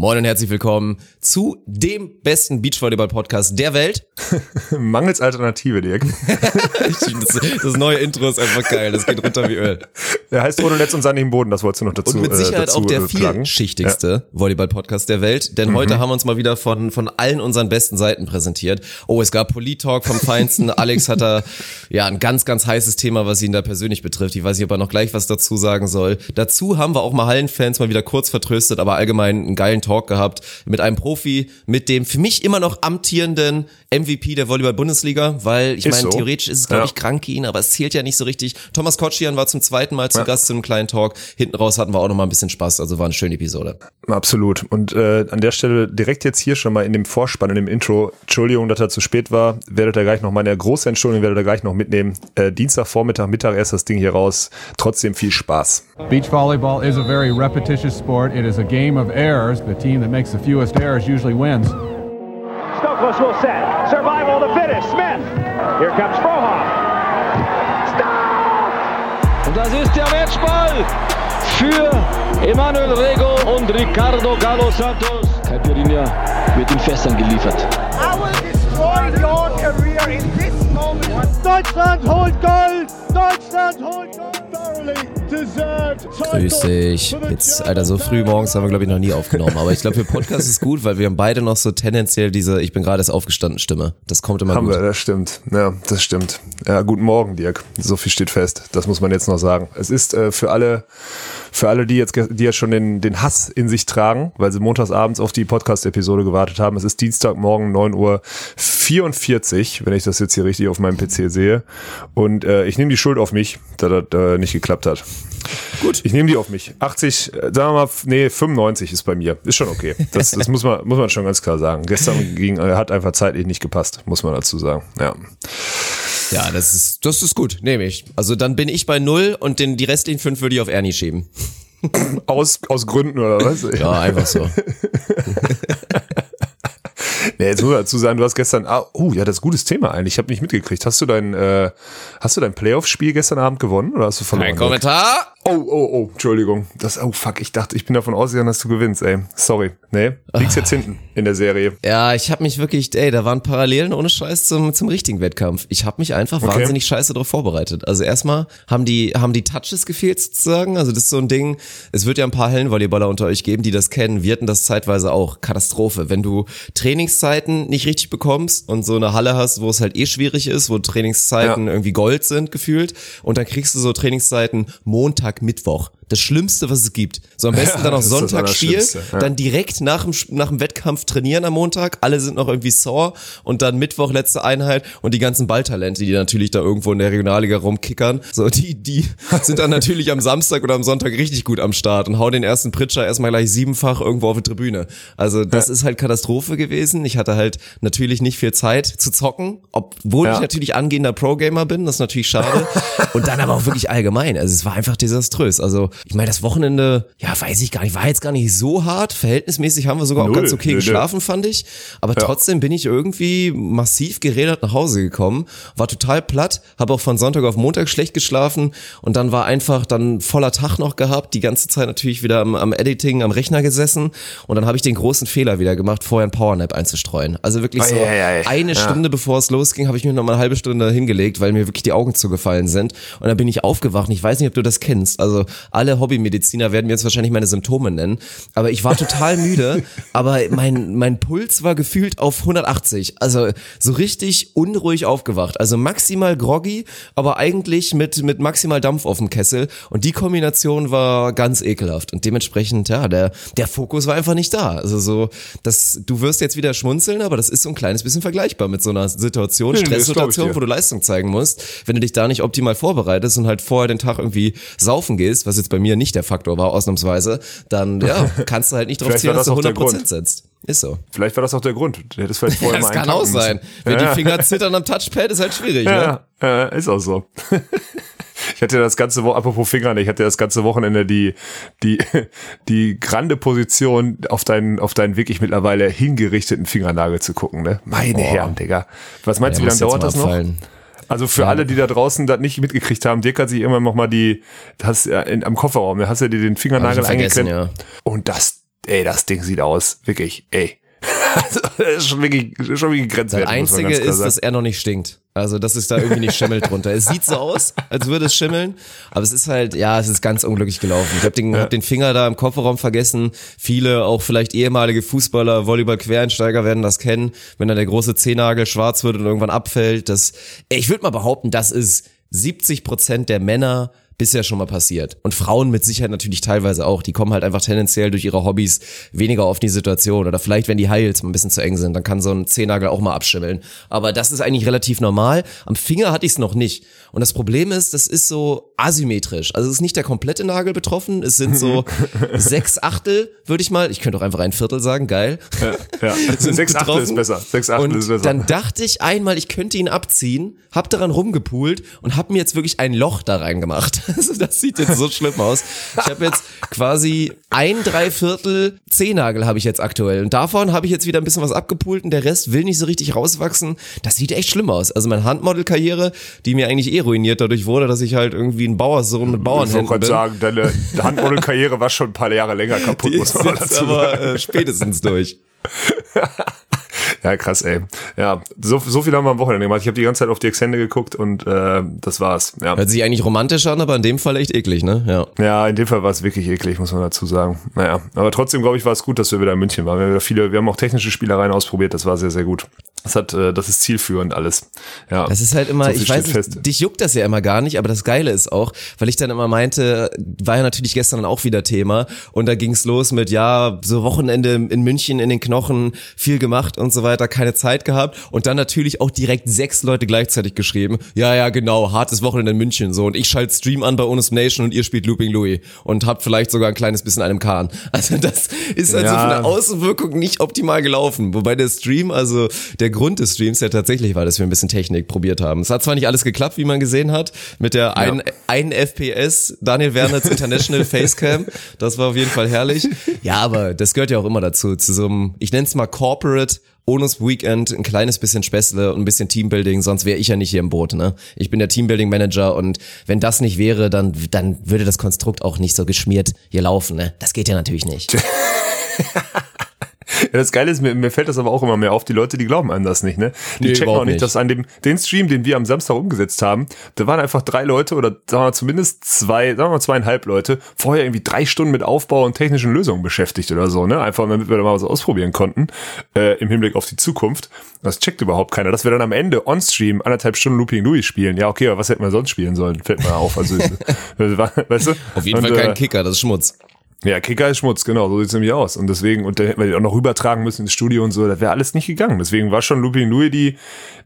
Moin und herzlich willkommen zu dem besten Beachvolleyball-Podcast der Welt. Mangels Alternative, Dirk. das, das, neue Intro ist einfach geil, das geht runter wie Öl. Der heißt ohne Netz und sandigen Boden, das wolltest du noch dazu Und mit Sicherheit äh, dazu, auch der äh, vielschichtigste ja. Volleyball-Podcast der Welt, denn mhm. heute haben wir uns mal wieder von, von allen unseren besten Seiten präsentiert. Oh, es gab Polit-Talk vom Feinsten. Alex hat da ja ein ganz, ganz heißes Thema, was ihn da persönlich betrifft. Ich weiß nicht, ob er noch gleich was dazu sagen soll. Dazu haben wir auch mal Hallenfans mal wieder kurz vertröstet, aber allgemein einen geilen Talk gehabt mit einem Profi, mit dem für mich immer noch amtierenden MVP der Volleyball-Bundesliga, weil ich meine, so. theoretisch ist es, glaube ja. ich, krank ihn, aber es zählt ja nicht so richtig. Thomas Kotschian war zum zweiten Mal zu ja. Gast zu einem kleinen Talk. Hinten raus hatten wir auch noch mal ein bisschen Spaß, also war eine schöne Episode. Absolut. Und äh, an der Stelle direkt jetzt hier schon mal in dem Vorspann, in dem Intro, Entschuldigung, dass er zu spät war, werdet ihr gleich noch meine große Entschuldigung, werdet ihr gleich noch mitnehmen. Äh, Dienstagvormittag, Mittag erst das Ding hier raus. Trotzdem viel Spaß. Beach volleyball is a very repetitious sport. It is a game of errors. The team that makes the fewest errors usually wins. Stokos will set. Survival of the fittest. Smith. Here comes Frohoff. Stop! Und das ist der Matchball für Emanuel Rego und Ricardo Galo Santos. Caipirinha wird in Fässern geliefert. I will destroy your career in this moment. Deutschland holt Gold! Deutschland holt Gold! Grüß dich. Jetzt, Alter, so früh morgens haben wir, glaube ich, noch nie aufgenommen. Aber ich glaube, für Podcast ist gut, weil wir haben beide noch so tendenziell diese Ich bin gerade erst aufgestanden Stimme. Das kommt immer haben gut. Haben wir, das stimmt. Ja, das stimmt. Ja, guten Morgen, Dirk. So viel steht fest. Das muss man jetzt noch sagen. Es ist äh, für alle, für alle, die jetzt, die jetzt schon den, den Hass in sich tragen, weil sie montags abends auf die Podcast-Episode gewartet haben. Es ist Dienstagmorgen, 9 Uhr 44, wenn ich das jetzt hier richtig auf meinem PC sehe. Und äh, ich nehme die Schuld auf mich, da das äh, nicht geklappt hat. Gut. Ich nehme die auf mich. 80, äh, sagen wir mal, nee, 95 ist bei mir. Ist schon okay. Das, das muss, man, muss man schon ganz klar sagen. Gestern ging, äh, hat einfach zeitlich nicht gepasst, muss man dazu sagen. Ja. Ja, das ist, das ist gut, nehme ich. Also dann bin ich bei null und den, die restlichen fünf würde ich auf Ernie schieben. Aus, aus Gründen oder was? Ja, einfach so. Nee, jetzt muss man dazu sagen, du hast gestern, ah, oh ja, das ist ein gutes Thema eigentlich. Ich habe nicht mitgekriegt. Hast du dein, äh, hast du dein Playoff-Spiel gestern Abend gewonnen oder hast du verloren? Kein Kommentar. Oh, oh, oh, Entschuldigung. Das, oh fuck, ich dachte, ich bin davon ausgegangen, dass du gewinnst, ey. Sorry. Nee, liegst jetzt hinten in der Serie. Ja, ich habe mich wirklich, ey, da waren Parallelen ohne Scheiß zum, zum richtigen Wettkampf. Ich habe mich einfach okay. wahnsinnig scheiße darauf vorbereitet. Also erstmal haben die, haben die Touches gefehlt sozusagen. Also das ist so ein Ding, es wird ja ein paar Hellenvolleyballer unter euch geben, die das kennen. Wir hatten das zeitweise auch. Katastrophe. Wenn du Trainingszeiten nicht richtig bekommst und so eine Halle hast, wo es halt eh schwierig ist, wo Trainingszeiten ja. irgendwie Gold sind gefühlt und dann kriegst du so Trainingszeiten Montag, Mittwoch das Schlimmste, was es gibt. So am besten ja, dann auch Sonntagsspiel, ja. dann direkt nach dem, nach dem Wettkampf trainieren am Montag, alle sind noch irgendwie sore und dann Mittwoch letzte Einheit und die ganzen Balltalente, die natürlich da irgendwo in der Regionalliga rumkickern, so die, die sind dann natürlich am Samstag oder am Sonntag richtig gut am Start und hauen den ersten Pritscher erstmal gleich siebenfach irgendwo auf die Tribüne. Also das ja. ist halt Katastrophe gewesen. Ich hatte halt natürlich nicht viel Zeit zu zocken, obwohl ich natürlich angehender Pro-Gamer bin, das ist natürlich schade. und dann aber auch wirklich allgemein. Also es war einfach desaströs. Also ich meine, das Wochenende, ja, weiß ich gar nicht, war jetzt gar nicht so hart. Verhältnismäßig haben wir sogar Null, auch ganz okay geschlafen, nö. fand ich. Aber ja. trotzdem bin ich irgendwie massiv gerädert nach Hause gekommen, war total platt, habe auch von Sonntag auf Montag schlecht geschlafen und dann war einfach dann voller Tag noch gehabt, die ganze Zeit natürlich wieder am, am Editing, am Rechner gesessen und dann habe ich den großen Fehler wieder gemacht, vorher ein Powernap einzustreuen. Also wirklich so oh, ja, ja, eine Stunde bevor es losging, habe ich mir noch mal eine halbe Stunde hingelegt, weil mir wirklich die Augen zugefallen sind und dann bin ich aufgewacht. Ich weiß nicht, ob du das kennst. Also alle alle Hobbymediziner werden mir jetzt wahrscheinlich meine Symptome nennen, aber ich war total müde, aber mein, mein Puls war gefühlt auf 180, also so richtig unruhig aufgewacht, also maximal groggy, aber eigentlich mit, mit maximal Dampf auf dem Kessel. Und die Kombination war ganz ekelhaft. Und dementsprechend, ja, der, der Fokus war einfach nicht da, also so, das, du wirst jetzt wieder schmunzeln, aber das ist so ein kleines bisschen vergleichbar mit so einer Situation, Stresssituation, wo du Leistung zeigen musst, wenn du dich da nicht optimal vorbereitest und halt vorher den Tag irgendwie saufen gehst, was jetzt bei mir nicht der Faktor war, ausnahmsweise, dann ja, kannst du halt nicht drauf zielen, dass du 100% setzt. Ist so. Vielleicht war das auch der Grund. Du hättest vielleicht vorher ja, das kann auch sein. Wenn ja. die Finger zittern am Touchpad, ist halt schwierig, ja, ne? Ja, ist auch so. Ich hatte das ganze Woche, apropos Fingern, ich hatte das ganze Wochenende die, die, die grande Position auf deinen, auf deinen wirklich mittlerweile hingerichteten Fingernagel zu gucken, ne? Meine Boah. Herren, Digga. Was meinst ja, du, wie lange dauert das noch? Fallen. Also für ja. alle, die da draußen das nicht mitgekriegt haben, Dirk hat sich immer noch mal die, hast ja in, am Kofferraum, da hast du dir den Fingernagel eingeklemmt. Ja. Und das ey, das Ding sieht aus, wirklich, ey. Also, das ist schon wirklich, schon wirklich grenzwertig. Das Einzige ist, sagen. dass er noch nicht stinkt. Also, dass es da irgendwie nicht schimmelt drunter. Es sieht so aus, als würde es schimmeln, aber es ist halt, ja, es ist ganz unglücklich gelaufen. Ich habe den, ja. hab den Finger da im Kofferraum vergessen. Viele, auch vielleicht ehemalige Fußballer, Volleyball-Quereinsteiger werden das kennen, wenn dann der große Zehnagel schwarz wird und irgendwann abfällt. Das, ich würde mal behaupten, das ist 70 Prozent der Männer bisher schon mal passiert. Und Frauen mit Sicherheit natürlich teilweise auch. Die kommen halt einfach tendenziell durch ihre Hobbys weniger auf die Situation. Oder vielleicht, wenn die Heils mal ein bisschen zu eng sind, dann kann so ein Zehennagel auch mal abschimmeln. Aber das ist eigentlich relativ normal. Am Finger hatte ich es noch nicht. Und das Problem ist, das ist so asymmetrisch. Also es ist nicht der komplette Nagel betroffen. Es sind so sechs Achtel, würde ich mal. Ich könnte auch einfach ein Viertel sagen. Geil. Ja, ja. sechs Achtel ist besser. Sechs Achtel und ist besser. Dann dachte ich einmal, ich könnte ihn abziehen, hab daran rumgepult und hab mir jetzt wirklich ein Loch da reingemacht. Also das sieht jetzt so schlimm aus. Ich habe jetzt quasi ein Dreiviertel Zehennagel habe ich jetzt aktuell. Und davon habe ich jetzt wieder ein bisschen was abgepult und der Rest will nicht so richtig rauswachsen. Das sieht echt schlimm aus. Also meine Handmodelkarriere, die mir eigentlich eh ruiniert dadurch wurde, dass ich halt irgendwie ein Bauerssohn mit Bauernhänden bin. Ich sagen, deine Handmodelkarriere war schon ein paar Jahre länger kaputt, die muss man dazu aber, sagen. Äh, spätestens durch. Ja, krass, ey. Ja, so, so viel haben wir am Wochenende gemacht. Ich habe die ganze Zeit auf die Extende geguckt und äh, das war's. Ja. Hört sich eigentlich romantisch an, aber in dem Fall echt eklig, ne? Ja, ja in dem Fall war es wirklich eklig, muss man dazu sagen. Naja, aber trotzdem, glaube ich, war es gut, dass wir wieder in München waren. Wir haben, wieder viele, wir haben auch technische Spielereien ausprobiert, das war sehr, sehr gut. Das hat, äh, das ist zielführend alles. Ja. Das ist halt immer, so ich weiß nicht, dich juckt das ja immer gar nicht, aber das Geile ist auch, weil ich dann immer meinte, war ja natürlich gestern auch wieder Thema und da ging's los mit, ja, so Wochenende in München in den Knochen, viel gemacht und so weiter, keine Zeit gehabt und dann natürlich auch direkt sechs Leute gleichzeitig geschrieben, ja, ja, genau, hartes Wochenende in München, so und ich schalte Stream an bei Onus Nation und ihr spielt Looping Louis und habt vielleicht sogar ein kleines bisschen einem Kahn. Also das ist also ja. von der Außenwirkung nicht optimal gelaufen, wobei der Stream, also der der Grund des Streams ja tatsächlich war, dass wir ein bisschen Technik probiert haben. Es hat zwar nicht alles geklappt, wie man gesehen hat, mit der ein, ein FPS Daniel Werners International Facecam. Das war auf jeden Fall herrlich. Ja, aber das gehört ja auch immer dazu, zu so einem, ich nenne es mal Corporate Bonus Weekend, ein kleines bisschen Späßle und ein bisschen Teambuilding, sonst wäre ich ja nicht hier im Boot, ne? Ich bin der Teambuilding Manager und wenn das nicht wäre, dann, dann würde das Konstrukt auch nicht so geschmiert hier laufen, ne? Das geht ja natürlich nicht. Ja, das Geile ist, mir, mir fällt das aber auch immer mehr auf, die Leute, die glauben an das nicht, ne? Die nee, checken auch nicht, nicht, dass an dem, den Stream, den wir am Samstag umgesetzt haben, da waren einfach drei Leute oder sagen wir zumindest zwei, sagen wir mal zweieinhalb Leute, vorher irgendwie drei Stunden mit Aufbau und technischen Lösungen beschäftigt oder so, ne? Einfach damit wir da mal was ausprobieren konnten, äh, im Hinblick auf die Zukunft. Das checkt überhaupt keiner. Dass wir dann am Ende on-stream anderthalb Stunden Looping Louis spielen. Ja, okay, aber was hätten wir sonst spielen sollen? Fällt mir auf. Also, weißt du? Auf jeden und, Fall kein äh, Kicker, das ist Schmutz. Ja, Kicker ist Schmutz, genau, so sieht's nämlich aus. Und deswegen, und dann hätten wir die auch noch rübertragen müssen ins Studio und so, das wäre alles nicht gegangen. Deswegen war schon Looping Louis die,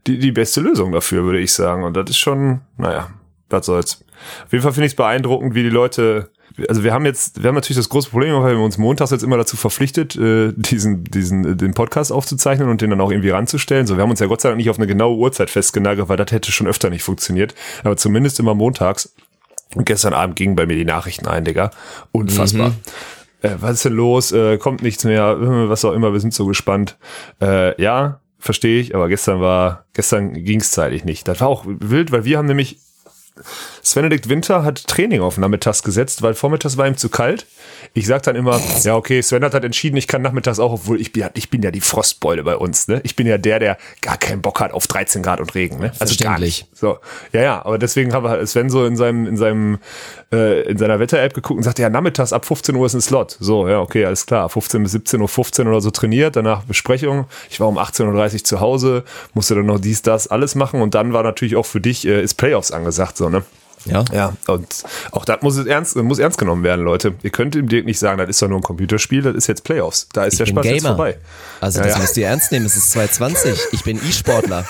die, die beste Lösung dafür, würde ich sagen. Und das ist schon, naja, was soll's. Auf jeden Fall finde ich es beeindruckend, wie die Leute, also wir haben jetzt, wir haben natürlich das große Problem, weil wir uns montags jetzt immer dazu verpflichtet, äh, diesen, diesen, äh, den Podcast aufzuzeichnen und den dann auch irgendwie ranzustellen. So, wir haben uns ja Gott sei Dank nicht auf eine genaue Uhrzeit festgenagelt, weil das hätte schon öfter nicht funktioniert. Aber zumindest immer montags und gestern Abend gingen bei mir die Nachrichten ein, Digga. Unfassbar. Mhm. Äh, was ist denn los? Äh, kommt nichts mehr, äh, was auch immer, wir sind so gespannt. Äh, ja, verstehe ich, aber gestern war, gestern ging es zeitlich nicht. Das war auch wild, weil wir haben nämlich Svenedikt Winter hat Training auf nachmittags gesetzt, weil vormittags war ihm zu kalt. Ich sag dann immer, ja, okay, Sven hat halt entschieden, ich kann nachmittags auch, obwohl ich bin, ja, ich bin ja die Frostbeule bei uns, ne? Ich bin ja der, der gar keinen Bock hat auf 13 Grad und Regen, ne? Also gar nicht. So. Ja, ja, aber deswegen haben Sven so in seinem, in seinem, äh, in seiner Wetter-App geguckt und sagte, ja, nachmittags ab 15 Uhr ist ein Slot. So, ja, okay, alles klar. 15 bis 17 Uhr 15 oder so trainiert, danach Besprechung. Ich war um 18.30 Uhr zu Hause, musste dann noch dies, das, alles machen und dann war natürlich auch für dich, äh, ist Playoffs angesagt, so, ne? Ja. Ja, und auch das muss ernst, muss ernst genommen werden, Leute. Ihr könnt dem Dirk nicht sagen, das ist doch nur ein Computerspiel, das ist jetzt Playoffs. Da ist ich der Spaß Gamer. jetzt vorbei. Also ja, das ja. müsst ihr ernst nehmen, es ist 2020. Ich bin E-Sportler.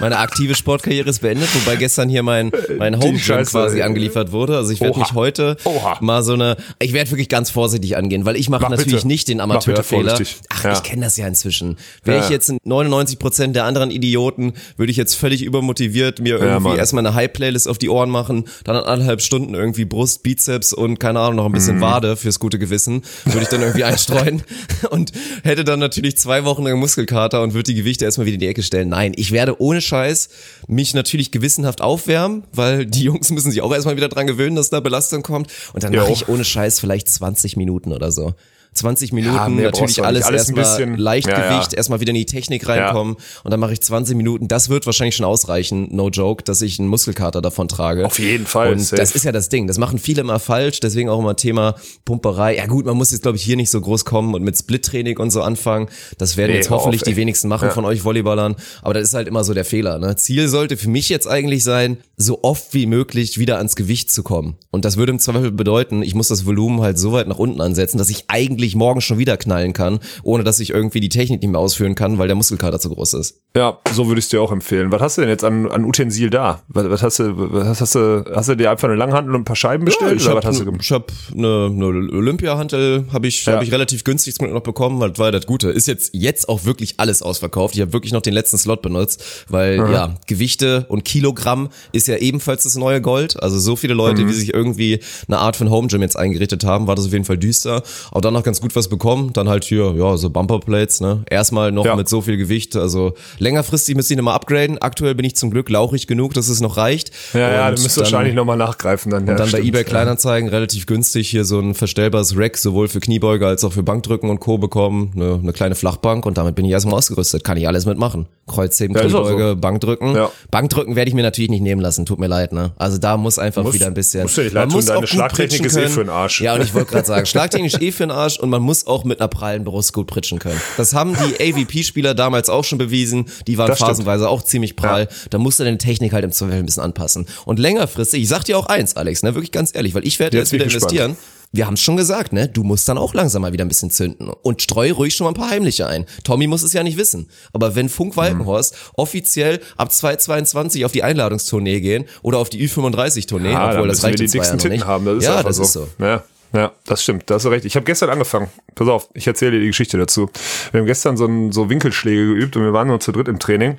Meine aktive Sportkarriere ist beendet, wobei gestern hier mein, mein Home quasi angeliefert wurde. Also ich werde mich heute Oha. mal so eine, ich werde wirklich ganz vorsichtig angehen, weil ich mache mach natürlich bitte. nicht den Amateurfehler. Ach, ja. ich kenne das ja inzwischen. Wäre ich jetzt 99 Prozent der anderen Idioten, würde ich jetzt völlig übermotiviert mir irgendwie erstmal eine High-Playlist auf die Ohren machen dann anderthalb Stunden irgendwie Brust, Bizeps und keine Ahnung, noch ein bisschen mm. Wade fürs gute Gewissen, würde ich dann irgendwie einstreuen und hätte dann natürlich zwei Wochen lang Muskelkater und würde die Gewichte erstmal wieder in die Ecke stellen. Nein, ich werde ohne Scheiß mich natürlich gewissenhaft aufwärmen, weil die Jungs müssen sich auch erstmal wieder dran gewöhnen, dass da Belastung kommt und dann mache ich ohne Scheiß vielleicht 20 Minuten oder so. 20 Minuten, Ja, natürlich alles. Alles ein erstmal bisschen- Leichtgewicht, Ja, erstmal wieder in die Technik reinkommen und dann mache ich 20 Minuten. Das wird wahrscheinlich schon ausreichen, no joke, dass ich einen Muskelkater davon trage. Auf jeden Fall, Und safe. das ist ja das Ding. Das machen viele immer falsch, deswegen auch immer Thema Pumperei. Ja gut, man muss jetzt glaube ich hier nicht so groß kommen und mit Split-Training und so anfangen. Das werden Nee, jetzt hoffentlich auf, die wenigsten machen von euch Volleyballern. Aber das ist halt immer so der Fehler. Ne? Ziel sollte für mich jetzt eigentlich sein, so oft wie möglich wieder ans Gewicht zu kommen. Und das würde im Zweifel bedeuten, ich muss das Volumen halt so weit nach unten ansetzen, dass ich eigentlich morgen schon wieder knallen kann, ohne dass ich irgendwie die Technik nicht mehr ausführen kann, weil der Muskelkater zu groß ist. Ja, so würde ich es dir auch empfehlen. Was hast du denn jetzt an, an Utensil da? Was, was hast du, was hast du, hast du dir einfach eine Langhandel und ein paar Scheiben bestellt? ich oder habe was hast du gemacht? ich hab eine, eine Olympiahantel, habe ich, Ja. hab ich relativ günstig noch bekommen, weil das war ja das Gute. Ist jetzt jetzt auch wirklich alles ausverkauft. Ich habe wirklich noch den letzten Slot benutzt, weil ja, Gewichte und Kilogramm ist ja ebenfalls das neue Gold. Also so viele Leute, Mhm. wie sich irgendwie eine Art von Home Gym jetzt eingerichtet haben, war das auf jeden Fall düster. Aber dann noch ganz gut was bekommen. Dann halt hier, ja, so Bumperplates, ne? Erstmal noch Ja. mit so viel Gewicht. Also längerfristig müsste ich nochmal upgraden. Aktuell bin ich zum Glück lauchig genug, dass es noch reicht. Ja, ja, Und du müsst dann- wahrscheinlich nochmal nachgreifen dann. Ja, und dann bei stimmt. eBay Kleinanzeigen relativ günstig hier so ein verstellbares Rack sowohl für Kniebeuge als auch für Bankdrücken und Co. bekommen. Eine, eine kleine Flachbank und damit bin ich erstmal ausgerüstet. Kann ich alles mitmachen. Kreuzheben, Ja, ist Kniebeuge, Bankdrücken. Ja. Bankdrücken werde ich mir natürlich nicht nehmen lassen. Tut mir leid, ne? Also da muss einfach Muss- wieder ein bisschen. musst du leid man tun, muss deine Schlagtechnik ist eh für den Arsch. Ja, und ich wollte gerade sagen, Schlagtechnisch eh für den Arsch und man muss auch mit einer prallen Brust gut pritschen können. Das haben die AVP-Spieler damals auch schon bewiesen. Die waren Das stimmt. phasenweise auch ziemlich prall. Da musst du deine Technik halt im Zweifel ein bisschen anpassen. Und längerfristig, ich sag dir auch eins, Alex, ne, wirklich ganz ehrlich, weil ich werde Jetzt jetzt wieder gespannt. investieren. Wir haben es schon gesagt, ne? Du musst dann auch langsam mal wieder ein bisschen zünden und streu ruhig schon mal ein paar heimliche ein. Tommy muss es ja nicht wissen. Aber wenn Funk Walkenhorst offiziell ab 2022 auf die Einladungstournee gehen oder auf die Ü35-Tournee, Ja, obwohl das müssen wir reicht die ja Titten nicht. haben. Das ist ja, das so. ist so. Ja. Ja, das stimmt, da hast du recht. Ich habe gestern angefangen. Pass auf, ich erzähle dir die Geschichte dazu. Wir haben gestern so, ein, so Winkelschläge geübt und wir waren nur zu dritt im Training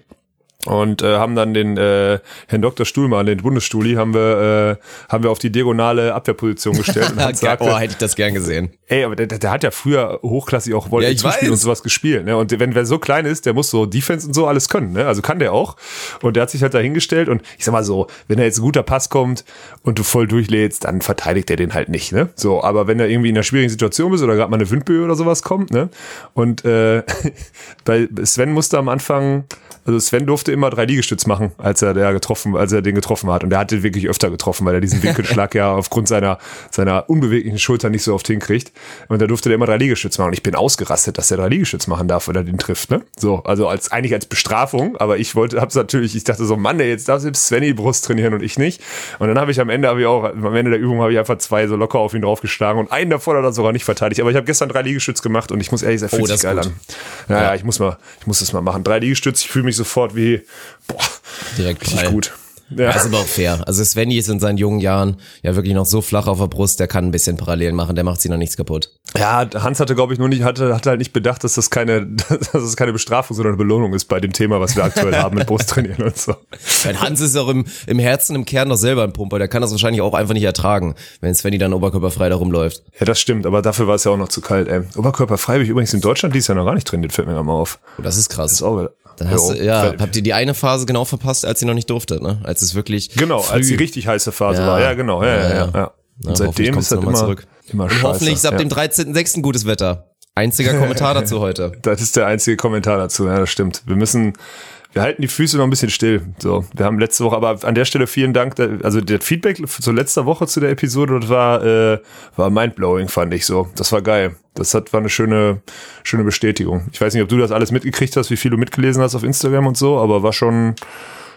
und äh, haben dann den äh, Herrn Dr. Stuhlmann, den Bundesstuli, haben wir äh, haben wir auf die diagonale Abwehrposition gestellt und sagte, oh, hätte ich das gern gesehen. Ey, aber der, der, der hat ja früher hochklassig auch Volley Ja, zuspielen weiß. und sowas gespielt. Ne? Und wenn wer so klein ist, der muss so Defense und so alles können. Ne? Also kann der auch. Und der hat sich halt da hingestellt und ich sag mal so, wenn da jetzt ein guter Pass kommt und du voll durchlädst, dann verteidigt er den halt nicht. Ne? So, aber wenn er irgendwie in einer schwierigen Situation bist oder gerade mal eine Windböe oder sowas kommt, ne? Und äh, bei Sven musste am Anfang, also Sven durfte immer drei Liegestütz machen, als er der getroffen, als er den getroffen hat. Und der hat den wirklich öfter getroffen, weil er diesen Winkelschlag ja aufgrund seiner, seiner unbeweglichen Schulter nicht so oft hinkriegt. Und da durfte der immer drei Liegestütz machen. Und ich bin ausgerastet, dass er drei Liegestütz machen darf, wenn er den trifft, ne? So, also als, eigentlich als Bestrafung, aber ich wollte, hab's natürlich, ich dachte so, Mann, ey, jetzt darf selbst Svenny Brust trainieren und ich nicht. Und dann habe ich am Ende, habe ich auch, am Ende der Übung habe ich einfach zwei so locker auf ihn draufgeschlagen und einen davon hat er sogar nicht verteidigt. Aber ich habe gestern drei Liegestütz gemacht und ich muss ehrlich sagen, fühlt Oh, sich das ist geil gut. an. Ja, ja, ich muss mal, ich muss das mal machen. Drei Liegestütz, ich fühle mich sofort wie, boah, Direkt richtig gut. Ja. Das ist aber auch fair. Also Svenny ist in seinen jungen Jahren ja wirklich noch so flach auf der Brust, der kann ein bisschen parallel machen, der macht sie noch nichts kaputt. Ja, Hans hatte, glaube ich, nur nicht, hatte, hatte halt nicht bedacht, dass das keine, dass das keine Bestrafung, sondern eine Belohnung ist bei dem Thema, was wir aktuell haben mit Brusttrainieren und so. Weil Hans ist auch im, im Herzen, im Kern doch selber ein Pumper, der kann das wahrscheinlich auch einfach nicht ertragen, wenn Svenny dann oberkörperfrei da rumläuft. Ja, das stimmt, aber dafür war es ja auch noch zu kalt, ey. Oberkörperfrei habe ich übrigens in Deutschland dieses Jahr noch gar nicht trainiert, fällt mir mal auf. Und das ist krass. Das ist auch, Dann hast Jo, du, ja, habt ihr die eine Phase genau verpasst, als sie noch nicht durfte, ne? Als es wirklich Genau, als die früh- richtig heiße Phase Ja. war. Ja, genau. Ja, ja, ja. Ja, ja. Und seitdem ist das immer, zurück. immer Und scheiße. hoffentlich ist ab dem 13.06. gutes Wetter. Einziger Kommentar dazu heute. Das ist der einzige Kommentar dazu, ja, das stimmt. Wir müssen, wir halten die Füße noch ein bisschen still. So, wir haben letzte Woche, aber an der Stelle vielen Dank. da- Also der Feedback zu letzter Woche zu der Episode, das war, äh, war mindblowing, fand ich so. Das war geil. Das hat, war eine schöne, schöne Bestätigung. Ich weiß nicht, ob du das alles mitgekriegt hast, wie viel du mitgelesen hast auf Instagram und so, aber war schon,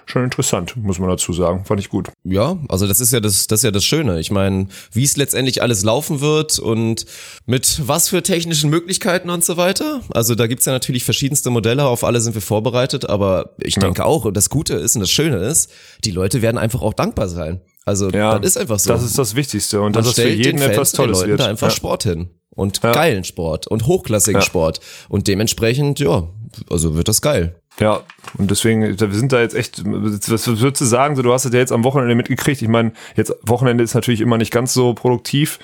schon interessant, muss man dazu sagen. Fand ich gut. Ja, also das ist ja das, das ist ja das Schöne. Ich meine, wie es letztendlich alles laufen wird und mit was für technischen Möglichkeiten und so weiter. Also da gibt's ja natürlich verschiedenste Modelle, auf alle sind wir vorbereitet, aber ich denke auch, und das Gute ist und das Schöne ist, die Leute werden einfach auch dankbar sein. Also Ja, das ist einfach so. Das ist das Wichtigste und Man dass es für stellt jeden etwas und den Tolles Leuten wird. da einfach Ja. Sport hin. Und Ja. geilen Sport und hochklassigen Ja. Sport. Und dementsprechend, ja, also wird das geil. Ja, und deswegen, wir sind da jetzt echt, was würdest du sagen, so, du hast es ja jetzt am Wochenende mitgekriegt. Ich meine, jetzt Wochenende ist natürlich immer nicht ganz so produktiv,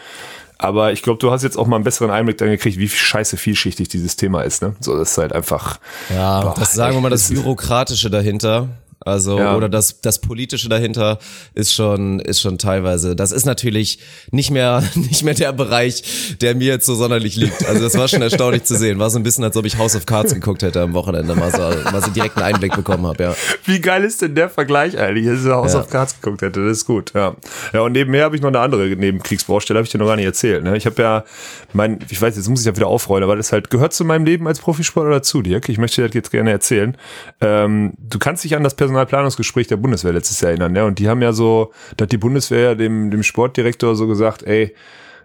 aber ich glaube, du hast jetzt auch mal einen besseren Einblick dann gekriegt, wie scheiße vielschichtig dieses Thema ist, ne? So, das ist halt einfach. Ja, Boah, das sagen wir mal das Bürokratische dahinter. Also ja. oder das das politische dahinter ist schon ist schon teilweise. Das ist natürlich nicht mehr nicht mehr der Bereich, der mir jetzt so sonderlich liegt. Also das war schon erstaunlich zu sehen. War so ein bisschen, als ob ich House of Cards geguckt hätte am Wochenende, mal so, mal so direkt einen Einblick bekommen habe. Ja. Wie geil ist denn der Vergleich eigentlich, dass ich House ja. of Cards geguckt hätte? Das ist gut. Ja. Ja und nebenher habe ich noch eine andere Nebenkriegsbaustelle, habe ich dir noch gar nicht erzählt. Ne? Ich habe ja mein, ich weiß, jetzt muss ich ja wieder aufrollen, aber das halt gehört zu meinem Leben als Profisportler dazu, Dirk. Ich möchte dir das jetzt gerne erzählen. Ähm, du kannst dich an das Personalplanungsgespräch der Bundeswehr letztes Jahr erinnern, ja. Und die haben ja so, da hat die Bundeswehr dem, dem Sportdirektor so gesagt, ey,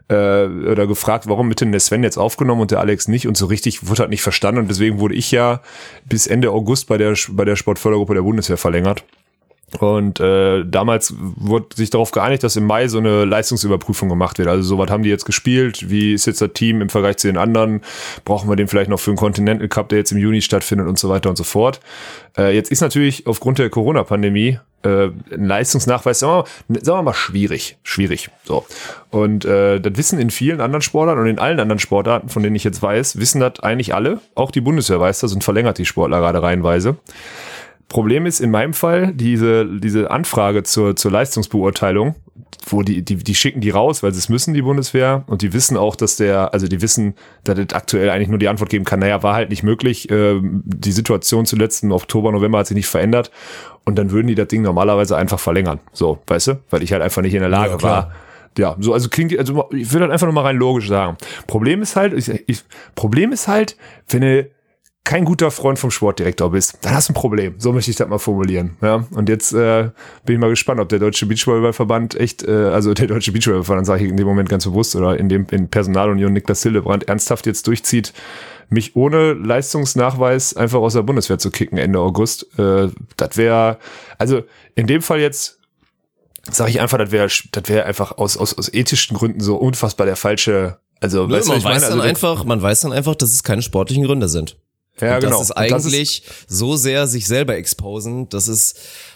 äh, oder gefragt, warum wird denn der Sven jetzt aufgenommen und der Alex nicht und so richtig wurde halt nicht verstanden und deswegen wurde ich ja bis Ende August bei der bei der Sportfördergruppe der Bundeswehr verlängert. Und äh, damals wurde sich darauf geeinigt, dass im Mai so eine Leistungsüberprüfung gemacht wird. Also so was haben die jetzt gespielt? Wie ist jetzt das Team im Vergleich zu den anderen? Brauchen wir den vielleicht noch für einen Continental Cup, der jetzt im Juni stattfindet und so weiter und so fort. Äh, jetzt ist natürlich aufgrund der Corona-Pandemie äh, ein Leistungsnachweis, sagen wir, mal, sagen wir mal, schwierig. Schwierig. So. Und äh, das wissen in vielen anderen Sportarten und in allen anderen Sportarten, von denen ich jetzt weiß, wissen das eigentlich alle. Auch die Bundeswehr weiß das und verlängert die Sportler gerade reihenweise. Problem ist in meinem Fall diese, diese Anfrage zur, zur Leistungsbeurteilung, wo die, die, die schicken die raus, weil sie es müssen, die Bundeswehr, und die wissen auch, dass der, also die wissen, dass das aktuell eigentlich nur die Antwort geben kann, naja, war halt nicht möglich, äh, die Situation zuletzt im Oktober, November hat sich nicht verändert, und dann würden die das Ding normalerweise einfach verlängern. So, weißt du? Weil ich halt einfach nicht in der Lage ja, war, ja, so, also klingt, also ich würde halt einfach nur mal rein logisch sagen. Problem ist halt, ich, ich, Problem ist halt, wenn du kein guter Freund vom Sportdirektor bist, dann hast du ein Problem. So möchte ich das mal formulieren. Ja, und jetzt äh, bin ich mal gespannt, ob der Deutsche Beachvolleyballverband echt, äh, also der Deutsche Beachvolleyballverband, sage ich in dem Moment ganz bewusst, oder in dem in Personalunion Niklas Hildebrand ernsthaft jetzt durchzieht, mich ohne Leistungsnachweis einfach aus der Bundeswehr zu kicken Ende August. Äh, das wäre, also in dem Fall jetzt sage ich einfach, das wäre das wäre einfach aus, aus, aus ethischen Gründen so unfassbar der falsche also, Nö, weißt man, weiß meine? dann also, einfach, man weiß dann einfach, dass es keine sportlichen Gründe sind. Ja, und genau. Das ist eigentlich das ist so sehr sich selber exposen, dass es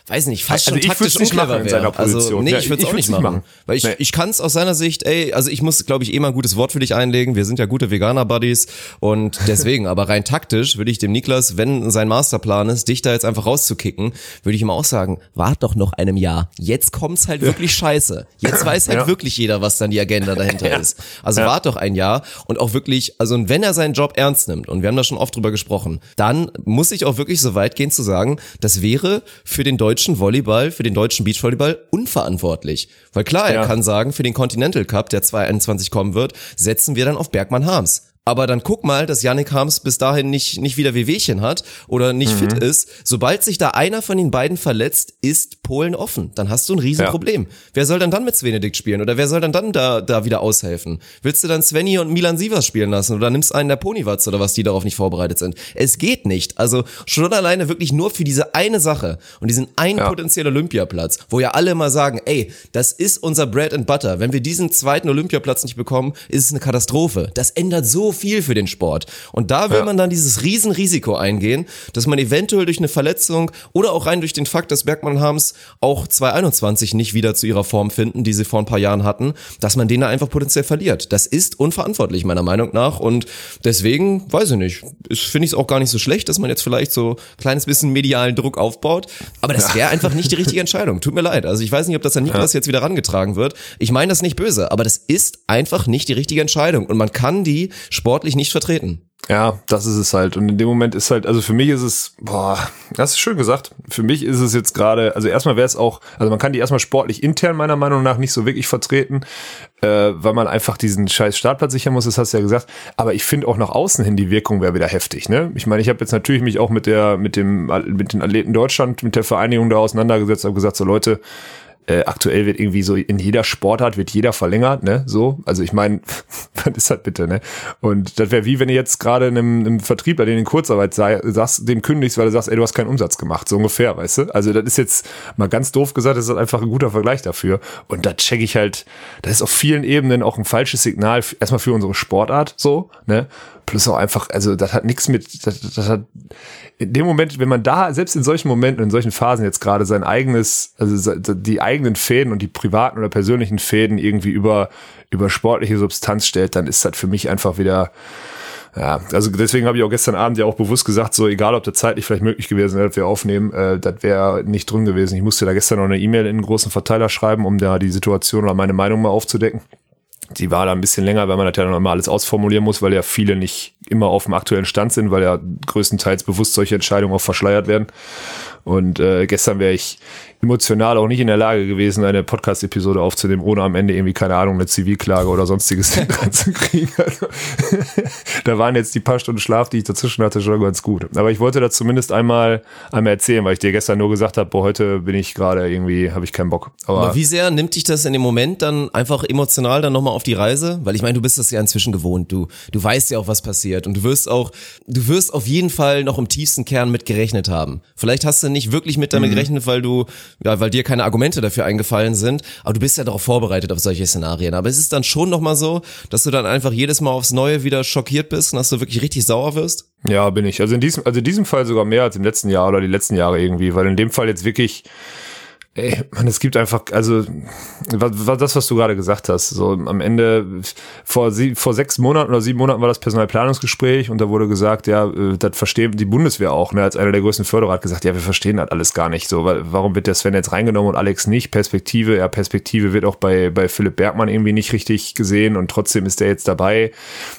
weiß nicht, fast also schon taktisch nicht machen in seiner Position. Also, nee, ja, ich würde es auch nicht machen. machen. Weil ich, nee. ich kann es aus seiner Sicht, ey, also ich muss, glaube ich, eh mal ein gutes Wort für dich einlegen. Wir sind ja gute Veganer-Buddies und deswegen, aber rein taktisch würde ich dem Niklas, wenn sein Masterplan ist, dich da jetzt einfach rauszukicken, würde ich ihm auch sagen, wart doch noch einem Jahr. Jetzt kommt's halt wirklich scheiße. Jetzt weiß halt ja. wirklich jeder, was dann die Agenda dahinter ja. ist. Also wart doch ein Jahr und auch wirklich, also wenn er seinen Job ernst nimmt, und wir haben da schon oft drüber gesprochen, dann muss ich auch wirklich so weit gehen zu sagen, das wäre für den deutschen deutschen Volleyball, für den deutschen Beachvolleyball unverantwortlich. Weil klar, er ja. kann sagen, für den Continental Cup, der 2021 kommen wird, setzen wir dann auf Bergmann Harms. Aber dann guck mal, dass Yannick Harms bis dahin nicht, nicht wieder Wehwehchen hat oder nicht mhm. fit ist. Sobald sich da einer von den beiden verletzt, ist Polen offen. Dann hast du ein Riesenproblem. Ja. Wer soll dann dann mit Svenedikt spielen? Oder wer soll dann dann da, da wieder aushelfen? Willst du dann Svenny und Milan Sievers spielen lassen? Oder nimmst einen der Ponywatz oder was, die darauf nicht vorbereitet sind? Es geht nicht. Also schon alleine wirklich nur für diese eine Sache und diesen einen ja. potenziellen Olympiaplatz, wo ja alle mal sagen, ey, das ist unser Bread and Butter. Wenn wir diesen zweiten Olympiaplatz nicht bekommen, ist es eine Katastrophe. Das ändert so viel für den Sport. Und da will ja. man dann dieses Riesenrisiko eingehen, dass man eventuell durch eine Verletzung oder auch rein durch den Fakt, dass Bergmann Harms auch 2021 nicht wieder zu ihrer Form finden, die sie vor ein paar Jahren hatten, dass man den da einfach potenziell verliert. Das ist unverantwortlich meiner Meinung nach und deswegen, weiß ich nicht, finde ich es auch gar nicht so schlecht, dass man jetzt vielleicht so ein kleines bisschen medialen Druck aufbaut, aber das wäre einfach nicht die richtige Entscheidung. Tut mir leid. Also ich weiß nicht, ob das an Niklas ja. jetzt wieder rangetragen wird. Ich meine das nicht böse, aber das ist einfach nicht die richtige Entscheidung und man kann die sportlich nicht vertreten. Ja, das ist es halt. Und in dem Moment ist halt, also für mich ist es, boah, das ist schön gesagt. Für mich ist es jetzt gerade, also erstmal wäre es auch, also man kann die erstmal sportlich intern meiner Meinung nach nicht so wirklich vertreten, äh, weil man einfach diesen scheiß Startplatz sichern muss, das hast du ja gesagt. Aber ich finde auch nach außen hin die Wirkung wäre wieder heftig, ne? Ich meine, ich habe jetzt natürlich mich auch mit der, mit dem, mit den Athleten Deutschland, mit der Vereinigung da auseinandergesetzt, habe gesagt, so Leute, äh, aktuell wird irgendwie so in jeder Sportart wird jeder verlängert, ne? So, also ich meine, was ist das bitte, ne? Und das wäre wie wenn du jetzt gerade einem, einem Vertriebler, den in Kurzarbeit sei, sagst, dem kündigst, weil du sagst, ey, du hast keinen Umsatz gemacht, so ungefähr, weißt du? Also das ist jetzt mal ganz doof gesagt, das ist einfach ein guter Vergleich dafür. Und da check ich halt, das ist auf vielen Ebenen auch ein falsches Signal, erstmal für unsere Sportart, so, ne? Plus auch einfach, also das hat nichts mit, das, das hat in dem Moment, wenn man da, selbst in solchen Momenten, in solchen Phasen jetzt gerade sein eigenes, also die eigenen Fäden und die privaten oder persönlichen Fäden irgendwie über, über sportliche Substanz stellt, dann ist das für mich einfach wieder, Ja, also deswegen habe ich auch gestern Abend ja auch bewusst gesagt, so egal ob das zeitlich vielleicht möglich gewesen wäre, dass wir aufnehmen, äh, das wäre nicht drin gewesen. Ich musste da gestern noch eine E-Mail in einen großen Verteiler schreiben, um da die Situation oder meine Meinung mal aufzudecken. Die war da ein bisschen länger, weil man natürlich noch immer alles ausformulieren muss, weil ja viele nicht immer auf dem aktuellen Stand sind, weil ja größtenteils bewusst solche Entscheidungen auch verschleiert werden. Und äh, gestern wäre ich emotional auch nicht in der Lage gewesen, eine Podcast-Episode aufzunehmen, ohne am Ende irgendwie, keine Ahnung, eine Zivilklage oder sonstiges reinzukriegen. Also, da waren jetzt die paar Stunden Schlaf, die ich dazwischen hatte, schon ganz gut. Aber ich wollte das zumindest einmal, einmal erzählen, weil ich dir gestern nur gesagt habe, boah, heute bin ich gerade irgendwie, habe ich keinen Bock. Aber, Aber, wie sehr nimmt dich das in dem Moment dann einfach emotional dann nochmal auf die Reise? Weil ich meine, du bist das ja inzwischen gewohnt. Du, du weißt ja auch, was passiert. Und du wirst auch, du wirst auf jeden Fall noch im tiefsten Kern mit gerechnet haben. Vielleicht hast du nicht wirklich mit damit mhm. gerechnet, weil du ja, weil dir keine Argumente dafür eingefallen sind, aber du bist ja darauf vorbereitet auf solche Szenarien. Aber es ist dann schon nochmal so, dass du dann einfach jedes Mal aufs Neue wieder schockiert bist und dass du wirklich richtig sauer wirst? Ja, bin ich. Also in diesem, also in diesem Fall sogar mehr als im letzten Jahr oder die letzten Jahre irgendwie, weil in dem Fall jetzt wirklich Ey, man, es gibt einfach, also was, das, was du gerade gesagt hast. So am Ende vor sie, vor sechs Monaten oder sieben Monaten war das Personalplanungsgespräch und da wurde gesagt, ja, äh, das verstehen die Bundeswehr auch. Ne, als einer der größten Förderer hat gesagt, ja, wir verstehen das alles gar nicht. So, weil, warum wird der Sven jetzt reingenommen und Alex nicht? Perspektive, ja, Perspektive wird auch bei bei Philipp Bergmann irgendwie nicht richtig gesehen und trotzdem ist der jetzt dabei.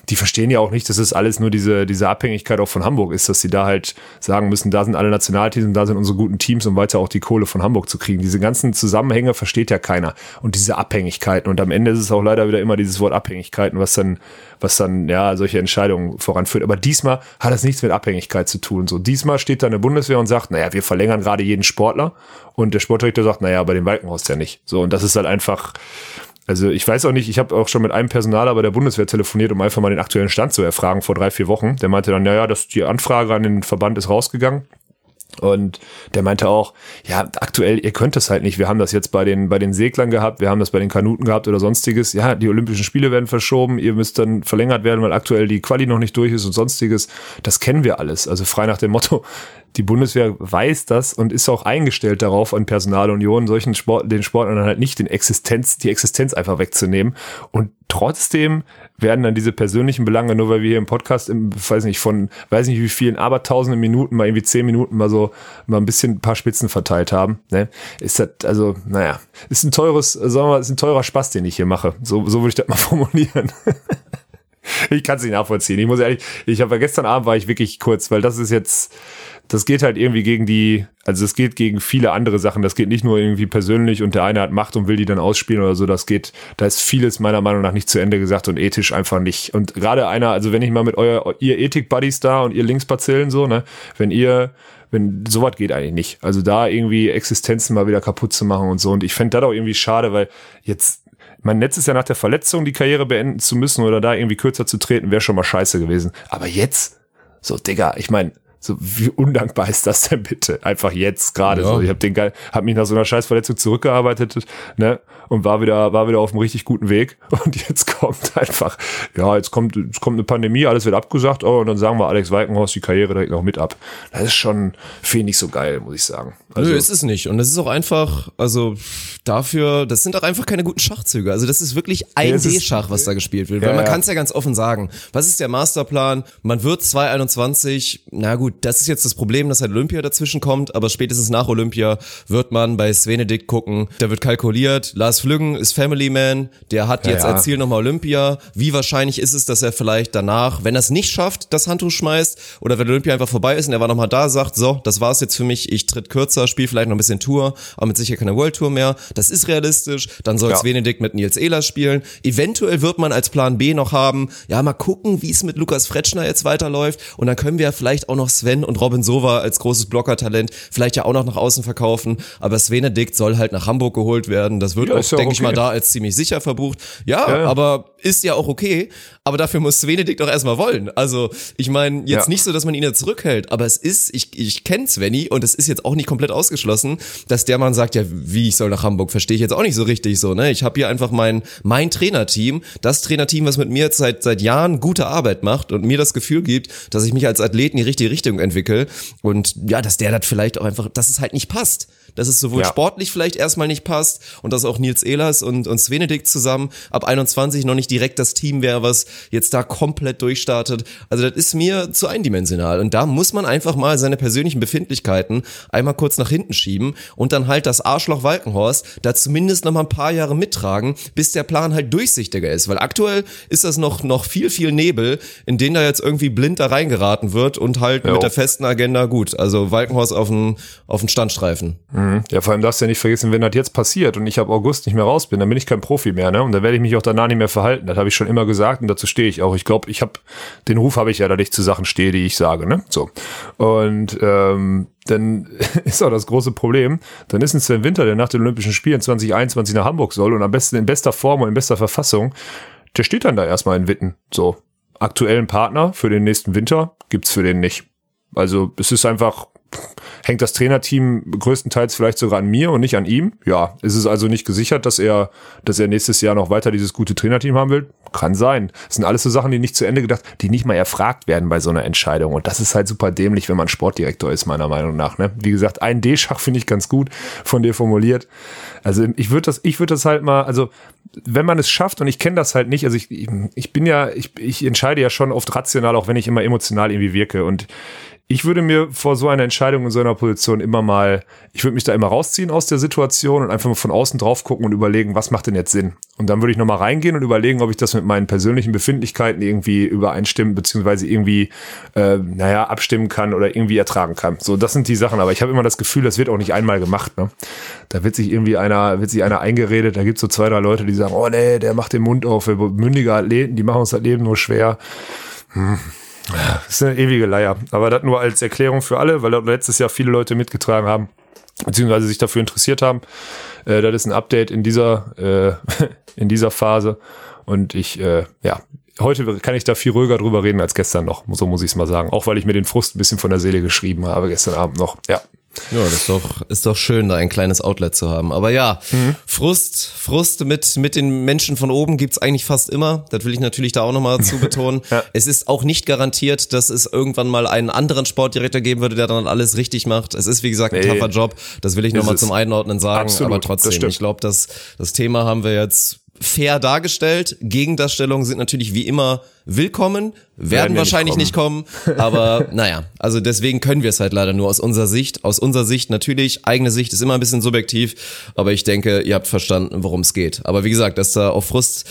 Die verstehen ja auch nicht, dass es alles nur diese diese Abhängigkeit auch von Hamburg ist, dass sie da halt sagen müssen, da sind alle Nationalteams und da sind unsere guten Teams, um weiter auch die Kohle von Hamburg zu kriegen diese ganzen Zusammenhänge versteht ja keiner und diese Abhängigkeiten und am Ende ist es auch leider wieder immer dieses Wort Abhängigkeiten, was dann, was dann ja solche Entscheidungen voranführt. Aber diesmal hat das nichts mit Abhängigkeit zu tun. So diesmal steht da eine Bundeswehr und sagt, naja, wir verlängern gerade jeden Sportler und der Sportdirektor sagt, naja, bei dem Walkenhorst ja nicht. So und das ist halt einfach also ich weiß auch nicht, ich habe auch schon mit einem Personaler bei der Bundeswehr telefoniert, um einfach mal den aktuellen Stand zu erfragen vor drei, vier Wochen. Der meinte dann, naja, dass die Anfrage an den Verband ist rausgegangen. Und der meinte auch, ja, aktuell, ihr könnt es halt nicht. Wir haben das jetzt bei den, bei den Seglern gehabt, wir haben das bei den Kanuten gehabt oder sonstiges. Ja, die Olympischen Spiele werden verschoben, ihr müsst dann verlängert werden, weil aktuell die Quali noch nicht durch ist und sonstiges. Das kennen wir alles. Also frei nach dem Motto, die Bundeswehr weiß das und ist auch eingestellt darauf, an Personalunion solchen Sport, den Sportlern halt nicht den Existenz, die Existenz einfach wegzunehmen. Und trotzdem werden dann diese persönlichen Belange, nur weil wir hier im Podcast, im, weiß nicht, von, weiß nicht wie vielen, aber tausende Minuten, mal irgendwie zehn Minuten mal so, mal ein bisschen ein paar Spitzen verteilt haben, ne, ist das, also, naja, ist ein teures, sagen wir mal, ist ein teurer Spaß, den ich hier mache. So, so würde ich das mal formulieren. ich kann es nicht nachvollziehen. Ich muss ehrlich, ich habe gestern Abend war ich wirklich kurz, weil das ist jetzt, das geht halt irgendwie gegen die, also es geht gegen viele andere Sachen. Das geht nicht nur irgendwie persönlich und der eine hat Macht und will die dann ausspielen oder so. Das geht, da ist vieles meiner Meinung nach nicht zu Ende gesagt und ethisch einfach nicht. Und gerade einer, also wenn ich mal mit euer, ihr Ethik-Buddies da und ihr Linksbazillen so, ne, wenn ihr, wenn sowas geht eigentlich nicht. Also da irgendwie Existenzen mal wieder kaputt zu machen und so. Und ich fände das auch irgendwie schade, weil jetzt mein Netz ist ja nach der Verletzung die Karriere beenden zu müssen oder da irgendwie kürzer zu treten, wäre schon mal scheiße gewesen. Aber jetzt, so, Digga, ich meine, so, wie undankbar ist das denn bitte? Einfach jetzt gerade ja. so. Ich habe den geil, hab mich nach so einer Scheißverletzung zurückgearbeitet, ne? Und war wieder, war wieder auf einem richtig guten Weg. Und jetzt kommt einfach, ja, jetzt kommt, jetzt kommt eine Pandemie, alles wird abgesagt, oh, und dann sagen wir Alex Weikenhaus die Karriere direkt noch mit ab. Das ist schon, finde ich nicht so geil, muss ich sagen. Also, Nö, ist es nicht. Und das ist auch einfach, also dafür, das sind auch einfach keine guten Schachzüge. Also das ist wirklich ein D-Schach, was da gespielt wird. Weil ja, man ja. kann es ja ganz offen sagen. Was ist der Masterplan? Man wird 2021, na gut, das ist jetzt das Problem, dass halt Olympia dazwischen kommt, aber spätestens nach Olympia wird man bei Svenedikt gucken. Da wird kalkuliert, Lars Flüggen ist Family Man, der hat jetzt ja, als Ziel nochmal Olympia. Wie wahrscheinlich ist es, dass er vielleicht danach, wenn er es nicht schafft, das Handtuch schmeißt oder wenn Olympia einfach vorbei ist und er war nochmal da, sagt, so, das war's jetzt für mich, ich tritt kürzer, spiele vielleicht noch ein bisschen Tour, aber mit sicher keine World Tour mehr. Das ist realistisch. Dann soll ja. Svenedikt mit Nils Ehlers spielen. Eventuell wird man als Plan B noch haben, ja, mal gucken, wie es mit Lukas Fretschner jetzt weiterläuft und dann können wir ja vielleicht auch noch Sven und Robin Sova als großes Blockertalent vielleicht ja auch noch nach außen verkaufen. Aber Svenedikt soll halt nach Hamburg geholt werden. Das wird ja, auch, denke okay. ich mal, da als ziemlich sicher verbucht. Ja, ja, aber ist ja auch okay. Aber dafür muss Svenedikt doch erstmal wollen. Also ich meine, jetzt ja. nicht so, dass man ihn jetzt zurückhält, aber es ist, ich, ich kenne Sveni und es ist jetzt auch nicht komplett ausgeschlossen, dass der Mann sagt, ja, wie ich soll nach Hamburg, verstehe ich jetzt auch nicht so richtig so. Ne? Ich habe hier einfach mein, mein Trainerteam, das Trainerteam, was mit mir jetzt seit, seit Jahren gute Arbeit macht und mir das Gefühl gibt, dass ich mich als Athlet in die richtige Richtung entwickle. Und ja, dass der das vielleicht auch einfach, dass es halt nicht passt. Dass es sowohl ja. sportlich vielleicht erstmal nicht passt und dass auch Nils Ehlers und, und Svenedikt zusammen ab 21 noch nicht direkt das Team wäre, was jetzt da komplett durchstartet. Also das ist mir zu eindimensional. Und da muss man einfach mal seine persönlichen Befindlichkeiten einmal kurz nach hinten schieben und dann halt das Arschloch Walkenhorst da zumindest noch mal ein paar Jahre mittragen, bis der Plan halt durchsichtiger ist. Weil aktuell ist das noch, noch viel, viel Nebel, in den da jetzt irgendwie blind da reingeraten wird und halt jo. mit der festen Agenda gut. Also Walkenhorst auf den, auf den Standstreifen. Mhm. Ja, vor allem darfst du ja nicht vergessen, wenn das jetzt passiert und ich ab August nicht mehr raus bin, dann bin ich kein Profi mehr, ne? Und dann werde ich mich auch danach nicht mehr verhalten. Das habe ich schon immer gesagt und dazu stehe ich auch. Ich glaube, ich habe den Ruf habe ich ja, dass ich zu Sachen stehe, die ich sage, ne? So. Und ähm, dann ist auch das große Problem, dann ist ein Sven Winter, der nach den Olympischen Spielen 2021 nach Hamburg soll und am besten in bester Form und in bester Verfassung, der steht dann da erstmal in Witten. So, aktuellen Partner für den nächsten Winter gibt's für den nicht. Also es ist einfach Hängt das Trainerteam größtenteils vielleicht sogar an mir und nicht an ihm? Ja. Ist es also nicht gesichert, dass er, dass er nächstes Jahr noch weiter dieses gute Trainerteam haben will? Kann sein. Das sind alles so Sachen, die nicht zu Ende gedacht, die nicht mal erfragt werden bei so einer Entscheidung. Und das ist halt super dämlich, wenn man Sportdirektor ist, meiner Meinung nach. Ne? Wie gesagt, ein D-Schach finde ich ganz gut von dir formuliert. Also ich würde das, ich würde das halt mal, also wenn man es schafft und ich kenne das halt nicht, also ich, ich bin ja, ich, ich entscheide ja schon oft rational, auch wenn ich immer emotional irgendwie wirke und ich würde mir vor so einer Entscheidung in so einer Position immer mal, ich würde mich da immer rausziehen aus der Situation und einfach mal von außen drauf gucken und überlegen, was macht denn jetzt Sinn? Und dann würde ich nochmal reingehen und überlegen, ob ich das mit meinen persönlichen Befindlichkeiten irgendwie übereinstimmen, beziehungsweise irgendwie, äh, naja, abstimmen kann oder irgendwie ertragen kann. So, das sind die Sachen. Aber ich habe immer das Gefühl, das wird auch nicht einmal gemacht. Ne? Da wird sich irgendwie einer, wird sich einer eingeredet, da gibt es so zwei, drei Leute, die sagen, oh nee, der macht den Mund auf, wir mündige Athleten, die machen uns das Leben nur schwer. Hm das ist eine ewige Leier. Aber das nur als Erklärung für alle, weil letztes Jahr viele Leute mitgetragen haben, beziehungsweise sich dafür interessiert haben. Äh, das ist ein Update in dieser, äh, in dieser Phase. Und ich, äh, ja, heute kann ich da viel ruhiger drüber reden als gestern noch. So muss ich es mal sagen. Auch weil ich mir den Frust ein bisschen von der Seele geschrieben habe gestern Abend noch. Ja. Ja, das ist doch, ist doch schön, da ein kleines Outlet zu haben. Aber ja, mhm. Frust, Frust mit, mit den Menschen von oben gibt's eigentlich fast immer. Das will ich natürlich da auch nochmal zu betonen. ja. Es ist auch nicht garantiert, dass es irgendwann mal einen anderen Sportdirektor geben würde, der dann alles richtig macht. Es ist, wie gesagt, ein nee. tougher Job. Das will ich nochmal zum Einordnen sagen. Absolut. Aber trotzdem, ich glaube, das, das Thema haben wir jetzt fair dargestellt. Gegendarstellungen sind natürlich wie immer willkommen, werden, werden wahrscheinlich nicht kommen. nicht kommen, aber naja, also deswegen können wir es halt leider nur aus unserer Sicht. Aus unserer Sicht natürlich, eigene Sicht ist immer ein bisschen subjektiv, aber ich denke, ihr habt verstanden, worum es geht. Aber wie gesagt, dass da auf Frust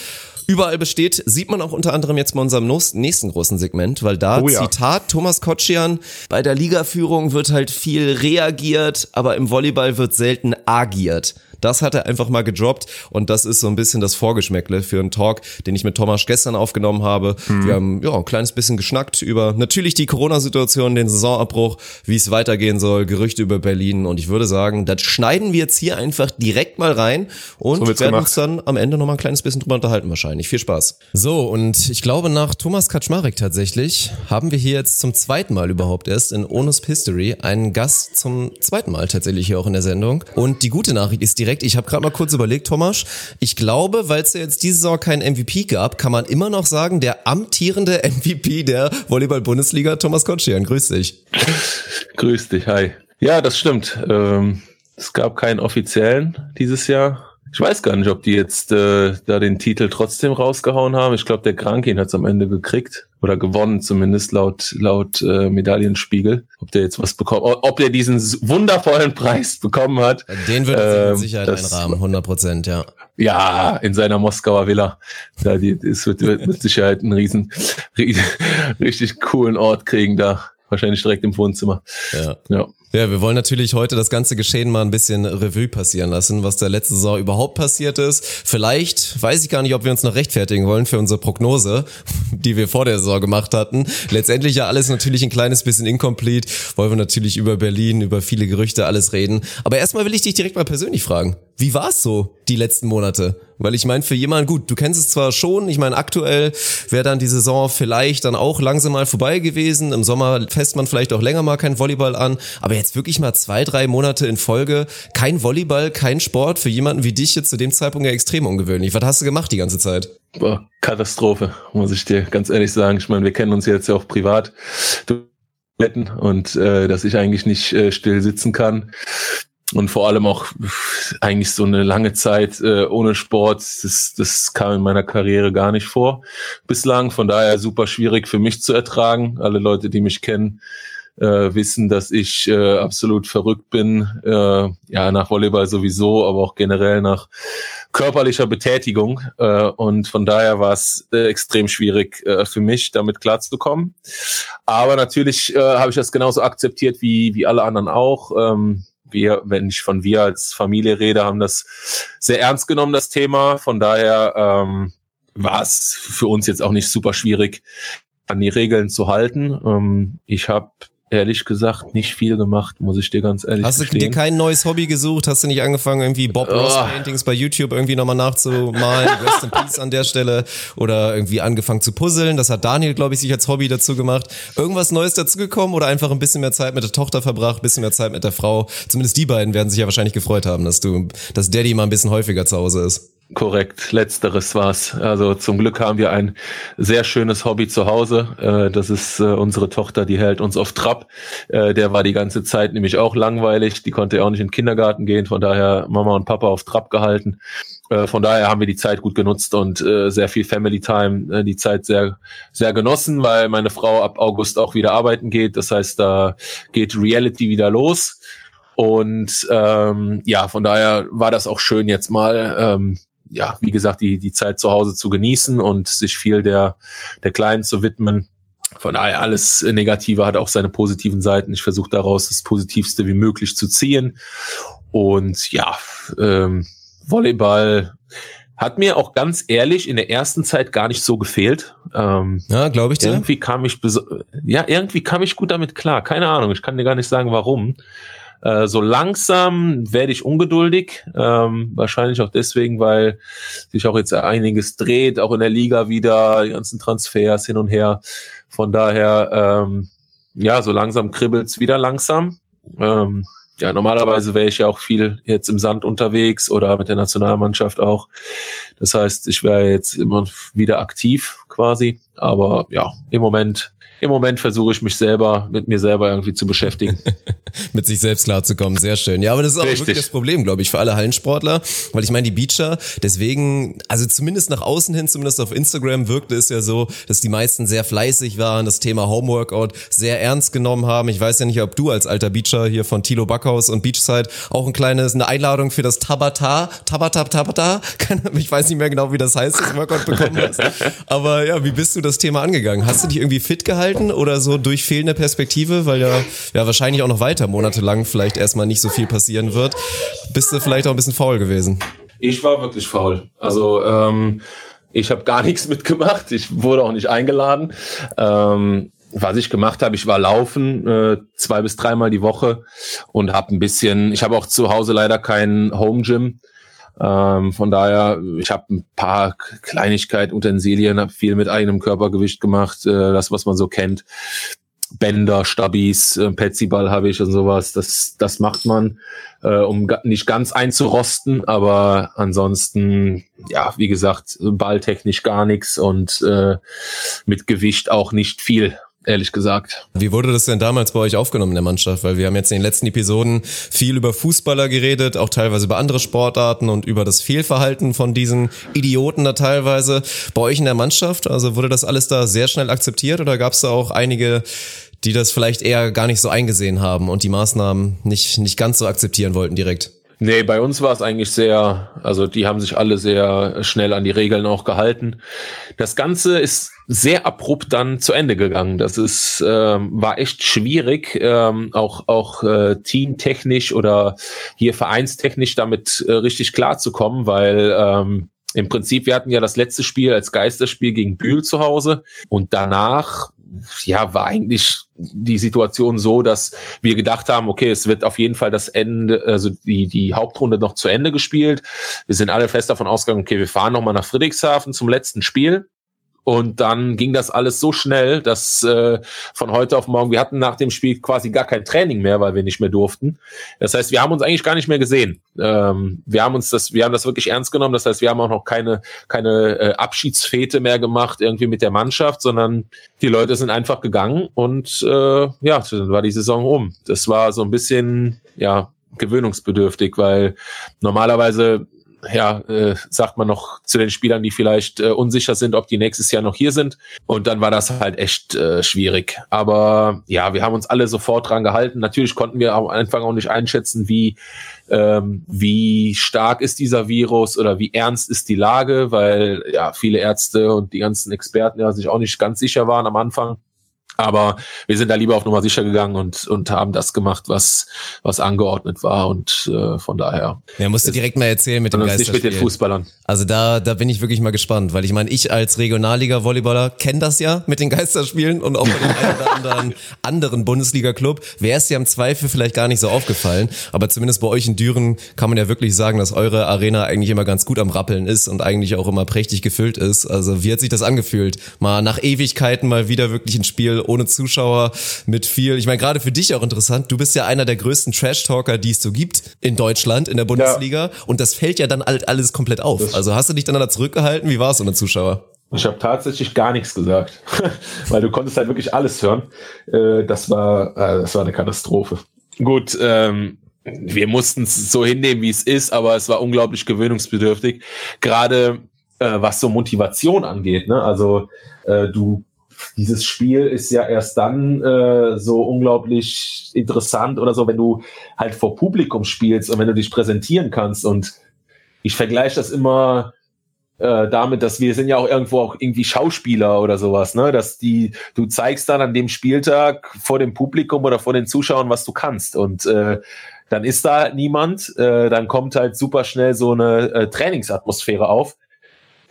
überall besteht, sieht man auch unter anderem jetzt bei unserem nächsten großen Segment, weil da, oh ja. Zitat, Thomas Kotschian, bei der Ligaführung wird halt viel reagiert, aber im Volleyball wird selten agiert. Das hat er einfach mal gedroppt und das ist so ein bisschen das Vorgeschmäckle für einen Talk, den ich mit Thomas gestern aufgenommen habe. Mhm. Wir haben ja ein kleines bisschen geschnackt über natürlich die Corona-Situation, den Saisonabbruch, wie es weitergehen soll, Gerüchte über Berlin und ich würde sagen, das schneiden wir jetzt hier einfach direkt mal rein und so werden gemacht. uns dann am Ende noch mal ein kleines bisschen drüber unterhalten wahrscheinlich. Viel Spaß. So und ich glaube nach Thomas Kaczmarek tatsächlich haben wir hier jetzt zum zweiten Mal überhaupt erst in Onus History einen Gast zum zweiten Mal tatsächlich hier auch in der Sendung und die gute Nachricht ist direkt direkt. Ich habe gerade mal kurz überlegt, Thomas. Ich glaube, weil es ja jetzt diese Saison keinen MVP gab, kann man immer noch sagen, der amtierende MVP der Volleyball-Bundesliga, Thomas Kotschian. Grüß dich. Grüß dich, hi. Ja, das stimmt. Ähm, es gab keinen offiziellen dieses Jahr. Ich weiß gar nicht, ob die jetzt äh, da den Titel trotzdem rausgehauen haben. Ich glaube, der Krankin hat es am Ende gekriegt oder gewonnen, zumindest laut laut äh, Medaillenspiegel. Ob der jetzt was bekommt, ob der diesen wundervollen Preis bekommen hat. Den äh, mit ähm, Sicherheit das, einrahmen, 100 Prozent, ja. Ja, in seiner Moskauer Villa. Da die, es wird, wird mit Sicherheit einen riesen, richtig coolen Ort kriegen da. Wahrscheinlich direkt im Wohnzimmer. Ja. ja. Ja, wir wollen natürlich heute das ganze Geschehen mal ein bisschen Revue passieren lassen, was der letzte Saison überhaupt passiert ist. Vielleicht weiß ich gar nicht, ob wir uns noch rechtfertigen wollen für unsere Prognose, die wir vor der Saison gemacht hatten. Letztendlich ja alles natürlich ein kleines bisschen incomplete. Wollen wir natürlich über Berlin, über viele Gerüchte alles reden. Aber erstmal will ich dich direkt mal persönlich fragen. Wie war es so die letzten Monate? Weil ich meine, für jemanden, gut, du kennst es zwar schon, ich meine, aktuell wäre dann die Saison vielleicht dann auch langsam mal vorbei gewesen. Im Sommer fässt man vielleicht auch länger mal kein Volleyball an. Aber jetzt wirklich mal zwei, drei Monate in Folge kein Volleyball, kein Sport für jemanden wie dich jetzt zu dem Zeitpunkt ja extrem ungewöhnlich. Was hast du gemacht die ganze Zeit? Boah, Katastrophe, muss ich dir ganz ehrlich sagen. Ich meine, wir kennen uns jetzt ja auch privat. Du und äh, dass ich eigentlich nicht äh, still sitzen kann und vor allem auch eigentlich so eine lange Zeit äh, ohne Sport, das, das kam in meiner Karriere gar nicht vor bislang. Von daher super schwierig für mich zu ertragen. Alle Leute, die mich kennen, äh, wissen, dass ich äh, absolut verrückt bin, äh, ja, nach Volleyball sowieso, aber auch generell nach körperlicher Betätigung. Äh, und von daher war es äh, extrem schwierig äh, für mich, damit klarzukommen. Aber natürlich äh, habe ich das genauso akzeptiert wie, wie alle anderen auch. Ähm, wir, wenn ich von wir als Familie rede, haben das sehr ernst genommen, das Thema. Von daher ähm, war es für uns jetzt auch nicht super schwierig, an die Regeln zu halten. Ähm, ich habe ehrlich gesagt nicht viel gemacht, muss ich dir ganz ehrlich sagen. Hast gestehen. du dir kein neues Hobby gesucht? Hast du nicht angefangen, irgendwie Bob Ross oh. Paintings bei YouTube irgendwie nochmal nachzumalen? Rest in Peace an der Stelle. Oder irgendwie angefangen zu puzzeln? Das hat Daniel, glaube ich, sich als Hobby dazu gemacht. Irgendwas Neues dazugekommen oder einfach ein bisschen mehr Zeit mit der Tochter verbracht, bisschen mehr Zeit mit der Frau? Zumindest die beiden werden sich ja wahrscheinlich gefreut haben, dass du, dass Daddy mal ein bisschen häufiger zu Hause ist. Korrekt, letzteres war's. Also zum Glück haben wir ein sehr schönes Hobby zu Hause. Äh, das ist äh, unsere Tochter, die hält uns auf Trab. Äh, der war die ganze Zeit nämlich auch langweilig. Die konnte ja auch nicht in den Kindergarten gehen. Von daher Mama und Papa auf Trab gehalten. Von daher haben wir die Zeit gut genutzt und sehr viel Family Time, die Zeit sehr, sehr genossen, weil meine Frau ab August auch wieder arbeiten geht. Das heißt, da geht Reality wieder los. Und ähm, ja, von daher war das auch schön jetzt mal ähm, ja, wie gesagt, die, die Zeit zu Hause zu genießen und sich viel der, der Kleinen zu widmen. Von daher alles Negative hat auch seine positiven Seiten. Ich versuche daraus das Positivste wie möglich zu ziehen. Und ja, ähm, Volleyball hat mir auch ganz ehrlich in der ersten Zeit gar nicht so gefehlt. Ähm, ja, glaube ich dir. Irgendwie kam ich, ja, irgendwie kam ich gut damit klar. Keine Ahnung, ich kann dir gar nicht sagen, warum. Äh, so langsam werde ich ungeduldig. Ähm, wahrscheinlich auch deswegen, weil sich auch jetzt einiges dreht, auch in der Liga wieder, die ganzen Transfers hin und her. Von daher, ähm, ja, so langsam kribbelt's wieder langsam. Ähm, ja, normalerweise wäre ich ja auch viel jetzt im Sand unterwegs oder mit der Nationalmannschaft auch. Das heißt, ich wäre jetzt immer wieder aktiv quasi. Aber ja, im Moment im Moment versuche ich mich selber mit mir selber irgendwie zu beschäftigen. mit sich selbst klarzukommen, sehr schön. Ja, aber das ist auch Richtig. wirklich das Problem, glaube ich, für alle Hallensportler, weil ich meine, die Beacher, deswegen, also zumindest nach außen hin, zumindest auf Instagram wirkte es ja so, dass die meisten sehr fleißig waren, das Thema Homeworkout sehr ernst genommen haben. Ich weiß ja nicht, ob du als alter Beacher hier von Tilo Backhaus und Beachside auch ein kleines, eine Einladung für das Tabata, Tabata, Tabata, ich weiß nicht mehr genau, wie das heißt, das Workout bekommen hast. Aber ja, wie bist du das Thema angegangen? Hast du dich irgendwie fit gehalten? oder so durch fehlende Perspektive, weil ja, ja wahrscheinlich auch noch weiter monatelang vielleicht erstmal nicht so viel passieren wird. Bist du vielleicht auch ein bisschen faul gewesen? Ich war wirklich faul. Also ähm, ich habe gar nichts mitgemacht. Ich wurde auch nicht eingeladen. Ähm, was ich gemacht habe, ich war laufen äh, zwei bis dreimal die Woche und habe ein bisschen. Ich habe auch zu Hause leider kein Home Gym. Ähm, von daher, ich habe ein paar Kleinigkeiten, Utensilien, habe viel mit eigenem Körpergewicht gemacht, äh, das, was man so kennt. Bänder, Stabis, äh, Petsyball habe ich und sowas. Das, das macht man, äh, um nicht ganz einzurosten, aber ansonsten, ja, wie gesagt, balltechnisch gar nichts und äh, mit Gewicht auch nicht viel ehrlich gesagt. Wie wurde das denn damals bei euch aufgenommen in der Mannschaft? Weil wir haben jetzt in den letzten Episoden viel über Fußballer geredet, auch teilweise über andere Sportarten und über das Fehlverhalten von diesen Idioten da teilweise. Bei euch in der Mannschaft, also wurde das alles da sehr schnell akzeptiert oder gab es da auch einige, die das vielleicht eher gar nicht so eingesehen haben und die Maßnahmen nicht, nicht ganz so akzeptieren wollten direkt? Nee, bei uns war es eigentlich sehr, also die haben sich alle sehr schnell an die Regeln auch gehalten. Das Ganze ist sehr abrupt dann zu Ende gegangen. Das ist ähm, war echt schwierig, ähm, auch auch äh, teamtechnisch oder hier vereinstechnisch damit äh, richtig klarzukommen, weil ähm, im Prinzip, wir hatten ja das letzte Spiel als Geisterspiel gegen Bühl zu Hause und danach ja, war eigentlich die Situation so, dass wir gedacht haben, okay, es wird auf jeden Fall das Ende, also die, die Hauptrunde noch zu Ende gespielt. Wir sind alle fest davon ausgegangen, okay, wir fahren nochmal nach Friedrichshafen zum letzten Spiel. Und dann ging das alles so schnell, dass äh, von heute auf morgen, wir hatten nach dem Spiel quasi gar kein Training mehr, weil wir nicht mehr durften. Das heißt, wir haben uns eigentlich gar nicht mehr gesehen. Ähm, wir haben uns das, wir haben das wirklich ernst genommen. Das heißt, wir haben auch noch keine, keine äh, Abschiedsfete mehr gemacht, irgendwie mit der Mannschaft, sondern die Leute sind einfach gegangen und äh, ja, dann war die Saison um. Das war so ein bisschen, ja, gewöhnungsbedürftig, weil normalerweise ja, äh, sagt man noch zu den Spielern, die vielleicht äh, unsicher sind, ob die nächstes Jahr noch hier sind. Und dann war das halt echt äh, schwierig. Aber ja, wir haben uns alle sofort dran gehalten. Natürlich konnten wir am Anfang auch nicht einschätzen, wie, ähm, wie stark ist dieser Virus oder wie ernst ist die Lage, weil ja viele Ärzte und die ganzen Experten ja sich auch nicht ganz sicher waren am Anfang. Aber wir sind da lieber auf Nummer sicher gegangen und, und haben das gemacht, was, was angeordnet war. Und äh, von daher. Ja, musst du direkt mal erzählen mit dem Geisterspiel. Nicht mit den Fußballern. Also da, da bin ich wirklich mal gespannt, weil ich meine, ich als Regionalliga-Volleyballer kenne das ja mit den Geisterspielen und auch mit dem einen oder anderen anderen Bundesliga-Club. Wäre es ja im Zweifel vielleicht gar nicht so aufgefallen. Aber zumindest bei euch in Düren kann man ja wirklich sagen, dass eure Arena eigentlich immer ganz gut am Rappeln ist und eigentlich auch immer prächtig gefüllt ist. Also wie hat sich das angefühlt? Mal nach Ewigkeiten mal wieder wirklich ein Spiel ohne Zuschauer, mit viel. Ich meine, gerade für dich auch interessant. Du bist ja einer der größten Trash-Talker, die es so gibt in Deutschland, in der Bundesliga. Ja. Und das fällt ja dann halt alles komplett auf. Das also hast du dich dann da zurückgehalten? Wie war es ohne Zuschauer? Ich habe tatsächlich gar nichts gesagt, weil du konntest halt wirklich alles hören. Äh, das war, äh, das war eine Katastrophe. Gut, ähm, wir mussten es so hinnehmen, wie es ist, aber es war unglaublich gewöhnungsbedürftig. Gerade äh, was so Motivation angeht. Ne? Also äh, du dieses Spiel ist ja erst dann äh, so unglaublich interessant oder so, wenn du halt vor Publikum spielst und wenn du dich präsentieren kannst. Und ich vergleiche das immer äh, damit, dass wir sind ja auch irgendwo auch irgendwie Schauspieler oder sowas, ne? Dass die, du zeigst dann an dem Spieltag vor dem Publikum oder vor den Zuschauern, was du kannst. Und äh, dann ist da niemand, äh, dann kommt halt super schnell so eine äh, Trainingsatmosphäre auf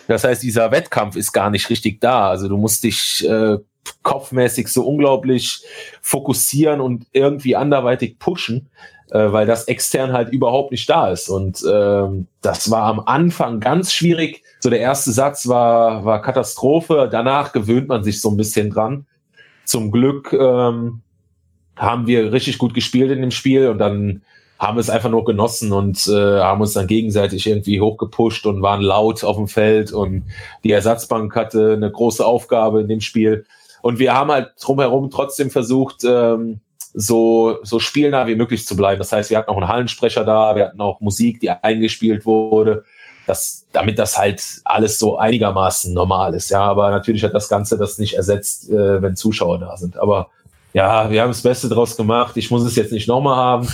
das heißt, dieser Wettkampf ist gar nicht richtig da. Also du musst dich äh, kopfmäßig so unglaublich fokussieren und irgendwie anderweitig pushen, äh, weil das extern halt überhaupt nicht da ist. Und ähm, das war am Anfang ganz schwierig. So der erste Satz war, war Katastrophe. Danach gewöhnt man sich so ein bisschen dran. Zum Glück ähm, haben wir richtig gut gespielt in dem Spiel und dann haben es einfach nur genossen und äh, haben uns dann gegenseitig irgendwie hochgepusht und waren laut auf dem Feld und die Ersatzbank hatte eine große Aufgabe in dem Spiel. Und wir haben halt drumherum trotzdem versucht, ähm, so, so spielnah wie möglich zu bleiben. Das heißt, wir hatten auch einen Hallensprecher da, wir hatten auch Musik, die eingespielt wurde, das, damit das halt alles so einigermaßen normal ist. Ja, aber natürlich hat das Ganze das nicht ersetzt, äh, wenn Zuschauer da sind. Aber ja, wir haben das Beste draus gemacht. Ich muss es jetzt nicht nochmal haben.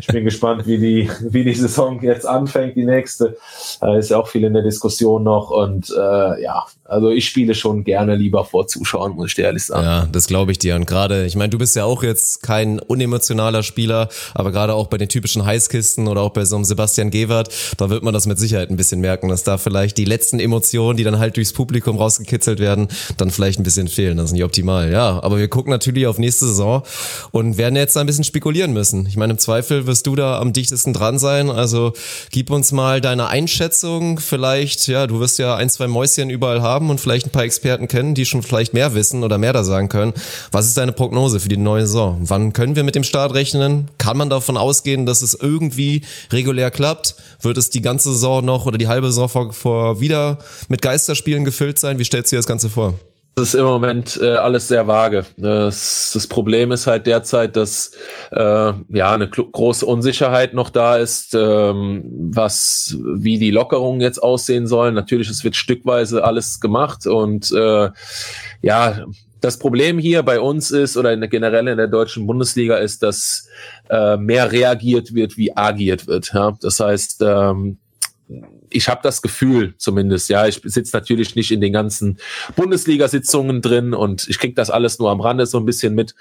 Ich bin gespannt, wie die, wie die Saison jetzt anfängt, die nächste. Da ist ja auch viel in der Diskussion noch. Und äh, ja, also ich spiele schon gerne lieber vor Zuschauern, muss ich dir ehrlich sagen. Ja, das glaube ich dir. Und gerade, ich meine, du bist ja auch jetzt kein unemotionaler Spieler, aber gerade auch bei den typischen Heißkisten oder auch bei so einem Sebastian Gewert, da wird man das mit Sicherheit ein bisschen merken, dass da vielleicht die letzten Emotionen, die dann halt durchs Publikum rausgekitzelt werden, dann vielleicht ein bisschen fehlen. Das ist nicht optimal. Ja, aber wir gucken natürlich auf nächste Saison und werden jetzt ein bisschen spekulieren müssen. Ich meine, im Zweifel wirst du da am dichtesten dran sein. Also gib uns mal deine Einschätzung. Vielleicht, ja, du wirst ja ein, zwei Mäuschen überall haben haben und vielleicht ein paar Experten kennen, die schon vielleicht mehr wissen oder mehr da sagen können. Was ist deine Prognose für die neue Saison? Wann können wir mit dem Start rechnen? Kann man davon ausgehen, dass es irgendwie regulär klappt? Wird es die ganze Saison noch oder die halbe Saison vor, vor wieder mit Geisterspielen gefüllt sein? Wie stellst du dir das Ganze vor? Ist im Moment äh, alles sehr vage. Das, das Problem ist halt derzeit, dass äh, ja eine große Unsicherheit noch da ist, ähm, was wie die Lockerungen jetzt aussehen sollen. Natürlich, es wird stückweise alles gemacht und äh, ja, das Problem hier bei uns ist oder in, generell in der deutschen Bundesliga ist, dass äh, mehr reagiert wird, wie agiert wird. Ja? Das heißt, ähm, ich habe das Gefühl zumindest, ja, ich sitze natürlich nicht in den ganzen Bundesliga-Sitzungen drin und ich krieg das alles nur am Rande so ein bisschen mit,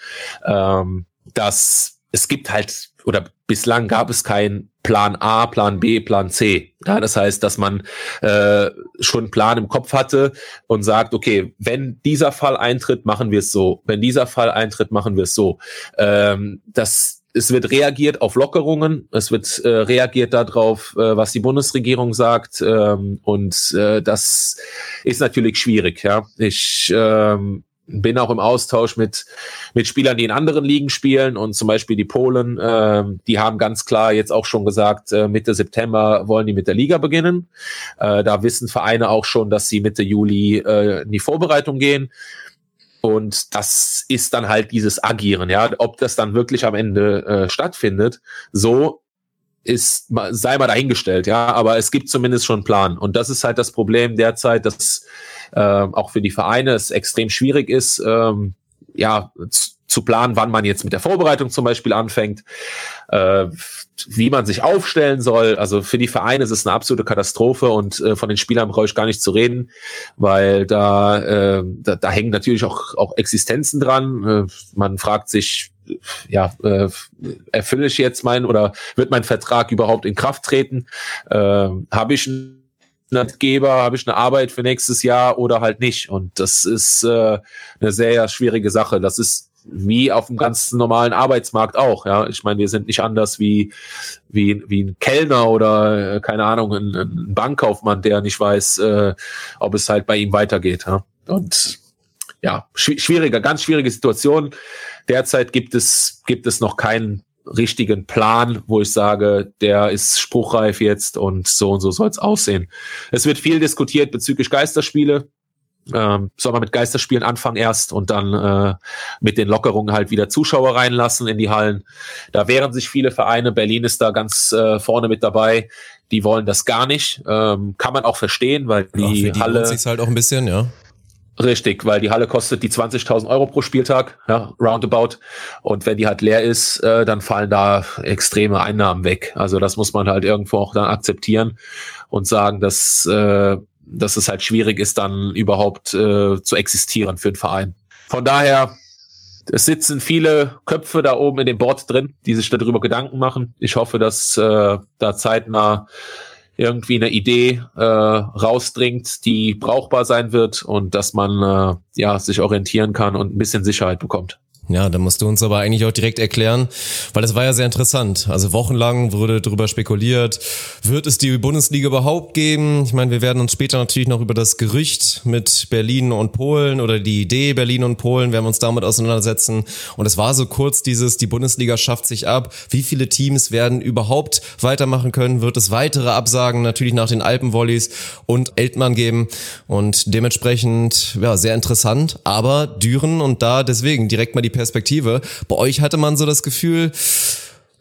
ähm, dass es gibt halt oder bislang gab es keinen Plan A, Plan B, Plan C. Ja, das heißt, dass man äh, schon einen Plan im Kopf hatte und sagt, okay, wenn dieser Fall eintritt, machen wir es so. Wenn dieser Fall eintritt, machen wir es so. Ähm, das es wird reagiert auf Lockerungen, es wird äh, reagiert darauf, äh, was die Bundesregierung sagt ähm, und äh, das ist natürlich schwierig. Ja, ich ähm, bin auch im Austausch mit mit Spielern, die in anderen Ligen spielen und zum Beispiel die Polen, äh, die haben ganz klar jetzt auch schon gesagt, äh, Mitte September wollen die mit der Liga beginnen. Äh, da wissen Vereine auch schon, dass sie Mitte Juli äh, in die Vorbereitung gehen. Und das ist dann halt dieses Agieren, ja. Ob das dann wirklich am Ende äh, stattfindet, so ist, sei mal dahingestellt, ja, aber es gibt zumindest schon einen Plan. Und das ist halt das Problem derzeit, dass äh, auch für die Vereine es extrem schwierig ist, ähm, ja, zu planen, wann man jetzt mit der Vorbereitung zum Beispiel anfängt, äh, wie man sich aufstellen soll. Also für die Vereine ist es eine absolute Katastrophe und äh, von den Spielern brauche ich gar nicht zu reden, weil da, äh, da, da hängen natürlich auch, auch Existenzen dran. Äh, man fragt sich, ja, äh, erfülle ich jetzt meinen oder wird mein Vertrag überhaupt in Kraft treten? Äh, Habe ich einen Arbeitgeber, habe ich eine Arbeit für nächstes Jahr oder halt nicht? Und das ist äh, eine sehr schwierige Sache. Das ist wie auf dem ganz normalen Arbeitsmarkt auch. Ja, ich meine, wir sind nicht anders wie wie wie ein Kellner oder äh, keine Ahnung ein, ein Bankkaufmann, der nicht weiß, äh, ob es halt bei ihm weitergeht. Ja? Und ja, schwieriger, ganz schwierige Situation. Derzeit gibt es gibt es noch keinen richtigen Plan, wo ich sage, der ist spruchreif jetzt und so und so soll es aussehen. Es wird viel diskutiert bezüglich Geisterspiele ähm, soll man mit Geisterspielen anfangen erst und dann äh, mit den Lockerungen halt wieder Zuschauer reinlassen in die Hallen. Da wehren sich viele Vereine. Berlin ist da ganz äh, vorne mit dabei. Die wollen das gar nicht. Ähm, kann man auch verstehen, weil die, ja, die Halle sich halt auch ein bisschen, ja. Richtig, weil die Halle kostet die 20.000 Euro pro Spieltag, ja, roundabout. Und wenn die halt leer ist, äh, dann fallen da extreme Einnahmen weg. Also das muss man halt irgendwo auch dann akzeptieren und sagen, dass äh, dass es halt schwierig ist, dann überhaupt äh, zu existieren für einen Verein. Von daher, es sitzen viele Köpfe da oben in dem Board drin, die sich darüber Gedanken machen. Ich hoffe, dass äh, da zeitnah irgendwie eine Idee äh, rausdringt, die brauchbar sein wird und dass man äh, ja sich orientieren kann und ein bisschen Sicherheit bekommt. Ja, da musst du uns aber eigentlich auch direkt erklären, weil das war ja sehr interessant. Also wochenlang wurde darüber spekuliert, wird es die Bundesliga überhaupt geben? Ich meine, wir werden uns später natürlich noch über das Gerücht mit Berlin und Polen oder die Idee Berlin und Polen, werden wir uns damit auseinandersetzen. Und es war so kurz dieses, die Bundesliga schafft sich ab. Wie viele Teams werden überhaupt weitermachen können? Wird es weitere Absagen natürlich nach den Alpenvolleys und Eltmann geben? Und dementsprechend, ja, sehr interessant. Aber Düren und da deswegen direkt mal die Perspektive. Bei euch hatte man so das Gefühl,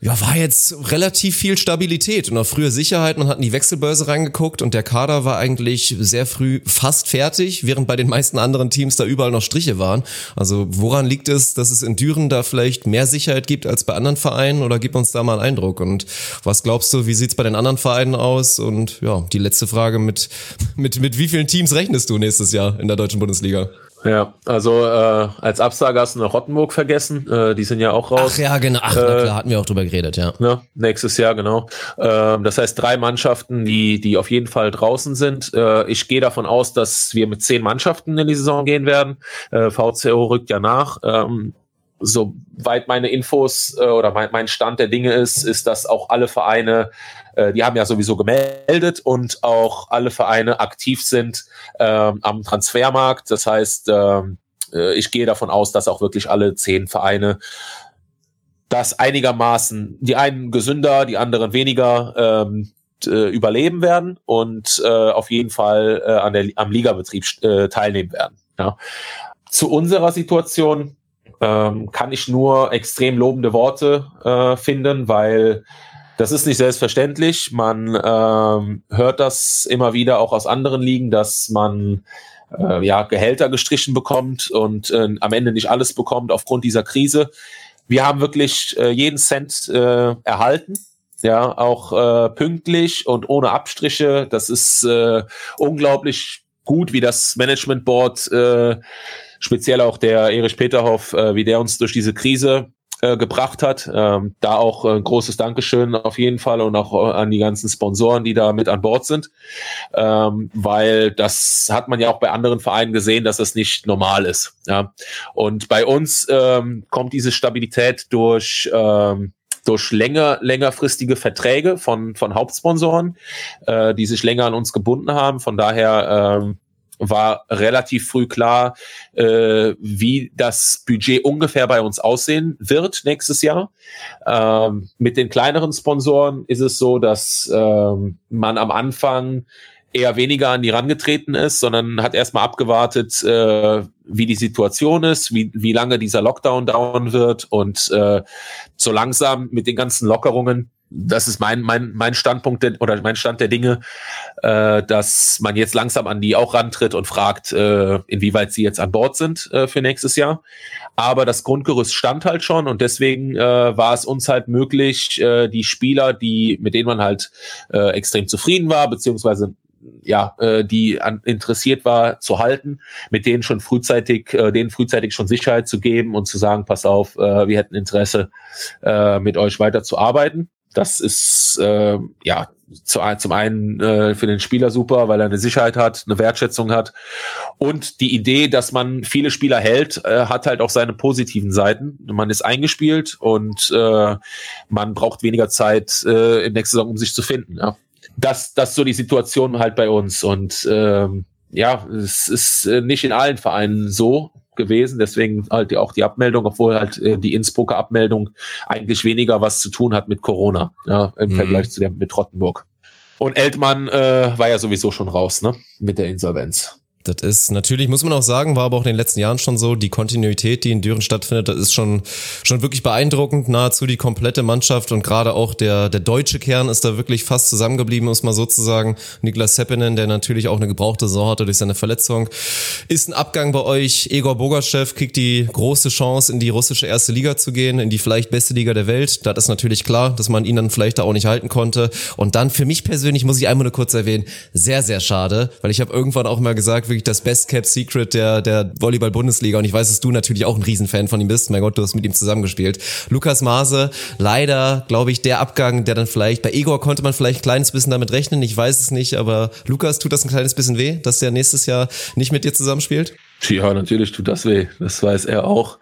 ja, war jetzt relativ viel Stabilität und auch früher Sicherheit. Man hat in die Wechselbörse reingeguckt und der Kader war eigentlich sehr früh fast fertig, während bei den meisten anderen Teams da überall noch Striche waren. Also woran liegt es, dass es in Düren da vielleicht mehr Sicherheit gibt als bei anderen Vereinen oder gib uns da mal einen Eindruck? Und was glaubst du, wie sieht's bei den anderen Vereinen aus? Und ja, die letzte Frage mit, mit, mit wie vielen Teams rechnest du nächstes Jahr in der deutschen Bundesliga? Ja, also äh, als Absage hast du noch Rottenburg vergessen. Äh, die sind ja auch raus. Ach ja, genau. Ach, äh, na klar, hatten wir auch drüber geredet, ja. Ne, nächstes Jahr, genau. Äh, das heißt, drei Mannschaften, die, die auf jeden Fall draußen sind. Äh, ich gehe davon aus, dass wir mit zehn Mannschaften in die Saison gehen werden. Äh, VCO rückt ja nach. Ähm, soweit meine Infos äh, oder mein, mein Stand der Dinge ist, ist, dass auch alle Vereine äh, die haben ja sowieso gemeldet und auch alle Vereine aktiv sind ähm, am Transfermarkt. Das heißt, ähm, äh, ich gehe davon aus, dass auch wirklich alle zehn Vereine das einigermaßen, die einen gesünder, die anderen weniger ähm, äh, überleben werden und äh, auf jeden Fall äh, an der, am Ligabetrieb äh, teilnehmen werden. Ja. Zu unserer Situation ähm, kann ich nur extrem lobende Worte äh, finden, weil das ist nicht selbstverständlich. Man ähm, hört das immer wieder auch aus anderen Ligen, dass man äh, ja Gehälter gestrichen bekommt und äh, am Ende nicht alles bekommt aufgrund dieser Krise. Wir haben wirklich äh, jeden Cent äh, erhalten. Ja, auch äh, pünktlich und ohne Abstriche. Das ist äh, unglaublich gut, wie das Management Board, äh, speziell auch der Erich Peterhoff, äh, wie der uns durch diese Krise äh, gebracht hat. Ähm, da auch ein großes Dankeschön auf jeden Fall und auch äh, an die ganzen Sponsoren, die da mit an Bord sind, ähm, weil das hat man ja auch bei anderen Vereinen gesehen, dass das nicht normal ist. Ja. Und bei uns ähm, kommt diese Stabilität durch ähm, durch länger, längerfristige Verträge von, von Hauptsponsoren, äh, die sich länger an uns gebunden haben. Von daher ähm, war relativ früh klar, äh, wie das Budget ungefähr bei uns aussehen wird nächstes Jahr. Ähm, mit den kleineren Sponsoren ist es so, dass ähm, man am Anfang eher weniger an die rangetreten ist, sondern hat erstmal abgewartet, äh, wie die Situation ist, wie, wie lange dieser Lockdown dauern wird und äh, so langsam mit den ganzen Lockerungen das ist mein, mein, mein Standpunkt der, oder mein Stand der Dinge, äh, dass man jetzt langsam an die auch rantritt und fragt, äh, inwieweit sie jetzt an Bord sind äh, für nächstes Jahr. Aber das Grundgerüst stand halt schon und deswegen äh, war es uns halt möglich, äh, die Spieler, die mit denen man halt äh, extrem zufrieden war, beziehungsweise ja, äh, die an, interessiert war, zu halten, mit denen schon frühzeitig, äh, denen frühzeitig schon Sicherheit zu geben und zu sagen, pass auf, äh, wir hätten Interesse, äh, mit euch weiter zu arbeiten. Das ist äh, ja zu, zum einen äh, für den Spieler super, weil er eine Sicherheit hat, eine Wertschätzung hat. Und die Idee, dass man viele Spieler hält, äh, hat halt auch seine positiven Seiten. Man ist eingespielt und äh, man braucht weniger Zeit äh, in nächster Saison, um sich zu finden. Ja das, das so die Situation halt bei uns. Und ähm, ja, es ist äh, nicht in allen Vereinen so gewesen, deswegen halt auch die Abmeldung, obwohl halt äh, die Innsbrucker Abmeldung eigentlich weniger was zu tun hat mit Corona, ja, im mhm. Vergleich zu der mit Rottenburg. Und Eltmann äh, war ja sowieso schon raus, ne, mit der Insolvenz. Das ist natürlich, muss man auch sagen, war aber auch in den letzten Jahren schon so, die Kontinuität, die in Düren stattfindet, das ist schon, schon wirklich beeindruckend. Nahezu die komplette Mannschaft und gerade auch der, der deutsche Kern ist da wirklich fast zusammengeblieben, muss man sozusagen. Niklas Seppinen, der natürlich auch eine gebrauchte Saison hatte durch seine Verletzung. Ist ein Abgang bei euch. Egor Bogaschew kriegt die große Chance, in die russische erste Liga zu gehen, in die vielleicht beste Liga der Welt. Da ist natürlich klar, dass man ihn dann vielleicht da auch nicht halten konnte. Und dann für mich persönlich, muss ich einmal nur kurz erwähnen, sehr, sehr schade, weil ich habe irgendwann auch mal gesagt, wirklich das Best Kept Secret der, der Volleyball-Bundesliga. Und ich weiß, dass du natürlich auch ein Riesenfan von ihm bist. Mein Gott, du hast mit ihm zusammengespielt. Lukas Maase, leider, glaube ich, der Abgang, der dann vielleicht, bei Igor konnte man vielleicht ein kleines bisschen damit rechnen. Ich weiß es nicht, aber Lukas, tut das ein kleines bisschen weh, dass der nächstes Jahr nicht mit dir zusammenspielt? Ja, natürlich tut das weh. Das weiß er auch.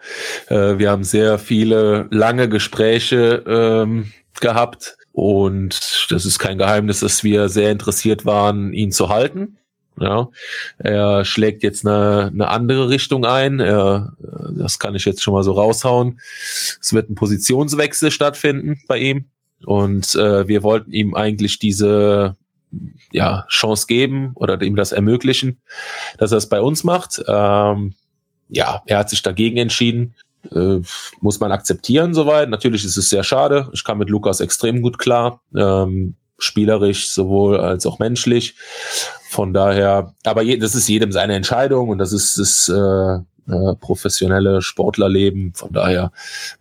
Äh, wir haben sehr viele lange Gespräche ähm, gehabt und das ist kein Geheimnis, dass wir sehr interessiert waren, ihn zu halten. Ja, er schlägt jetzt eine, eine andere Richtung ein. Er, das kann ich jetzt schon mal so raushauen. Es wird ein Positionswechsel stattfinden bei ihm. Und äh, wir wollten ihm eigentlich diese ja, Chance geben oder ihm das ermöglichen, dass er es bei uns macht. Ähm, ja, er hat sich dagegen entschieden. Äh, muss man akzeptieren soweit. Natürlich ist es sehr schade. Ich kam mit Lukas extrem gut klar. Ähm, spielerisch sowohl als auch menschlich. Von daher, aber je, das ist jedem seine Entscheidung und das ist das äh, äh, professionelle Sportlerleben. Von daher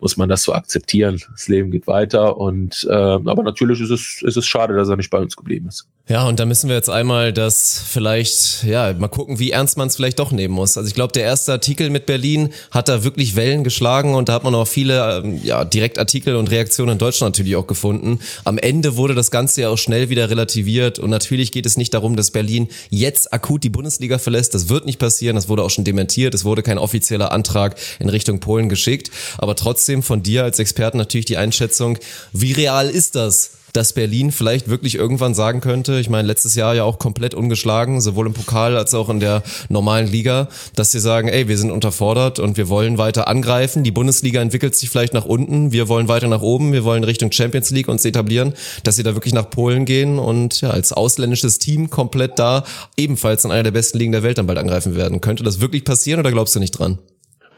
muss man das so akzeptieren. Das Leben geht weiter und äh, aber natürlich ist es ist es schade, dass er nicht bei uns geblieben ist. Ja, und da müssen wir jetzt einmal das vielleicht, ja, mal gucken, wie ernst man es vielleicht doch nehmen muss. Also ich glaube, der erste Artikel mit Berlin hat da wirklich Wellen geschlagen und da hat man auch viele ähm, ja, Direktartikel und Reaktionen in Deutschland natürlich auch gefunden. Am Ende wurde das Ganze ja auch schnell wieder relativiert und natürlich geht es nicht darum, dass Berlin jetzt akut die Bundesliga verlässt. Das wird nicht passieren, das wurde auch schon dementiert. Es wurde kein offizieller Antrag in Richtung Polen geschickt. Aber trotzdem von dir als Experten natürlich die Einschätzung, wie real ist das? Dass Berlin vielleicht wirklich irgendwann sagen könnte, ich meine, letztes Jahr ja auch komplett ungeschlagen, sowohl im Pokal als auch in der normalen Liga, dass sie sagen, ey, wir sind unterfordert und wir wollen weiter angreifen. Die Bundesliga entwickelt sich vielleicht nach unten, wir wollen weiter nach oben, wir wollen Richtung Champions League uns etablieren, dass sie da wirklich nach Polen gehen und ja, als ausländisches Team komplett da ebenfalls in einer der besten Ligen der Welt dann bald angreifen werden. Könnte das wirklich passieren oder glaubst du nicht dran?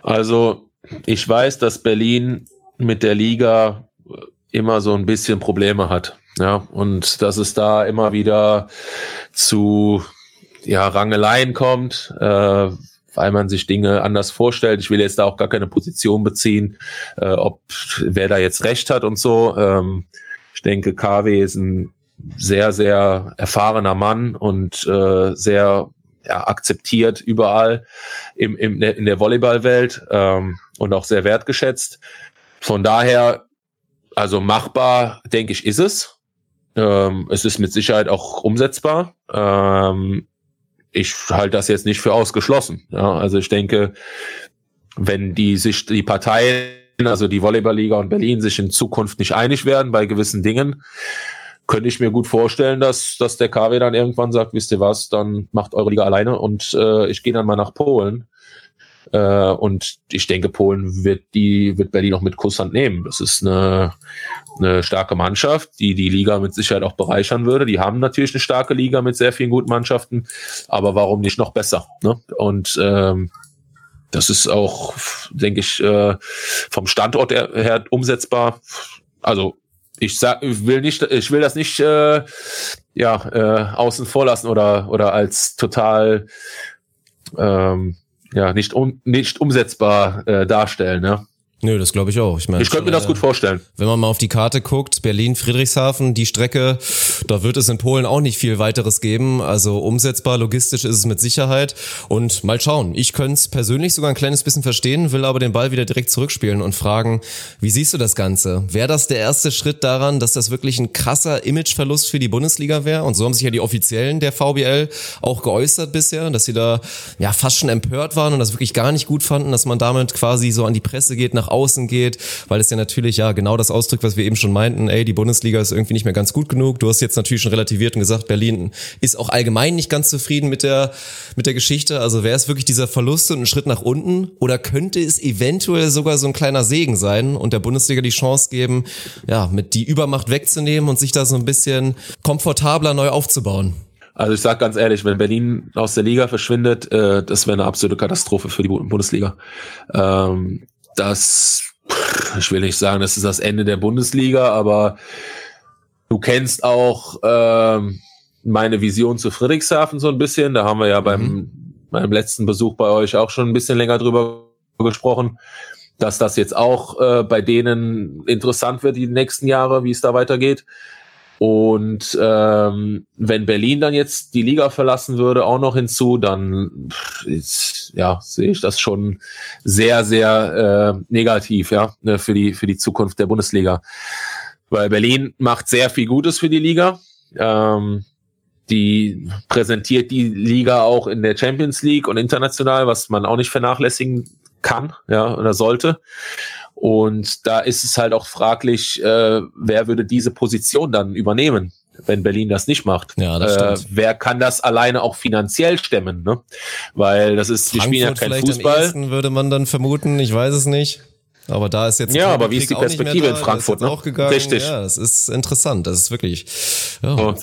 Also, ich weiß, dass Berlin mit der Liga immer so ein bisschen Probleme hat. Ja, und dass es da immer wieder zu ja, Rangeleien kommt, äh, weil man sich Dinge anders vorstellt. Ich will jetzt da auch gar keine Position beziehen, äh, ob wer da jetzt recht hat und so. Ähm, ich denke, KW ist ein sehr, sehr erfahrener Mann und äh, sehr ja, akzeptiert überall im, im, in der Volleyballwelt ähm, und auch sehr wertgeschätzt. Von daher also machbar, denke ich, ist es. Ähm, es ist mit Sicherheit auch umsetzbar. Ähm, ich halte das jetzt nicht für ausgeschlossen. Ja, also ich denke, wenn die sich die Parteien, also die Volleyballliga und Berlin, sich in Zukunft nicht einig werden bei gewissen Dingen, könnte ich mir gut vorstellen, dass, dass der KW dann irgendwann sagt, wisst ihr was, dann macht eure Liga alleine und äh, ich gehe dann mal nach Polen. Äh, und ich denke, Polen wird die, wird Berlin auch mit Kusshand nehmen. Das ist eine, eine starke Mannschaft, die die Liga mit Sicherheit auch bereichern würde. Die haben natürlich eine starke Liga mit sehr vielen guten Mannschaften, aber warum nicht noch besser? Ne? Und ähm, das ist auch, denke ich, äh, vom Standort her umsetzbar. Also ich sag, ich will nicht, ich will das nicht äh, ja äh, außen vor lassen oder oder als total ähm, ja nicht um, nicht umsetzbar äh, darstellen. Ne? Nö, das glaube ich auch. Ich, mein, ich könnte mir das gut vorstellen. Wenn man mal auf die Karte guckt, Berlin, Friedrichshafen, die Strecke, da wird es in Polen auch nicht viel weiteres geben. Also umsetzbar, logistisch ist es mit Sicherheit. Und mal schauen. Ich könnte es persönlich sogar ein kleines bisschen verstehen, will aber den Ball wieder direkt zurückspielen und fragen, wie siehst du das Ganze? Wäre das der erste Schritt daran, dass das wirklich ein krasser Imageverlust für die Bundesliga wäre? Und so haben sich ja die Offiziellen der VBL auch geäußert bisher, dass sie da ja fast schon empört waren und das wirklich gar nicht gut fanden, dass man damit quasi so an die Presse geht nach außen geht, weil es ja natürlich ja genau das ausdrückt, was wir eben schon meinten, ey, die Bundesliga ist irgendwie nicht mehr ganz gut genug. Du hast jetzt natürlich schon relativiert und gesagt, Berlin ist auch allgemein nicht ganz zufrieden mit der, mit der Geschichte. Also wäre es wirklich dieser Verlust und ein Schritt nach unten oder könnte es eventuell sogar so ein kleiner Segen sein und der Bundesliga die Chance geben, ja, mit die Übermacht wegzunehmen und sich da so ein bisschen komfortabler neu aufzubauen? Also ich sage ganz ehrlich, wenn Berlin aus der Liga verschwindet, äh, das wäre eine absolute Katastrophe für die Bundesliga. Ähm, das ich will nicht sagen, das ist das Ende der Bundesliga, aber du kennst auch ähm, meine Vision zu Friedrichshafen so ein bisschen. Da haben wir ja mhm. beim meinem letzten Besuch bei euch auch schon ein bisschen länger drüber gesprochen, dass das jetzt auch äh, bei denen interessant wird die nächsten Jahre, wie es da weitergeht. Und ähm, wenn Berlin dann jetzt die Liga verlassen würde, auch noch hinzu, dann ist, ja, sehe ich das schon sehr, sehr äh, negativ, ja, ne, für die für die Zukunft der Bundesliga. Weil Berlin macht sehr viel Gutes für die Liga. Ähm, die präsentiert die Liga auch in der Champions League und international, was man auch nicht vernachlässigen kann, ja, oder sollte. Und da ist es halt auch fraglich, äh, wer würde diese Position dann übernehmen, wenn Berlin das nicht macht. Ja, das äh, wer kann das alleine auch finanziell stemmen? Ne? Weil das ist, die spielen ja kein Fußball. Würde man dann vermuten, ich weiß es nicht. Aber da ist jetzt ja, aber wie ist die Perspektive in Frankfurt? Ne? Auch gegangen. Richtig. Ja, das ist interessant. Das ist wirklich. Ja. So.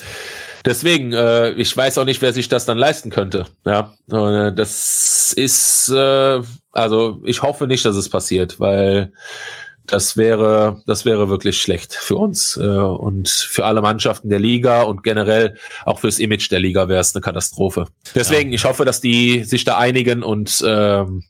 Deswegen, äh, ich weiß auch nicht, wer sich das dann leisten könnte. Ja, äh, das ist äh, also ich hoffe nicht, dass es passiert, weil das wäre, das wäre wirklich schlecht für uns äh, und für alle Mannschaften der Liga und generell auch fürs Image der Liga wäre es eine Katastrophe. Deswegen, ja. ich hoffe, dass die sich da einigen und ähm,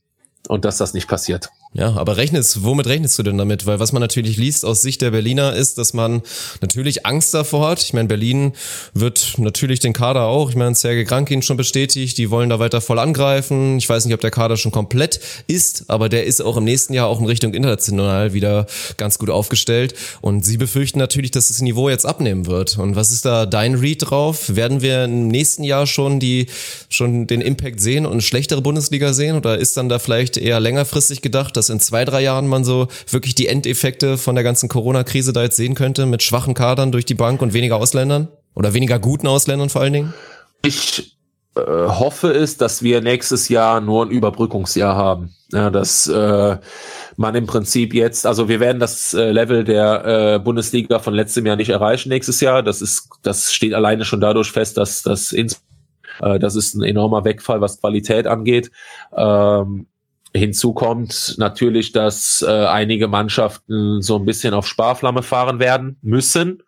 und dass das nicht passiert. Ja, aber rechnest, womit rechnest du denn damit? Weil was man natürlich liest aus Sicht der Berliner ist, dass man natürlich Angst davor hat. Ich meine, Berlin wird natürlich den Kader auch, ich meine, Sergei Krankin schon bestätigt, die wollen da weiter voll angreifen. Ich weiß nicht, ob der Kader schon komplett ist, aber der ist auch im nächsten Jahr auch in Richtung international wieder ganz gut aufgestellt. Und sie befürchten natürlich, dass das Niveau jetzt abnehmen wird. Und was ist da dein Read drauf? Werden wir im nächsten Jahr schon die, schon den Impact sehen und eine schlechtere Bundesliga sehen? Oder ist dann da vielleicht eher längerfristig gedacht, dass in zwei, drei Jahren man so wirklich die Endeffekte von der ganzen Corona-Krise da jetzt sehen könnte mit schwachen Kadern durch die Bank und weniger Ausländern? Oder weniger guten Ausländern vor allen Dingen? Ich äh, hoffe es, dass wir nächstes Jahr nur ein Überbrückungsjahr haben. Ja, dass äh, man im Prinzip jetzt, also wir werden das äh, Level der äh, Bundesliga von letztem Jahr nicht erreichen nächstes Jahr. Das ist, das steht alleine schon dadurch fest, dass das ins äh, das ist ein enormer Wegfall, was Qualität angeht. Ähm, Hinzu kommt natürlich, dass äh, einige Mannschaften so ein bisschen auf Sparflamme fahren werden müssen.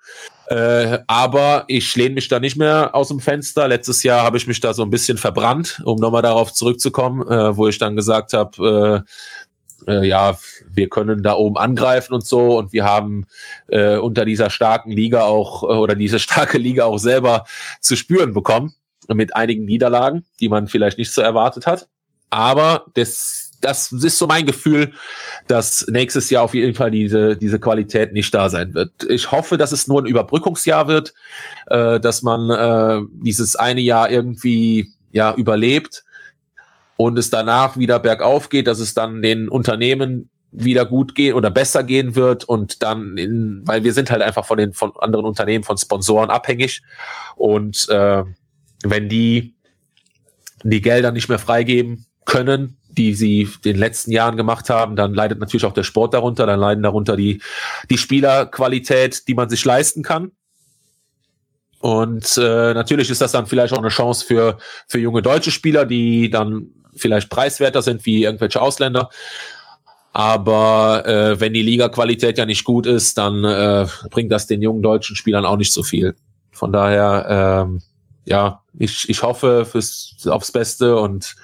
Äh, aber ich lehne mich da nicht mehr aus dem Fenster. Letztes Jahr habe ich mich da so ein bisschen verbrannt, um nochmal darauf zurückzukommen, äh, wo ich dann gesagt habe, äh, äh, ja, wir können da oben angreifen und so. Und wir haben äh, unter dieser starken Liga auch, äh, oder diese starke Liga auch selber zu spüren bekommen. Mit einigen Niederlagen, die man vielleicht nicht so erwartet hat. Aber das das ist so mein Gefühl, dass nächstes Jahr auf jeden Fall diese, diese Qualität nicht da sein wird. Ich hoffe, dass es nur ein Überbrückungsjahr wird, äh, dass man äh, dieses eine Jahr irgendwie ja überlebt und es danach wieder bergauf geht, dass es dann den Unternehmen wieder gut gehen oder besser gehen wird und dann in, weil wir sind halt einfach von den von anderen Unternehmen, von Sponsoren abhängig und äh, wenn die die Gelder nicht mehr freigeben können, die sie den letzten Jahren gemacht haben, dann leidet natürlich auch der Sport darunter, dann leiden darunter die, die Spielerqualität, die man sich leisten kann. Und äh, natürlich ist das dann vielleicht auch eine Chance für, für junge deutsche Spieler, die dann vielleicht preiswerter sind wie irgendwelche Ausländer. Aber äh, wenn die Liga-Qualität ja nicht gut ist, dann äh, bringt das den jungen deutschen Spielern auch nicht so viel. Von daher, ähm, ja, ich, ich hoffe fürs, aufs Beste und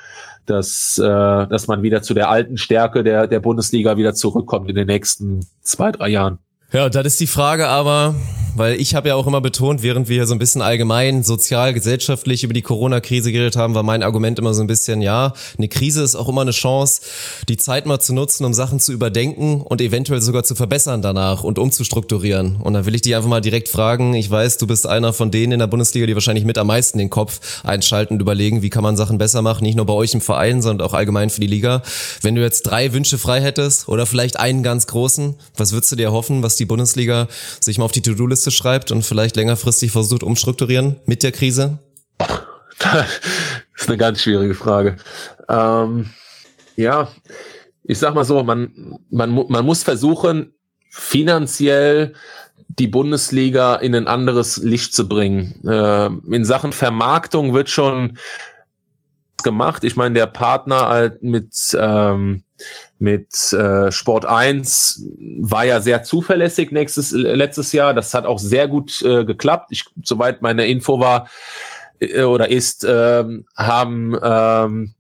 dass, äh, dass man wieder zu der alten Stärke der, der Bundesliga wieder zurückkommt in den nächsten zwei, drei Jahren. Ja, und das ist die Frage aber, weil ich habe ja auch immer betont, während wir so ein bisschen allgemein sozial, gesellschaftlich über die Corona-Krise geredet haben, war mein Argument immer so ein bisschen, ja, eine Krise ist auch immer eine Chance, die Zeit mal zu nutzen, um Sachen zu überdenken und eventuell sogar zu verbessern danach und umzustrukturieren. Und da will ich dich einfach mal direkt fragen, ich weiß, du bist einer von denen in der Bundesliga, die wahrscheinlich mit am meisten den Kopf einschalten und überlegen, wie kann man Sachen besser machen, nicht nur bei euch im Verein, sondern auch allgemein für die Liga. Wenn du jetzt drei Wünsche frei hättest oder vielleicht einen ganz großen, was würdest du dir hoffen, was die Bundesliga sich mal auf die To-Do-Liste Liste schreibt und vielleicht längerfristig versucht umstrukturieren mit der Krise? Das ist eine ganz schwierige Frage. Ähm, ja, ich sag mal so, man, man, man muss versuchen, finanziell die Bundesliga in ein anderes Licht zu bringen. Äh, in Sachen Vermarktung wird schon gemacht. Ich meine, der Partner halt mit ähm, mit äh, Sport 1 war ja sehr zuverlässig nächstes, letztes Jahr. Das hat auch sehr gut äh, geklappt. Ich, soweit meine Info war äh, oder ist, ähm, haben ähm,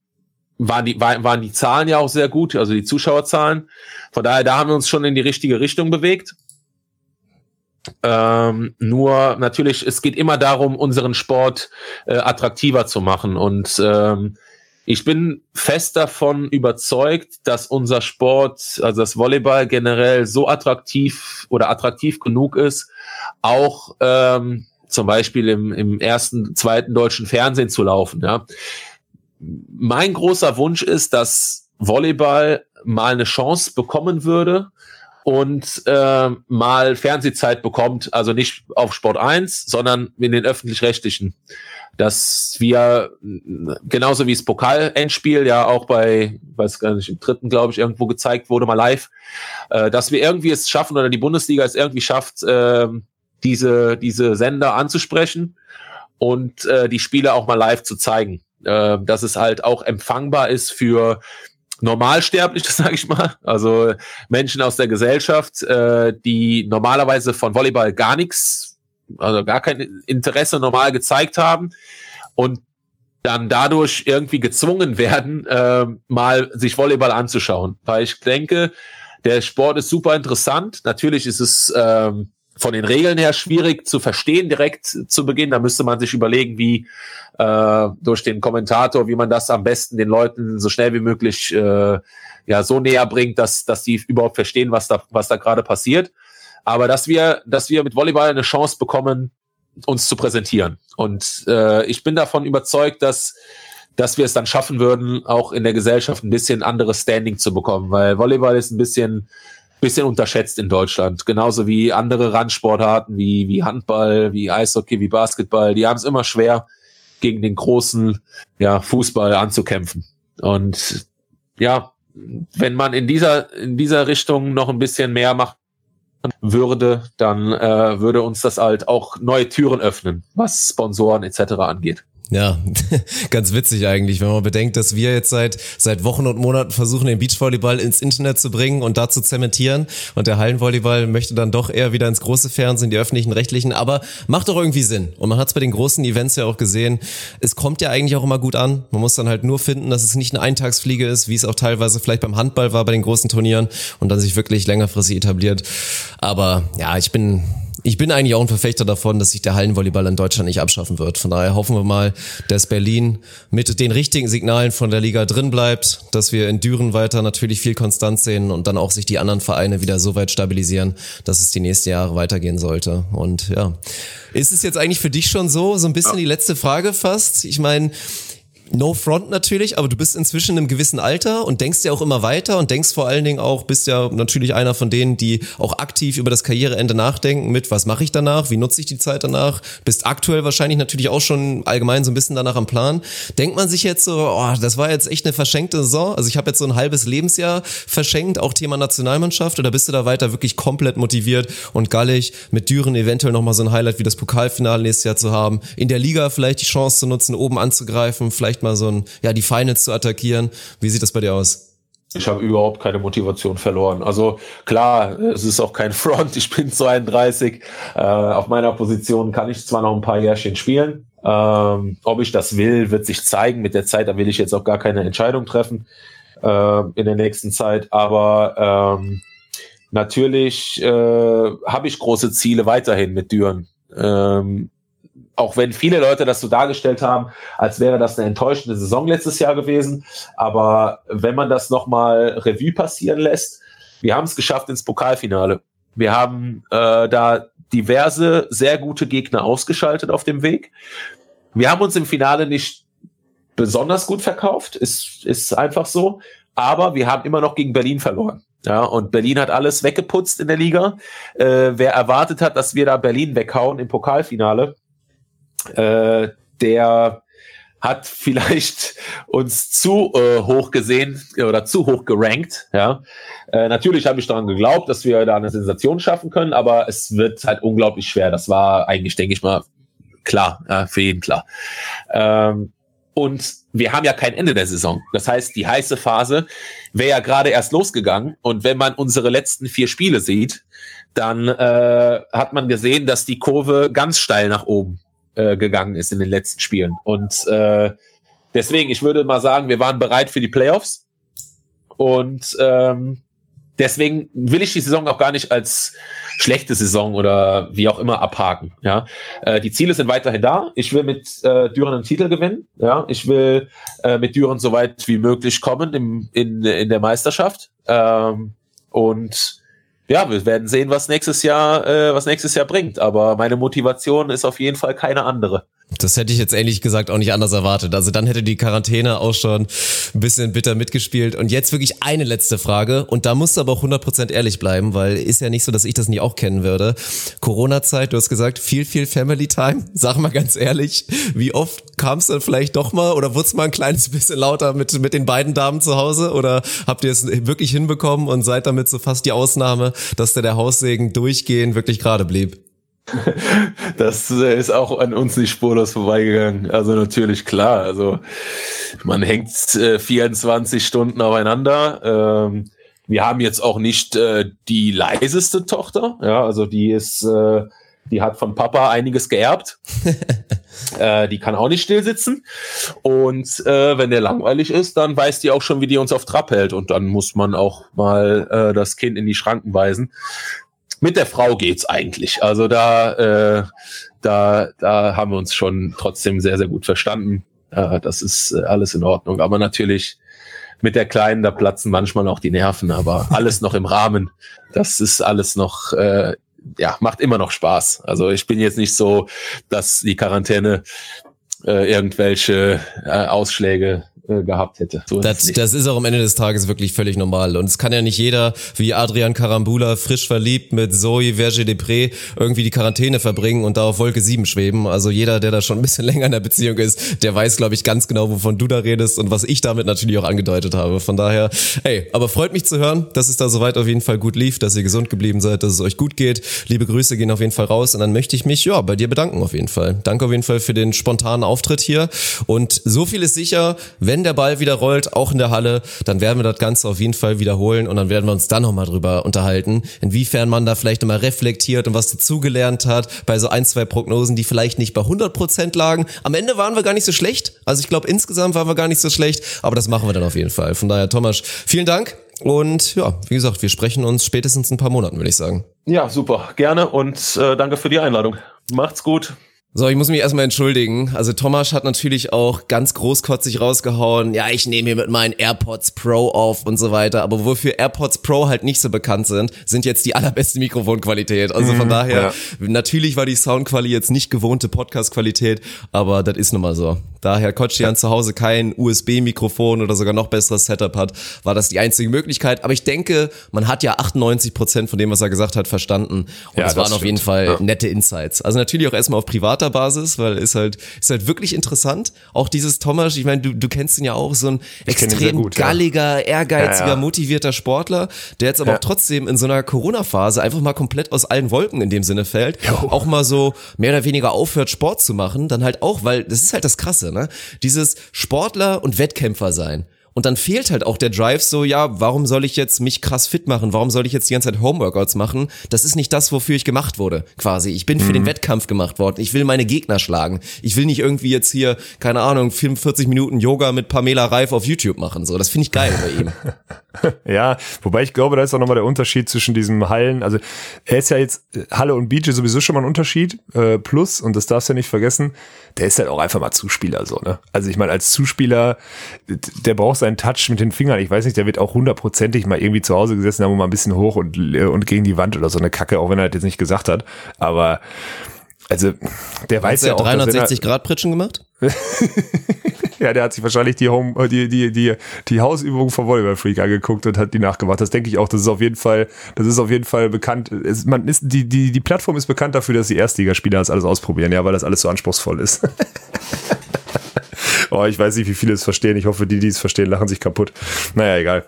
waren die, war, waren die Zahlen ja auch sehr gut, also die Zuschauerzahlen. Von daher, da haben wir uns schon in die richtige Richtung bewegt. Ähm, nur natürlich, es geht immer darum, unseren Sport äh, attraktiver zu machen. Und ähm, ich bin fest davon überzeugt, dass unser Sport, also das Volleyball generell so attraktiv oder attraktiv genug ist, auch ähm, zum Beispiel im, im ersten, zweiten deutschen Fernsehen zu laufen. Ja. Mein großer Wunsch ist, dass Volleyball mal eine Chance bekommen würde und äh, mal Fernsehzeit bekommt, also nicht auf Sport 1, sondern in den öffentlich-rechtlichen dass wir genauso wie das Pokal-Endspiel ja auch bei, weiß gar nicht, im dritten, glaube ich, irgendwo gezeigt wurde, mal live, äh, dass wir irgendwie es schaffen oder die Bundesliga es irgendwie schafft, äh, diese, diese Sender anzusprechen und äh, die Spiele auch mal live zu zeigen. Äh, dass es halt auch empfangbar ist für Normalsterbliche, sage ich mal, also Menschen aus der Gesellschaft, äh, die normalerweise von Volleyball gar nichts also gar kein Interesse normal gezeigt haben und dann dadurch irgendwie gezwungen werden, äh, mal sich Volleyball anzuschauen. Weil ich denke, der Sport ist super interessant. Natürlich ist es ähm, von den Regeln her schwierig zu verstehen direkt zu Beginn. Da müsste man sich überlegen, wie äh, durch den Kommentator, wie man das am besten den Leuten so schnell wie möglich äh, ja so näher bringt, dass dass die überhaupt verstehen, was da was da gerade passiert. Aber dass wir, dass wir mit Volleyball eine Chance bekommen, uns zu präsentieren. Und äh, ich bin davon überzeugt, dass dass wir es dann schaffen würden, auch in der Gesellschaft ein bisschen anderes Standing zu bekommen, weil Volleyball ist ein bisschen bisschen unterschätzt in Deutschland, genauso wie andere Randsportarten wie wie Handball, wie Eishockey, wie Basketball. Die haben es immer schwer gegen den großen ja, Fußball anzukämpfen. Und ja, wenn man in dieser in dieser Richtung noch ein bisschen mehr macht, würde, dann äh, würde uns das halt auch neue Türen öffnen, was Sponsoren etc. angeht. Ja, ganz witzig eigentlich, wenn man bedenkt, dass wir jetzt seit, seit Wochen und Monaten versuchen, den Beachvolleyball ins Internet zu bringen und da zu zementieren. Und der Hallenvolleyball möchte dann doch eher wieder ins große Fernsehen, die öffentlichen, rechtlichen. Aber macht doch irgendwie Sinn. Und man hat es bei den großen Events ja auch gesehen. Es kommt ja eigentlich auch immer gut an. Man muss dann halt nur finden, dass es nicht eine Eintagsfliege ist, wie es auch teilweise vielleicht beim Handball war bei den großen Turnieren und dann sich wirklich längerfristig etabliert. Aber ja, ich bin ich bin eigentlich auch ein Verfechter davon, dass sich der Hallenvolleyball in Deutschland nicht abschaffen wird. Von daher hoffen wir mal, dass Berlin mit den richtigen Signalen von der Liga drin bleibt, dass wir in Düren weiter natürlich viel Konstanz sehen und dann auch sich die anderen Vereine wieder so weit stabilisieren, dass es die nächsten Jahre weitergehen sollte. Und ja, ist es jetzt eigentlich für dich schon so, so ein bisschen die letzte Frage fast? Ich meine, No front natürlich, aber du bist inzwischen in einem gewissen Alter und denkst ja auch immer weiter und denkst vor allen Dingen auch, bist ja natürlich einer von denen, die auch aktiv über das Karriereende nachdenken mit, was mache ich danach, wie nutze ich die Zeit danach, bist aktuell wahrscheinlich natürlich auch schon allgemein so ein bisschen danach am Plan. Denkt man sich jetzt so, oh, das war jetzt echt eine verschenkte Saison, also ich habe jetzt so ein halbes Lebensjahr verschenkt, auch Thema Nationalmannschaft, oder bist du da weiter wirklich komplett motiviert und gallig mit Düren eventuell nochmal so ein Highlight wie das Pokalfinale nächstes Jahr zu haben, in der Liga vielleicht die Chance zu nutzen, oben anzugreifen, vielleicht mal so ein, ja, die Finals zu attackieren. Wie sieht das bei dir aus? Ich habe überhaupt keine Motivation verloren. Also klar, es ist auch kein Front. Ich bin 32. Äh, auf meiner Position kann ich zwar noch ein paar Jährchen spielen. Ähm, ob ich das will, wird sich zeigen. Mit der Zeit, da will ich jetzt auch gar keine Entscheidung treffen äh, in der nächsten Zeit. Aber ähm, natürlich äh, habe ich große Ziele weiterhin mit Düren. Ähm, auch wenn viele Leute das so dargestellt haben, als wäre das eine enttäuschende Saison letztes Jahr gewesen. Aber wenn man das nochmal Revue passieren lässt, wir haben es geschafft ins Pokalfinale. Wir haben äh, da diverse sehr gute Gegner ausgeschaltet auf dem Weg. Wir haben uns im Finale nicht besonders gut verkauft, ist, ist einfach so. Aber wir haben immer noch gegen Berlin verloren. Ja, und Berlin hat alles weggeputzt in der Liga. Äh, wer erwartet hat, dass wir da Berlin weghauen im Pokalfinale, äh, der hat vielleicht uns zu äh, hoch gesehen oder zu hoch gerankt. Ja, äh, natürlich habe ich daran geglaubt, dass wir da eine Sensation schaffen können, aber es wird halt unglaublich schwer. Das war eigentlich, denke ich mal, klar, ja, für jeden klar. Ähm, und wir haben ja kein Ende der Saison. Das heißt, die heiße Phase wäre ja gerade erst losgegangen. Und wenn man unsere letzten vier Spiele sieht, dann äh, hat man gesehen, dass die Kurve ganz steil nach oben äh, gegangen ist in den letzten Spielen. Und äh, deswegen, ich würde mal sagen, wir waren bereit für die Playoffs. Und ähm, deswegen will ich die Saison auch gar nicht als schlechte Saison oder wie auch immer abhaken. Ja, äh, die Ziele sind weiterhin da. Ich will mit äh, Düren einen Titel gewinnen. Ja, ich will äh, mit Düren so weit wie möglich kommen im, in, in der Meisterschaft. Ähm, und ja, wir werden sehen, was nächstes Jahr, äh, was nächstes Jahr bringt. Aber meine Motivation ist auf jeden Fall keine andere. Das hätte ich jetzt ehrlich gesagt auch nicht anders erwartet. Also dann hätte die Quarantäne auch schon ein bisschen bitter mitgespielt. Und jetzt wirklich eine letzte Frage. Und da musst du aber auch 100% ehrlich bleiben, weil ist ja nicht so, dass ich das nie auch kennen würde. Corona-Zeit, du hast gesagt, viel, viel Family Time. Sag mal ganz ehrlich, wie oft kam es dann vielleicht doch mal oder wurde es mal ein kleines bisschen lauter mit, mit den beiden Damen zu Hause? Oder habt ihr es wirklich hinbekommen und seid damit so fast die Ausnahme, dass der, der Haussegen durchgehend wirklich gerade blieb? Das äh, ist auch an uns nicht spurlos vorbeigegangen. Also natürlich klar. Also man hängt äh, 24 Stunden aufeinander. Ähm, wir haben jetzt auch nicht äh, die leiseste Tochter. Ja, also die ist, äh, die hat von Papa einiges geerbt. äh, die kann auch nicht still sitzen. Und äh, wenn der langweilig ist, dann weiß die auch schon, wie die uns auf Trab hält. Und dann muss man auch mal äh, das Kind in die Schranken weisen mit der Frau geht's eigentlich. Also da, äh, da, da haben wir uns schon trotzdem sehr, sehr gut verstanden. Äh, das ist äh, alles in Ordnung. Aber natürlich mit der Kleinen, da platzen manchmal auch die Nerven, aber alles noch im Rahmen. Das ist alles noch, äh, ja, macht immer noch Spaß. Also ich bin jetzt nicht so, dass die Quarantäne äh, irgendwelche äh, Ausschläge äh, gehabt hätte. So das, ist das ist auch am Ende des Tages wirklich völlig normal. Und es kann ja nicht jeder, wie Adrian Karambula, frisch verliebt mit Zoe Verge Depré, irgendwie die Quarantäne verbringen und da auf Wolke 7 schweben. Also jeder, der da schon ein bisschen länger in der Beziehung ist, der weiß, glaube ich, ganz genau, wovon du da redest und was ich damit natürlich auch angedeutet habe. Von daher, hey, aber freut mich zu hören, dass es da soweit auf jeden Fall gut lief, dass ihr gesund geblieben seid, dass es euch gut geht. Liebe Grüße gehen auf jeden Fall raus und dann möchte ich mich, ja, bei dir bedanken auf jeden Fall. Danke auf jeden Fall für den spontanen Auftritt hier. Und so viel ist sicher, wenn wenn der Ball wieder rollt, auch in der Halle, dann werden wir das Ganze auf jeden Fall wiederholen und dann werden wir uns dann nochmal drüber unterhalten, inwiefern man da vielleicht nochmal reflektiert und was dazugelernt hat bei so ein, zwei Prognosen, die vielleicht nicht bei 100 Prozent lagen. Am Ende waren wir gar nicht so schlecht. Also ich glaube, insgesamt waren wir gar nicht so schlecht, aber das machen wir dann auf jeden Fall. Von daher, Thomas, vielen Dank. Und ja, wie gesagt, wir sprechen uns spätestens ein paar Monaten, würde ich sagen. Ja, super. Gerne und äh, danke für die Einladung. Macht's gut. So, ich muss mich erstmal entschuldigen. Also Thomas hat natürlich auch ganz großkotzig rausgehauen, ja, ich nehme hier mit meinen AirPods Pro auf und so weiter. Aber wofür AirPods Pro halt nicht so bekannt sind, sind jetzt die allerbeste Mikrofonqualität. Also von mhm, daher, ja. natürlich war die Soundqualität jetzt nicht gewohnte Podcast-Qualität, aber das ist nun mal so. Daher Kotschian zu Hause kein USB-Mikrofon oder sogar noch besseres Setup hat, war das die einzige Möglichkeit. Aber ich denke, man hat ja 98 Prozent von dem, was er gesagt hat, verstanden. Und ja, es waren stimmt. auf jeden Fall ja. nette Insights. Also natürlich auch erstmal auf privater Basis, weil ist halt, ist halt wirklich interessant. Auch dieses Thomas, ich meine, du, du kennst ihn ja auch, so ein extrem gut, galliger, ja. ehrgeiziger, ja, ja. motivierter Sportler, der jetzt aber auch trotzdem in so einer Corona-Phase einfach mal komplett aus allen Wolken in dem Sinne fällt. Jo. Auch mal so mehr oder weniger aufhört, Sport zu machen, dann halt auch, weil das ist halt das Krasse, ne? Dieses Sportler und Wettkämpfer sein. Und dann fehlt halt auch der Drive so, ja, warum soll ich jetzt mich krass fit machen? Warum soll ich jetzt die ganze Zeit Homeworkouts machen? Das ist nicht das, wofür ich gemacht wurde, quasi. Ich bin für den Wettkampf gemacht worden. Ich will meine Gegner schlagen. Ich will nicht irgendwie jetzt hier, keine Ahnung, 45 Minuten Yoga mit Pamela Reif auf YouTube machen. So, das finde ich geil bei ihm. Ja, wobei ich glaube, da ist auch nochmal der Unterschied zwischen diesem Hallen, also er ist ja jetzt, Halle und Beach ist sowieso schon mal ein Unterschied, äh, plus, und das darfst du ja nicht vergessen, der ist halt auch einfach mal Zuspieler so, ne? Also ich meine, als Zuspieler, der braucht seinen Touch mit den Fingern, ich weiß nicht, der wird auch hundertprozentig mal irgendwie zu Hause gesessen haben, mal ein bisschen hoch und, und gegen die Wand oder so eine Kacke, auch wenn er das jetzt nicht gesagt hat, aber also der weiß Hat ja auch, dass wenn er- 360 Grad Pritschen gemacht? Ja, der hat sich wahrscheinlich die Home, äh, die, die, die, die Hausübung von Volleyball Freak angeguckt und hat die nachgemacht. Das denke ich auch. Das ist auf jeden Fall, das ist auf jeden Fall bekannt. Es, man ist, die, die, die Plattform ist bekannt dafür, dass die Erstligaspieler das alles ausprobieren, ja, weil das alles so anspruchsvoll ist. Oh, ich weiß nicht, wie viele es verstehen. Ich hoffe, die, die es verstehen, lachen sich kaputt. Naja, egal.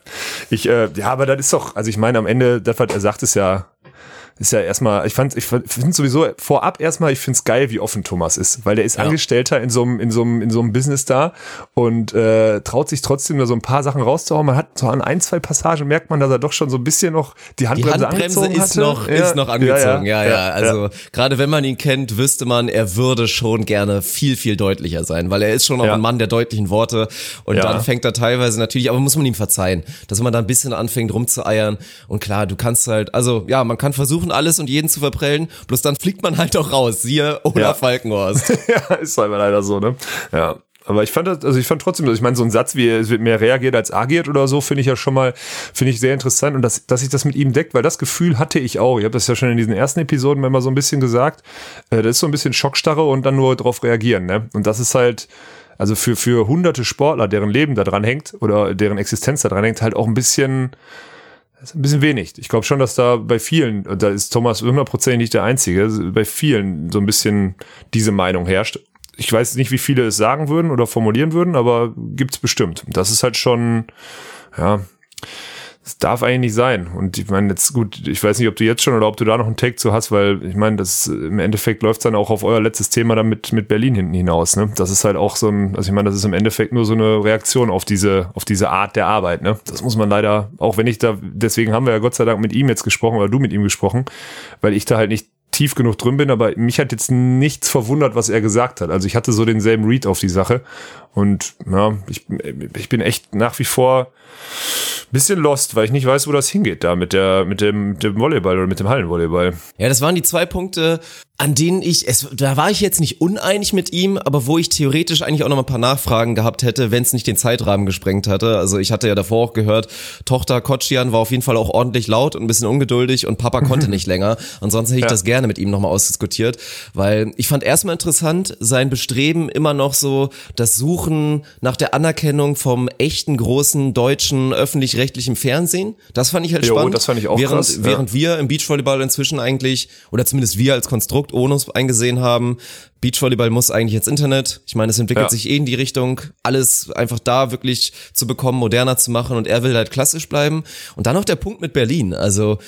Ich, äh, ja, aber das ist doch, also ich meine, am Ende, das, was er sagt, ist ja, ist ja erstmal, ich fand, ich finde sowieso vorab erstmal, ich finde es geil, wie offen Thomas ist, weil der ist Ja. Angestellter in so einem, in so einem, in so einem Business da und äh, traut sich trotzdem da so ein paar Sachen rauszuhauen. Man hat so an ein, zwei Passagen merkt man, dass er doch schon so ein bisschen noch die Die Handbremse, Handbremse angezogen ist hatte. noch, Ja. ist noch angezogen, ja, ja. Also gerade wenn man ihn kennt, wüsste man, er würde schon gerne viel, viel deutlicher sein, weil er ist schon auch Ja. ein Mann der deutlichen Worte und Ja. dann fängt er teilweise natürlich, aber muss man ihm verzeihen, dass man da ein bisschen anfängt rumzueiern und klar, du kannst halt, also ja, man kann versuchen, alles und jeden zu verprellen, bloß dann fliegt man halt auch raus, siehe Olaf Ja. Falkenhorst. ja, ist einfach leider so, ne? Ja. Aber ich fand das, also ich fand trotzdem, ich meine, so ein Satz wie es wird mehr reagiert als agiert oder so, finde ich ja schon mal, finde ich sehr interessant und dass, dass sich das mit ihm deckt, weil das Gefühl hatte ich auch. Ich habe das ja schon in diesen ersten Episoden immer so ein bisschen gesagt. Äh, das ist so ein bisschen Schockstarre und dann nur drauf reagieren, ne? Und das ist halt, also für, für hunderte Sportler, deren Leben da dran hängt oder deren Existenz da dran hängt, halt auch ein bisschen, das ist ein bisschen wenig. Ich glaube schon, dass da bei vielen, da ist Thomas hundertprozentig nicht der Einzige, bei vielen so ein bisschen diese Meinung herrscht. Ich weiß nicht, wie viele es sagen würden oder formulieren würden, aber gibt's bestimmt. Das ist halt schon, ja, das darf eigentlich nicht sein. Und ich meine, jetzt gut, ich weiß nicht, ob du jetzt schon oder ob du da noch einen Take zu hast, weil ich meine, das im Endeffekt läuft dann auch auf euer letztes Thema dann mit, mit Berlin hinten hinaus. Ne? Das ist halt auch so ein, also ich meine, das ist im Endeffekt nur so eine Reaktion auf diese, auf diese Art der Arbeit. Ne? Das muss man leider, auch wenn ich da, deswegen haben wir ja Gott sei Dank mit ihm jetzt gesprochen oder du mit ihm gesprochen, weil ich da halt nicht tief genug drin bin, aber mich hat jetzt nichts verwundert, was er gesagt hat. Also ich hatte so denselben Read auf die Sache und ja, ich, ich bin echt nach wie vor bisschen lost, weil ich nicht weiß, wo das hingeht da mit der mit dem, mit dem Volleyball oder mit dem Hallenvolleyball. Ja, das waren die zwei Punkte, an denen ich, es, da war ich jetzt nicht uneinig mit ihm, aber wo ich theoretisch eigentlich auch noch mal ein paar Nachfragen gehabt hätte, wenn es nicht den Zeitrahmen gesprengt hatte. Also ich hatte ja davor auch gehört, Tochter Kotschian war auf jeden Fall auch ordentlich laut und ein bisschen ungeduldig und Papa konnte nicht länger. Ansonsten hätte ich Ja. das gerne mit ihm noch mal ausdiskutiert, weil ich fand erstmal interessant, sein Bestreben immer noch so, das Suchen nach der Anerkennung vom echten großen deutschen öffentlich-rechtlichen Fernsehen. Das fand ich halt Jo, spannend. das fand ich auch während, krass, ja. Während wir im Beachvolleyball inzwischen eigentlich, oder zumindest wir als Konstrukt ONUS eingesehen haben, Beachvolleyball muss eigentlich ins Internet. Ich meine, es entwickelt Ja. sich eh in die Richtung, alles einfach da wirklich zu bekommen, moderner zu machen und er will halt klassisch bleiben. Und dann noch der Punkt mit Berlin. Also,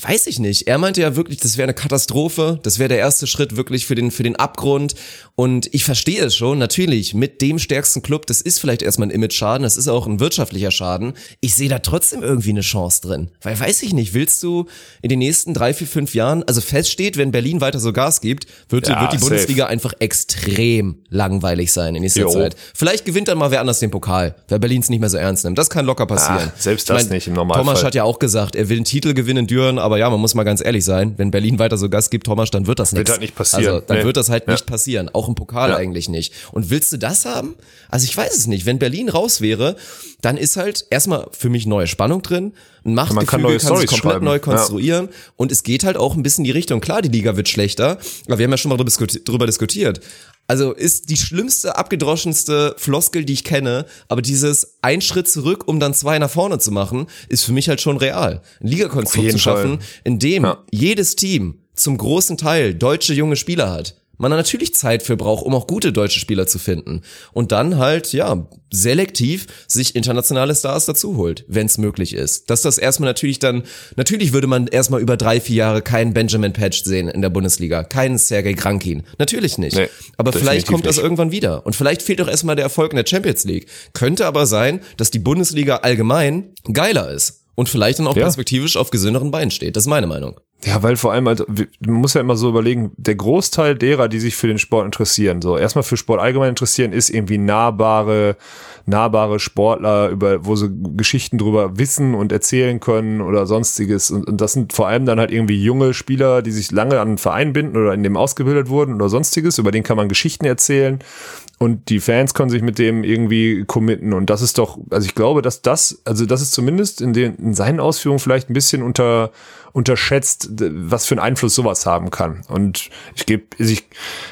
weiß ich nicht. Er meinte ja wirklich, das wäre eine Katastrophe. Das wäre der erste Schritt wirklich für den, für den Abgrund. Und ich verstehe es schon. Natürlich, mit dem stärksten Club, das ist vielleicht erstmal ein Image-Schaden. Das ist auch ein wirtschaftlicher Schaden. Ich sehe da trotzdem irgendwie eine Chance drin. Weil weiß ich nicht, willst du in den nächsten drei, vier, fünf Jahren, also feststeht, wenn Berlin weiter so Gas gibt, wird, Ja, wird die safe. Bundesliga einfach extrem langweilig sein in nächster Jo. Zeit. Vielleicht gewinnt dann mal wer anders den Pokal, wer Berlins nicht mehr so ernst nimmt. Das kann locker passieren. Ah, selbst das nicht im Normalfall. Thomas hat ja auch gesagt, er will einen Titel gewinnen in Düren, aber ja, man muss mal ganz ehrlich sein, wenn Berlin weiter so Gas gibt, Thomas, dann wird das nichts. halt nicht passieren. Also, dann Nee. wird das halt Ja. nicht passieren. Auch im Pokal Ja. eigentlich nicht. Und willst du das haben? Also ich weiß es nicht. Wenn Berlin raus wäre, dann ist halt erstmal für mich neue Spannung drin. Ein Man kann Machtgefüge neue kann, sich komplett schreiben. neu Ja. konstruieren. Und es geht halt auch ein bisschen in die Richtung. Klar, die Liga wird schlechter, aber wir haben ja schon mal drüber diskutiert. Also ist die schlimmste, abgedroschenste Floskel, die ich kenne, aber dieses ein Schritt zurück, um dann zwei nach vorne zu machen, ist für mich halt schon real. Ein Ligakonstrukt zu schaffen, Fall. in dem Ja. jedes Team zum großen Teil deutsche junge Spieler hat. Man natürlich Zeit für braucht, um auch gute deutsche Spieler zu finden. Und dann halt, ja, selektiv sich internationale Stars dazu holt, wenn es möglich ist. Dass das erstmal natürlich dann, natürlich würde man erstmal über drei, vier Jahre keinen Benjamin Patch sehen in der Bundesliga, keinen Sergei Krankin. Natürlich nicht. Nee, aber vielleicht kommt das irgendwann wieder. Und vielleicht fehlt auch erstmal der Erfolg in der Champions League. Könnte aber sein, dass die Bundesliga allgemein geiler ist. Und vielleicht dann auch ja. perspektivisch auf gesünderen Beinen steht. Das ist meine Meinung. Ja, weil vor allem, also, man muss ja immer so überlegen, der Großteil derer, die sich für den Sport interessieren, so erstmal für Sport allgemein interessieren, ist irgendwie nahbare, nahbare Sportler, über, wo sie Geschichten drüber wissen und erzählen können oder sonstiges. Und, und das sind vor allem dann halt irgendwie junge Spieler, die sich lange an einen Verein binden oder in dem ausgebildet wurden oder sonstiges, über den kann man Geschichten erzählen und die Fans können sich mit dem irgendwie committen und das ist doch, also ich glaube, dass das, also das ist zumindest in den in seinen Ausführungen vielleicht ein bisschen unter unterschätzt, was für einen Einfluss sowas haben kann. Und ich gebe, also ich,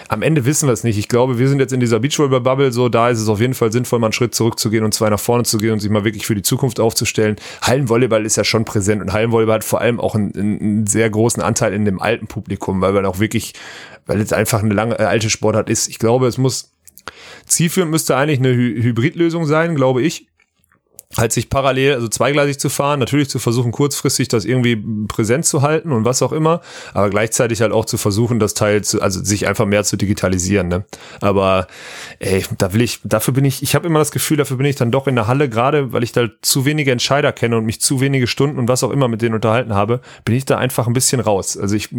am Ende wissen wir es nicht. Ich glaube, wir sind jetzt in dieser Beachvolleyball-Bubble, so da ist es auf jeden Fall sinnvoll, mal einen Schritt zurückzugehen und zwei nach vorne zu gehen und sich mal wirklich für die Zukunft aufzustellen. Hallenvolleyball ist ja schon präsent und Hallenvolleyball hat vor allem auch einen, einen sehr großen Anteil in dem alten Publikum, weil man auch wirklich, weil es einfach eine lange äh, alte Sportart ist. Ich glaube, es muss zielführend müsste eigentlich eine Hy Hybridlösung sein, glaube ich halt sich parallel, also zweigleisig zu fahren, natürlich zu versuchen, kurzfristig das irgendwie präsent zu halten und was auch immer, aber gleichzeitig halt auch zu versuchen, das Teil zu, also sich einfach mehr zu digitalisieren. Ne? Aber ey, da will ich, dafür bin ich, ich habe immer das Gefühl, dafür bin ich dann doch in der Halle, gerade weil ich da zu wenige Entscheider kenne und mich zu wenige Stunden und was auch immer mit denen unterhalten habe, bin ich da einfach ein bisschen raus. Also ich,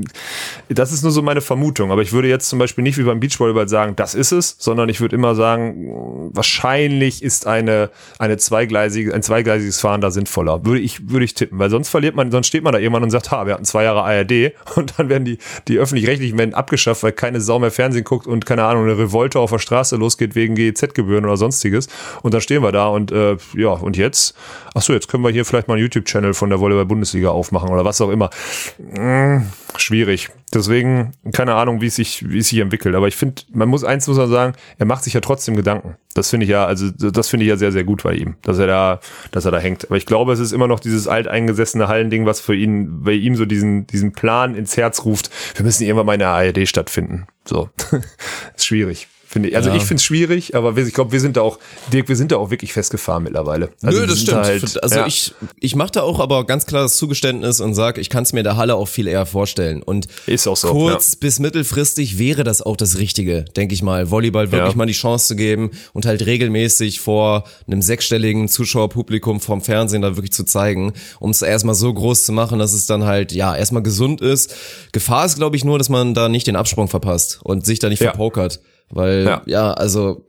das ist nur so meine Vermutung, aber ich würde jetzt zum Beispiel nicht wie beim Beachvolleyball sagen, das ist es, sondern ich würde immer sagen, wahrscheinlich ist eine, eine zweigleisige zweigleisig, ein zweigleisiges Fahren da sinnvoller. Würde ich, würde ich tippen, weil sonst verliert man, sonst steht man da irgendwann und sagt, ha, wir hatten zwei Jahre ARD und dann werden die, die öffentlich-rechtlichen werden abgeschafft, weil keine Sau mehr Fernsehen guckt und keine Ahnung, eine Revolte auf der Straße losgeht wegen GEZ-Gebühren oder sonstiges. Und dann stehen wir da und äh, ja, und jetzt, ach so, jetzt können wir hier vielleicht mal einen YouTube-Channel von der Volleyball-Bundesliga aufmachen oder was auch immer. Hm, schwierig. Deswegen, keine Ahnung, wie es sich, wie es sich entwickelt. Aber ich finde, man muss eins muss man sagen, er macht sich ja trotzdem Gedanken. Das finde ich ja, also das finde ich ja sehr, sehr gut bei ihm, dass er da, dass er da hängt. Aber ich glaube, es ist immer noch dieses alteingesessene Hallending, was für ihn, bei ihm so diesen, diesen Plan ins Herz ruft. Wir müssen irgendwann mal in der ARD stattfinden. So. ist schwierig. Finde ich. Also ja. ich finde es schwierig, aber ich glaube, wir sind da auch, Dirk, wir sind da auch wirklich festgefahren mittlerweile. Also Nö, das stimmt. Da halt, also ja. ich, ich mache da auch aber ganz klar das Zugeständnis und sage, ich kann es mir der Halle auch viel eher vorstellen. Und ist auch so, kurz ja. bis mittelfristig wäre das auch das Richtige, denke ich mal. Volleyball wirklich mal die Chance zu geben und halt regelmäßig vor einem sechsstelligen Zuschauerpublikum vom Fernsehen da wirklich zu zeigen, um es erstmal so groß zu machen, dass es dann halt, ja, erstmal gesund ist. Gefahr ist, glaube ich, nur, dass man da nicht den Absprung verpasst und sich da nicht verpokert. Weil, ja, ja also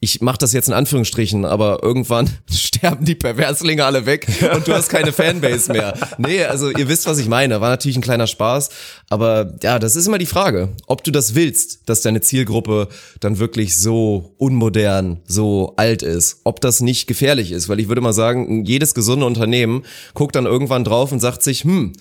ich mache das jetzt in Anführungsstrichen, aber irgendwann sterben die Perverslinge alle weg und du hast keine Fanbase mehr. Nee, also ihr wisst, was ich meine. War natürlich ein kleiner Spaß, aber ja, das ist immer die Frage, ob du das willst, dass deine Zielgruppe dann wirklich so unmodern, so alt ist, ob das nicht gefährlich ist, weil ich würde mal sagen, jedes gesunde Unternehmen guckt dann irgendwann drauf und sagt sich, hm,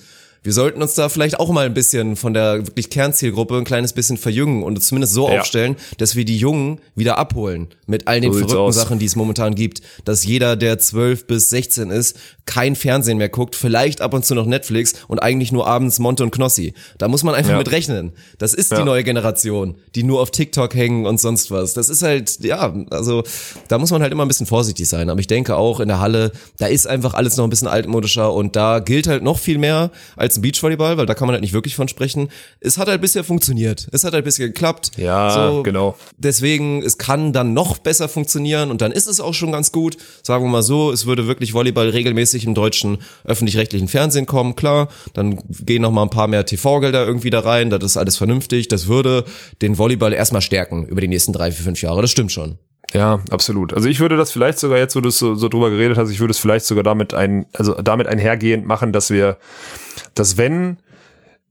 wir sollten uns da vielleicht auch mal ein bisschen von der wirklich Kernzielgruppe ein kleines bisschen verjüngen und zumindest so ja. aufstellen, dass wir die Jungen wieder abholen mit all den so verrückten Sachen, die es momentan gibt. Dass jeder, der 12 bis 16 ist, kein Fernsehen mehr guckt, vielleicht ab und zu noch Netflix und eigentlich nur abends Monte und Knossi. Da muss man einfach ja. mit rechnen. Das ist ja. die neue Generation, die nur auf TikTok hängen und sonst was. Das ist halt, ja, also da muss man halt immer ein bisschen vorsichtig sein. Aber ich denke auch in der Halle, da ist einfach alles noch ein bisschen altmodischer und da gilt halt noch viel mehr als als Beachvolleyball, weil da kann man halt nicht wirklich von sprechen. Es hat halt bisher funktioniert. Es hat halt bisher geklappt. Ja, so, genau. Deswegen, es kann dann noch besser funktionieren und dann ist es auch schon ganz gut. Sagen wir mal so, es würde wirklich Volleyball regelmäßig im deutschen öffentlich-rechtlichen Fernsehen kommen, klar. Dann gehen noch mal ein paar mehr TV-Gelder irgendwie da rein. Das ist alles vernünftig. Das würde den Volleyball erstmal stärken über die nächsten drei, vier, fünf Jahre. Das stimmt schon. Ja, absolut. Also ich würde das vielleicht sogar jetzt, wo du so, so drüber geredet hast, ich würde es vielleicht sogar damit ein, also damit einhergehend machen, dass wir, dass wenn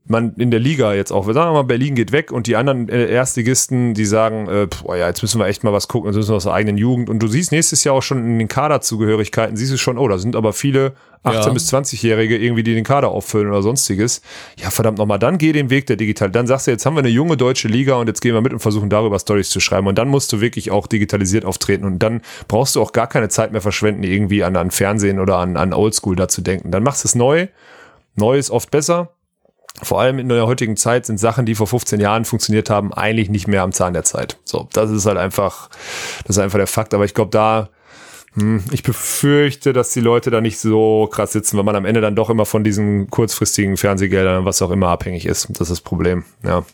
man in der Liga jetzt auch, wir sagen mal, Berlin geht weg und die anderen äh, Erstligisten, die sagen, äh, boah, ja, jetzt müssen wir echt mal was gucken, jetzt müssen wir aus der eigenen Jugend. Und du siehst nächstes Jahr auch schon in den Kaderzugehörigkeiten, siehst du schon, oh, da sind aber viele 18- ja. bis 20-Jährige irgendwie, die den Kader auffüllen oder sonstiges. Ja, verdammt nochmal, dann geh den Weg der Digital. Dann sagst du, jetzt haben wir eine junge deutsche Liga und jetzt gehen wir mit und versuchen darüber Stories zu schreiben. Und dann musst du wirklich auch digitalisiert auftreten. Und dann brauchst du auch gar keine Zeit mehr verschwenden, irgendwie an, an Fernsehen oder an, an Oldschool da zu denken. Dann machst du es neu. Neu ist oft besser vor allem in der heutigen Zeit sind Sachen, die vor 15 Jahren funktioniert haben, eigentlich nicht mehr am Zahn der Zeit. So, das ist halt einfach, das ist einfach der Fakt. Aber ich glaube, da, hm, ich befürchte, dass die Leute da nicht so krass sitzen, weil man am Ende dann doch immer von diesen kurzfristigen Fernsehgeldern, was auch immer, abhängig ist. Das ist das Problem. Ja,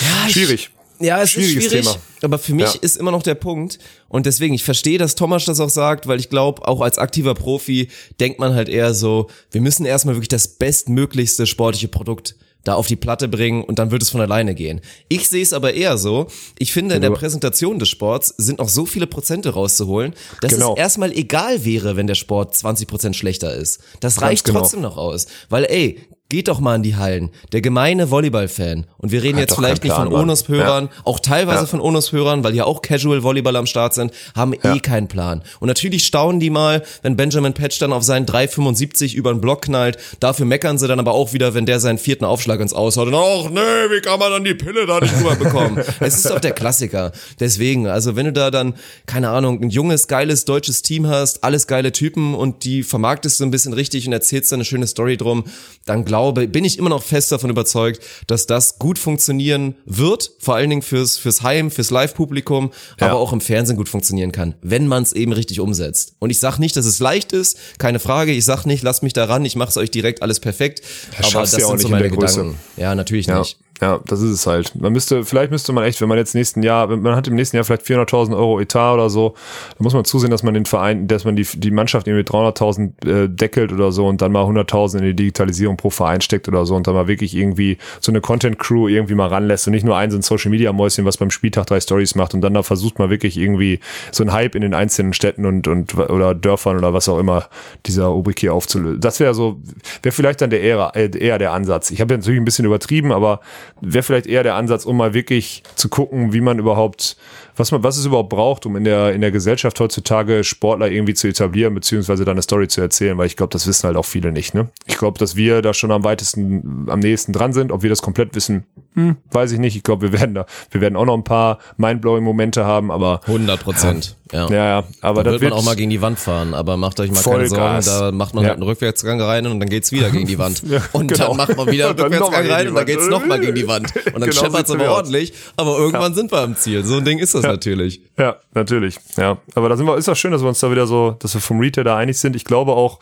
ja schwierig. Ja, es ist schwierig, Thema. aber für mich ja. ist immer noch der Punkt und deswegen, ich verstehe, dass Thomas das auch sagt, weil ich glaube, auch als aktiver Profi denkt man halt eher so, wir müssen erstmal wirklich das bestmöglichste sportliche Produkt da auf die Platte bringen und dann wird es von alleine gehen. Ich sehe es aber eher so, ich finde, in der Präsentation des Sports sind noch so viele Prozente rauszuholen, dass genau. es erstmal egal wäre, wenn der Sport 20 Prozent schlechter ist. Das reicht genau. trotzdem noch aus. Weil, ey, Geht doch mal in die Hallen. Der gemeine Volleyball-Fan. Und wir reden Hat jetzt vielleicht nicht von Onus-Hörern, ja. auch teilweise ja. von Onus-Hörern, weil ja auch Casual-Volleyball am Start sind, haben ja. eh keinen Plan. Und natürlich staunen die mal, wenn Benjamin Patch dann auf seinen 3,75 über den Block knallt. Dafür meckern sie dann aber auch wieder, wenn der seinen vierten Aufschlag ins Aushaut. Und ach nee, wie kann man dann die Pille da nicht rüber bekommen? es ist doch der Klassiker. Deswegen, also wenn du da dann, keine Ahnung, ein junges, geiles deutsches Team hast, alles geile Typen und die vermarktest du ein bisschen richtig und erzählst dann eine schöne Story drum, dann glaub glaube, bin ich immer noch fest davon überzeugt, dass das gut funktionieren wird, vor allen Dingen fürs, fürs Heim, fürs Live-Publikum, ja. aber auch im Fernsehen gut funktionieren kann, wenn man es eben richtig umsetzt. Und ich sag nicht, dass es leicht ist, keine Frage, ich sag nicht, lasst mich daran, ich mache es euch direkt alles perfekt, das aber das sind so meine Gedanken. Ja, natürlich ja. nicht. Ja, das ist es halt. Man müsste, vielleicht müsste man echt, wenn man jetzt nächsten Jahr, man hat im nächsten Jahr vielleicht 400.000 Euro Etat oder so, dann muss man zusehen, dass man den Verein, dass man die, die Mannschaft irgendwie 300.000 äh, deckelt oder so und dann mal 100.000 in die Digitalisierung pro Verein steckt oder so und dann mal wirklich irgendwie so eine Content Crew irgendwie mal ranlässt und nicht nur ein so ein Social Media Mäuschen, was beim Spieltag drei Stories macht und dann da versucht man wirklich irgendwie so ein Hype in den einzelnen Städten und, und, oder Dörfern oder was auch immer dieser Rubrik hier aufzulösen. Das wäre so, wäre vielleicht dann der eher, äh, eher der Ansatz. Ich habe natürlich ein bisschen übertrieben, aber wäre vielleicht eher der Ansatz, um mal wirklich zu gucken, wie man überhaupt, was man, was es überhaupt braucht, um in der, in der Gesellschaft heutzutage Sportler irgendwie zu etablieren, beziehungsweise dann eine Story zu erzählen, weil ich glaube, das wissen halt auch viele nicht, ne? Ich glaube, dass wir da schon am weitesten, am nächsten dran sind. Ob wir das komplett wissen, hm, weiß ich nicht. Ich glaube, wir werden da, wir werden auch noch ein paar mindblowing Momente haben, aber. 100 Prozent. Ja. ja, ja, aber da wird man auch mal gegen die Wand fahren, aber macht euch mal keine Sorgen, da macht man ja. halt einen Rückwärtsgang rein und dann geht's wieder gegen die Wand. ja, und genau. dann macht man wieder einen Rückwärtsgang rein und dann geht's nochmal gegen die Wand. Und dann genau scheppert's aber ordentlich, aber irgendwann sind wir am Ziel. So ein Ding ist das natürlich. Ja, natürlich. Ja, aber da sind wir, ist das schön, dass wir uns da wieder so, dass wir vom Retail da einig sind. Ich glaube auch,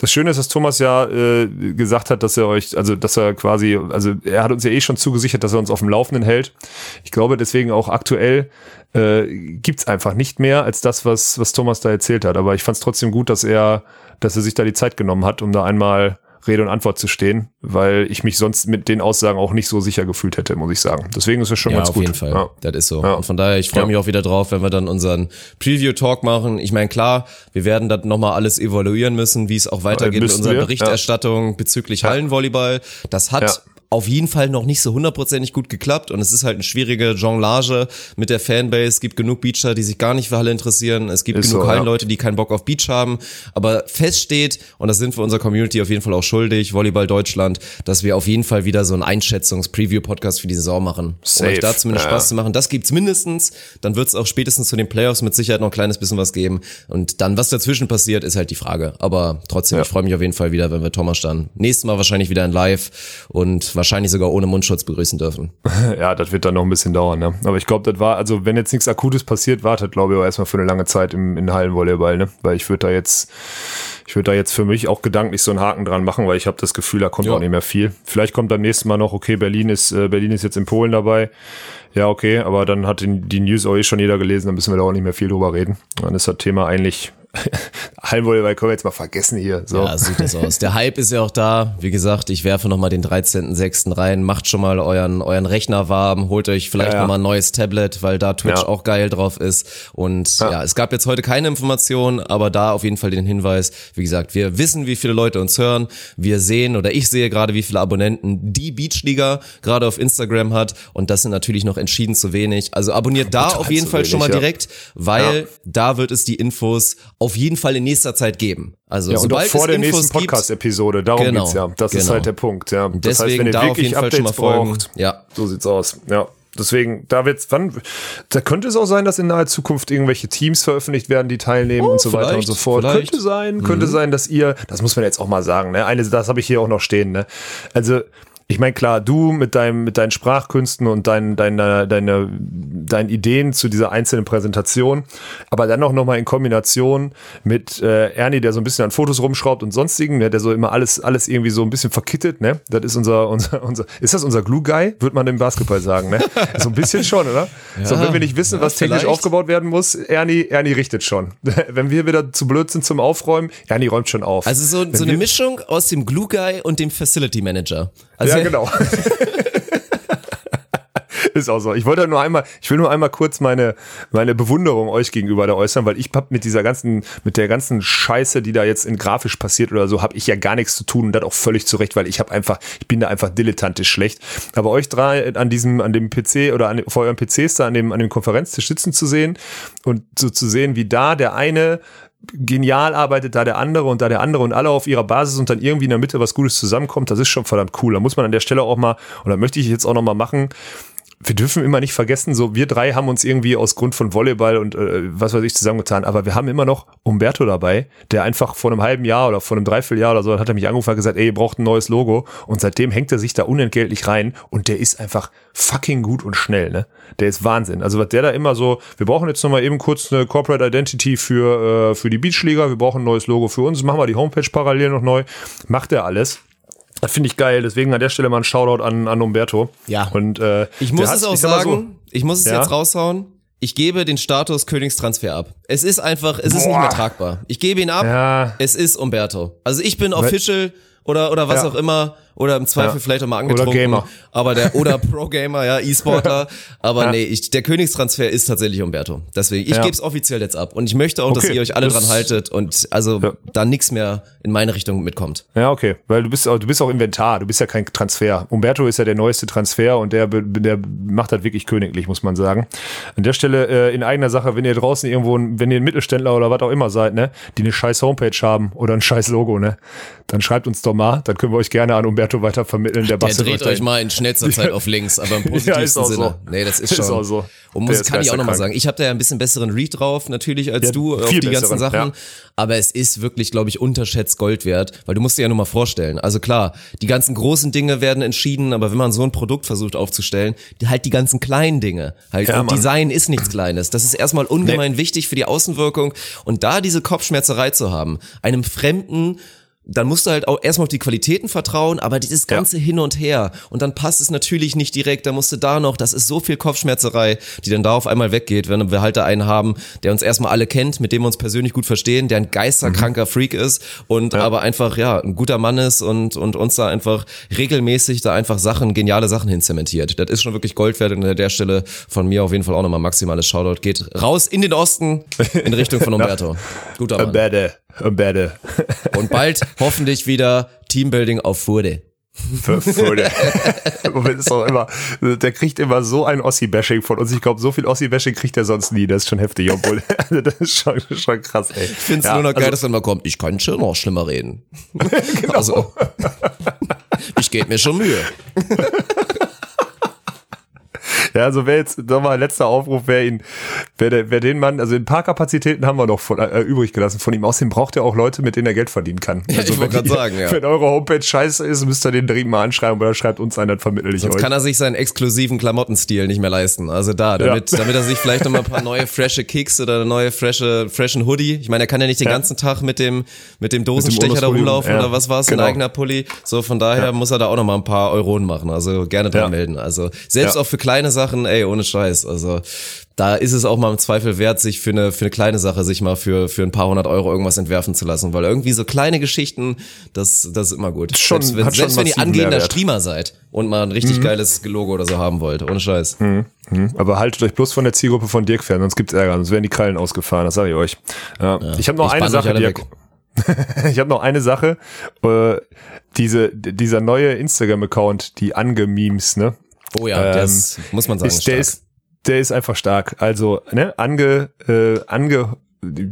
das Schöne ist, dass Thomas ja äh, gesagt hat, dass er euch, also dass er quasi, also er hat uns ja eh schon zugesichert, dass er uns auf dem Laufenden hält. Ich glaube deswegen auch aktuell äh, gibt einfach nicht mehr als das, was, was Thomas da erzählt hat. Aber ich fand es trotzdem gut, dass er, dass er sich da die Zeit genommen hat, um da einmal Rede und Antwort zu stehen, weil ich mich sonst mit den Aussagen auch nicht so sicher gefühlt hätte, muss ich sagen. Deswegen ist es schon ja, ganz auf gut. Auf jeden Fall. Ja. Das ist so. Ja. Und von daher, ich freue mich auch wieder drauf, wenn wir dann unseren Preview-Talk machen. Ich meine, klar, wir werden dann nochmal alles evaluieren müssen, wie es auch weitergeht mit unserer Berichterstattung bezüglich Hallenvolleyball. Das hat auf jeden Fall noch nicht so hundertprozentig gut geklappt und es ist halt eine schwierige Jonglage mit der Fanbase. Es gibt genug Beacher, die sich gar nicht für Halle interessieren. Es gibt ist genug so, Hallenleute, ja. die keinen Bock auf Beach haben. Aber fest steht, und das sind wir unserer Community auf jeden Fall auch schuldig, Volleyball Deutschland, dass wir auf jeden Fall wieder so einen Einschätzungs-Preview-Podcast für die Saison machen. Safe. Um euch da zumindest ja. Spaß zu machen. Das gibt's mindestens. Dann wird's auch spätestens zu den Playoffs mit Sicherheit noch ein kleines bisschen was geben. Und dann, was dazwischen passiert, ist halt die Frage. Aber trotzdem, ja. ich freue mich auf jeden Fall wieder, wenn wir Thomas dann nächstes Mal wahrscheinlich wieder in Live und wahrscheinlich sogar ohne Mundschutz begrüßen dürfen. Ja, das wird dann noch ein bisschen dauern, ne? Aber ich glaube, das war, also wenn jetzt nichts Akutes passiert, wartet, glaube ich, auch erstmal für eine lange Zeit im, in Hallenvolleyball, ne? Weil ich würde da jetzt, ich würde da jetzt für mich auch gedanklich so einen Haken dran machen, weil ich habe das Gefühl, da kommt ja. auch nicht mehr viel. Vielleicht kommt beim nächsten Mal noch, okay, Berlin ist, äh, Berlin ist jetzt in Polen dabei. Ja, okay, aber dann hat die, die News auch eh schon jeder gelesen, dann müssen wir da auch nicht mehr viel drüber reden. Dann ist das Thema eigentlich Hallenvolleyball können wir jetzt mal vergessen hier. So. Ja, sieht das aus. Der Hype ist ja auch da. Wie gesagt, ich werfe nochmal den 13.06. rein. Macht schon mal euren, euren Rechner warm. Holt euch vielleicht ja, ja. nochmal ein neues Tablet, weil da Twitch ja. auch geil drauf ist. Und ja. ja, es gab jetzt heute keine Informationen, aber da auf jeden Fall den Hinweis. Wie gesagt, wir wissen, wie viele Leute uns hören. Wir sehen oder ich sehe gerade, wie viele Abonnenten die Beachliga gerade auf Instagram hat. Und das sind natürlich noch entschieden zu wenig. Also abonniert da auf jeden Fall wenig, schon mal direkt, weil da wird es die Infos auf jeden Fall in nächster Zeit geben. Also ja, und sobald auch vor der nächsten Podcast-Episode, darum genau, geht's ja. Das genau. ist halt der Punkt, ja. Das Deswegen heißt, wenn ihr wirklich Updates braucht, ja. so sieht's aus, ja. Deswegen, da wird's, wann, da könnte es auch sein, dass in naher Zukunft irgendwelche Teams veröffentlicht werden, die teilnehmen oh, und so weiter und so fort. Vielleicht. Könnte sein, könnte mhm. sein, dass ihr, das muss man jetzt auch mal sagen, ne, eine, das habe ich hier auch noch stehen, ne. Also, ich meine, klar, du mit deinem, mit deinen Sprachkünsten und deinen, deine, deine, deinen Ideen zu dieser einzelnen Präsentation, aber dann auch nochmal in Kombination mit äh, Ernie, der so ein bisschen an Fotos rumschraubt und sonstigen, ne, der so immer alles, alles irgendwie so ein bisschen verkittet, ne? Das ist unser, unser, unser, ist das unser Glue Guy? Würde man im Basketball sagen, ne? So ein bisschen schon, oder? Ja, so, wenn wir nicht wissen, ja, was technisch vielleicht. aufgebaut werden muss, Ernie, Ernie richtet schon. wenn wir wieder zu blöd sind zum Aufräumen, Ernie räumt schon auf. Also so, so eine Mischung aus dem Glue Guy und dem Facility Manager. Also ja, genau. ist auch so. Ich wollte nur einmal, ich will nur einmal kurz meine, meine Bewunderung euch gegenüber da äußern, weil ich hab mit dieser ganzen, mit der ganzen Scheiße, die da jetzt in grafisch passiert oder so, habe ich ja gar nichts zu tun und das auch völlig zurecht, weil ich habe einfach, ich bin da einfach dilettantisch schlecht. Aber euch drei an diesem, an dem PC oder an, vor euren PCs da an dem, an dem Konferenztisch sitzen zu sehen und so zu sehen, wie da der eine genial arbeitet da der andere und da der andere und alle auf ihrer Basis und dann irgendwie in der Mitte was Gutes zusammenkommt, das ist schon verdammt cool. Da muss man an der Stelle auch mal, oder möchte ich jetzt auch noch mal machen, wir dürfen immer nicht vergessen, so wir drei haben uns irgendwie aus Grund von Volleyball und äh, was weiß ich zusammengetan, aber wir haben immer noch Umberto dabei, der einfach vor einem halben Jahr oder vor einem Dreivierteljahr oder so, hat er mich angerufen und gesagt, ey, ihr braucht ein neues Logo und seitdem hängt er sich da unentgeltlich rein und der ist einfach fucking gut und schnell, ne? Der ist Wahnsinn. Also was der da immer so, wir brauchen jetzt nochmal eben kurz eine Corporate Identity für, äh, für die Beachliga, wir brauchen ein neues Logo für uns, machen wir die Homepage parallel noch neu, macht er alles. Das finde ich geil, deswegen an der Stelle mal ein Shoutout an, an Umberto. Ja. Und äh, ich muss es auch sagen, so, ich muss es ja? jetzt raushauen. Ich gebe den Status Königstransfer ab. Es ist einfach, es Boah. ist nicht mehr tragbar. Ich gebe ihn ab. Ja. Es ist Umberto. Also ich bin official oder oder was ja. auch immer oder im Zweifel ja. vielleicht auch mal angetrunken. Oder Gamer. Aber der, oder Pro-Gamer, ja, E-Sportler. Aber ja. nee, ich, der Königstransfer ist tatsächlich Umberto. Deswegen, ich ja. gebe es offiziell jetzt ab. Und ich möchte auch, okay. dass ihr euch alle das dran haltet und also ja. da nichts mehr in meine Richtung mitkommt. Ja, okay. Weil du bist auch, du bist auch Inventar, du bist ja kein Transfer. Umberto ist ja der neueste Transfer und der, der macht das wirklich königlich, muss man sagen. An der Stelle, äh, in eigener Sache, wenn ihr draußen irgendwo, wenn ihr ein Mittelständler oder was auch immer seid, ne, die eine scheiß Homepage haben oder ein scheiß Logo, ne, dann schreibt uns doch mal, dann können wir euch gerne an Umberto Umberto weiter vermitteln. Der, der dreht euch mal in schnellster Zeit auf links, aber im positivsten ja, Sinne. So. Nee, das ist schon. Ist auch so. Und muss, kann ich auch nochmal sagen, ich habe da ja ein bisschen besseren Read drauf, natürlich, als ja, du auf die ganzen Sachen. Ja. Aber es ist wirklich, glaube ich, unterschätzt Gold wert, weil du musst dir ja nur mal vorstellen. Also klar, die ganzen großen Dinge werden entschieden, aber wenn man so ein Produkt versucht aufzustellen, halt die ganzen kleinen Dinge. Halt, ja, und Design ist nichts Kleines. Das ist erstmal ungemein nee. wichtig für die Außenwirkung. Und da diese Kopfschmerzerei zu haben, einem fremden, dann musst du halt auch erstmal auf die Qualitäten vertrauen, aber dieses ganze ja. Hin und Her und dann passt es natürlich nicht direkt, da musst du da noch, das ist so viel Kopfschmerzerei, die dann da auf einmal weggeht, wenn wir halt da einen haben, der uns erstmal alle kennt, mit dem wir uns persönlich gut verstehen, der ein geisterkranker mhm. Freak ist und ja. aber einfach, ja, ein guter Mann ist und, und uns da einfach regelmäßig da einfach Sachen, geniale Sachen hinzementiert. Das ist schon wirklich Gold wert und an der Stelle von mir auf jeden Fall auch nochmal maximales Shoutout. Geht raus in den Osten in Richtung von Umberto. Guter Mann. Bade. Und bald hoffentlich wieder Teambuilding auf Furde. Furde. ist auch immer, der kriegt immer so ein Ossi-Bashing von uns. Ich glaube, so viel Ossi-Bashing kriegt er sonst nie. Das ist schon heftig, obwohl, das ist schon, schon krass, ey. Ich finde es ja, nur noch geil, also, dass dann mal kommt, ich kann schon noch schlimmer reden. genau. Also, ich gebe mir schon Mühe. Ja, also wer jetzt nochmal letzter Aufruf, wer ihn, wer, der, wer den Mann, also ein paar Kapazitäten haben wir noch von, äh, übrig gelassen von ihm. Außerdem braucht er auch Leute, mit denen er Geld verdienen kann. Ja, also ich wollte gerade sagen, ja. Wenn eure Homepage scheiße ist, müsst ihr den dringend mal anschreiben oder schreibt uns einen, dann vermittel ich Sonst euch. kann er sich seinen exklusiven Klamottenstil nicht mehr leisten. Also da, damit, ja. damit er sich vielleicht nochmal ein paar neue frische Kicks oder eine neue frische, freshen Hoodie. Ich meine, er kann ja nicht den ja. ganzen Tag mit dem, mit dem Dosenstecher mit dem da rumlaufen oder was war's, genau. ein eigener Pulli. So, von daher muss er da auch nochmal ein paar Euronen machen. Also gerne dran melden. Also selbst auch für kleine Sachen, ey, ohne Scheiß. Also da ist es auch mal im Zweifel wert, sich für eine, für eine kleine Sache, sich mal für, für ein paar hundert Euro irgendwas entwerfen zu lassen, weil irgendwie so kleine Geschichten, das, das ist immer gut. Schon, selbst wenn, selbst wenn ihr angehender Mehrwert. Streamer seid und mal ein richtig mhm. geiles Logo oder so haben wollt, ohne Scheiß. Mhm. Mhm. Aber haltet euch bloß von der Zielgruppe von Dirk fern, sonst gibt's Ärger, sonst werden die Krallen ausgefahren, das sage ich euch. Ja. Ja. Ich habe noch ich eine Sache, Dirk. ich habe noch eine Sache, äh, diese, dieser neue Instagram-Account, die Ange-Memes, ne? Oh ja, ähm, das muss man sagen. Ist, der ist, der ist einfach stark. Also, ne, ange, äh, ange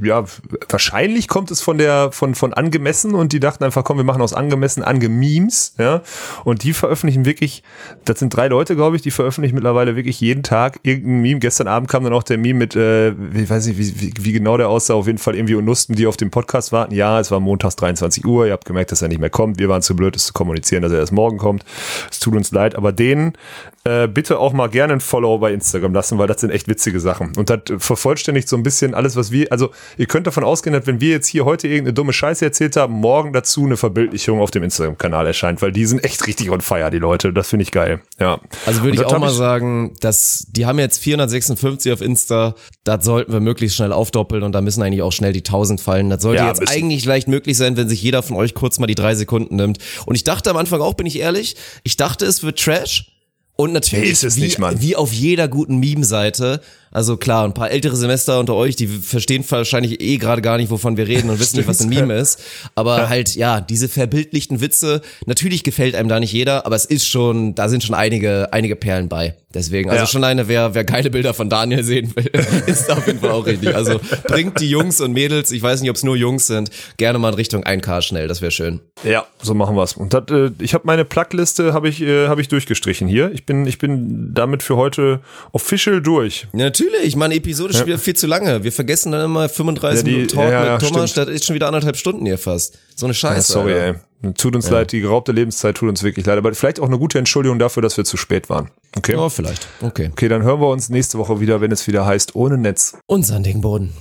ja, wahrscheinlich kommt es von der, von, von angemessen und die dachten einfach, komm, wir machen aus angemessen Angememes, ja. Und die veröffentlichen wirklich, das sind drei Leute, glaube ich, die veröffentlichen mittlerweile wirklich jeden Tag irgendein Meme. Gestern Abend kam dann auch der Meme mit, äh, ich weiß nicht, wie, wie, wie genau der aussah, auf jeden Fall irgendwie Unusten, die auf dem Podcast warten. Ja, es war montags 23 Uhr, ihr habt gemerkt, dass er nicht mehr kommt. Wir waren zu blöd, es zu kommunizieren, dass er erst morgen kommt. Es tut uns leid, aber denen äh, bitte auch mal gerne ein Follow bei Instagram lassen, weil das sind echt witzige Sachen. Und das vervollständigt so ein bisschen alles, was wir, also ihr könnt davon ausgehen, dass wenn wir jetzt hier heute irgendeine dumme Scheiße erzählt haben, morgen dazu eine Verbildlichung auf dem Instagram-Kanal erscheint, weil die sind echt richtig on fire, die Leute. Das finde ich geil. Ja. Also würde ich auch mal ich sagen, dass die haben jetzt 456 auf Insta, das sollten wir möglichst schnell aufdoppeln und da müssen eigentlich auch schnell die 1000 fallen. Das sollte ja, jetzt eigentlich leicht möglich sein, wenn sich jeder von euch kurz mal die drei Sekunden nimmt. Und ich dachte am Anfang auch, bin ich ehrlich, ich dachte, es wird Trash. Und natürlich, nee, wie, nicht, wie auf jeder guten Meme-Seite, also klar, ein paar ältere Semester unter euch, die verstehen wahrscheinlich eh gerade gar nicht, wovon wir reden und wissen nicht, was ein Meme ist. Aber ja. halt, ja, diese verbildlichten Witze, natürlich gefällt einem da nicht jeder, aber es ist schon, da sind schon einige, einige Perlen bei. Deswegen, also ja. schon eine, wer, wer geile Bilder von Daniel sehen will, ist auf jeden Fall auch richtig. Also bringt die Jungs und Mädels, ich weiß nicht, ob es nur Jungs sind, gerne mal in Richtung 1K schnell, das wäre schön. Ja, so machen wir's. Und dat, äh, ich habe meine Plugliste habe ich, äh, hab ich durchgestrichen hier. Ich bin, ich bin damit für heute official durch. Ja, Natürlich, meine Episode ist schon wieder viel zu lange. Wir vergessen dann immer 35 ja, die, Minuten Talk ja, mit Thomas, das ist schon wieder anderthalb Stunden hier fast. So eine Scheiße. sorry, Alter. ey. Tut uns leid, die geraubte Lebenszeit tut uns wirklich leid. Aber vielleicht auch eine gute Entschuldigung dafür, dass wir zu spät waren. Okay? Ja, vielleicht. Okay. Okay, dann hören wir uns nächste Woche wieder, wenn es wieder heißt, ohne Netz. Und sandigen Boden.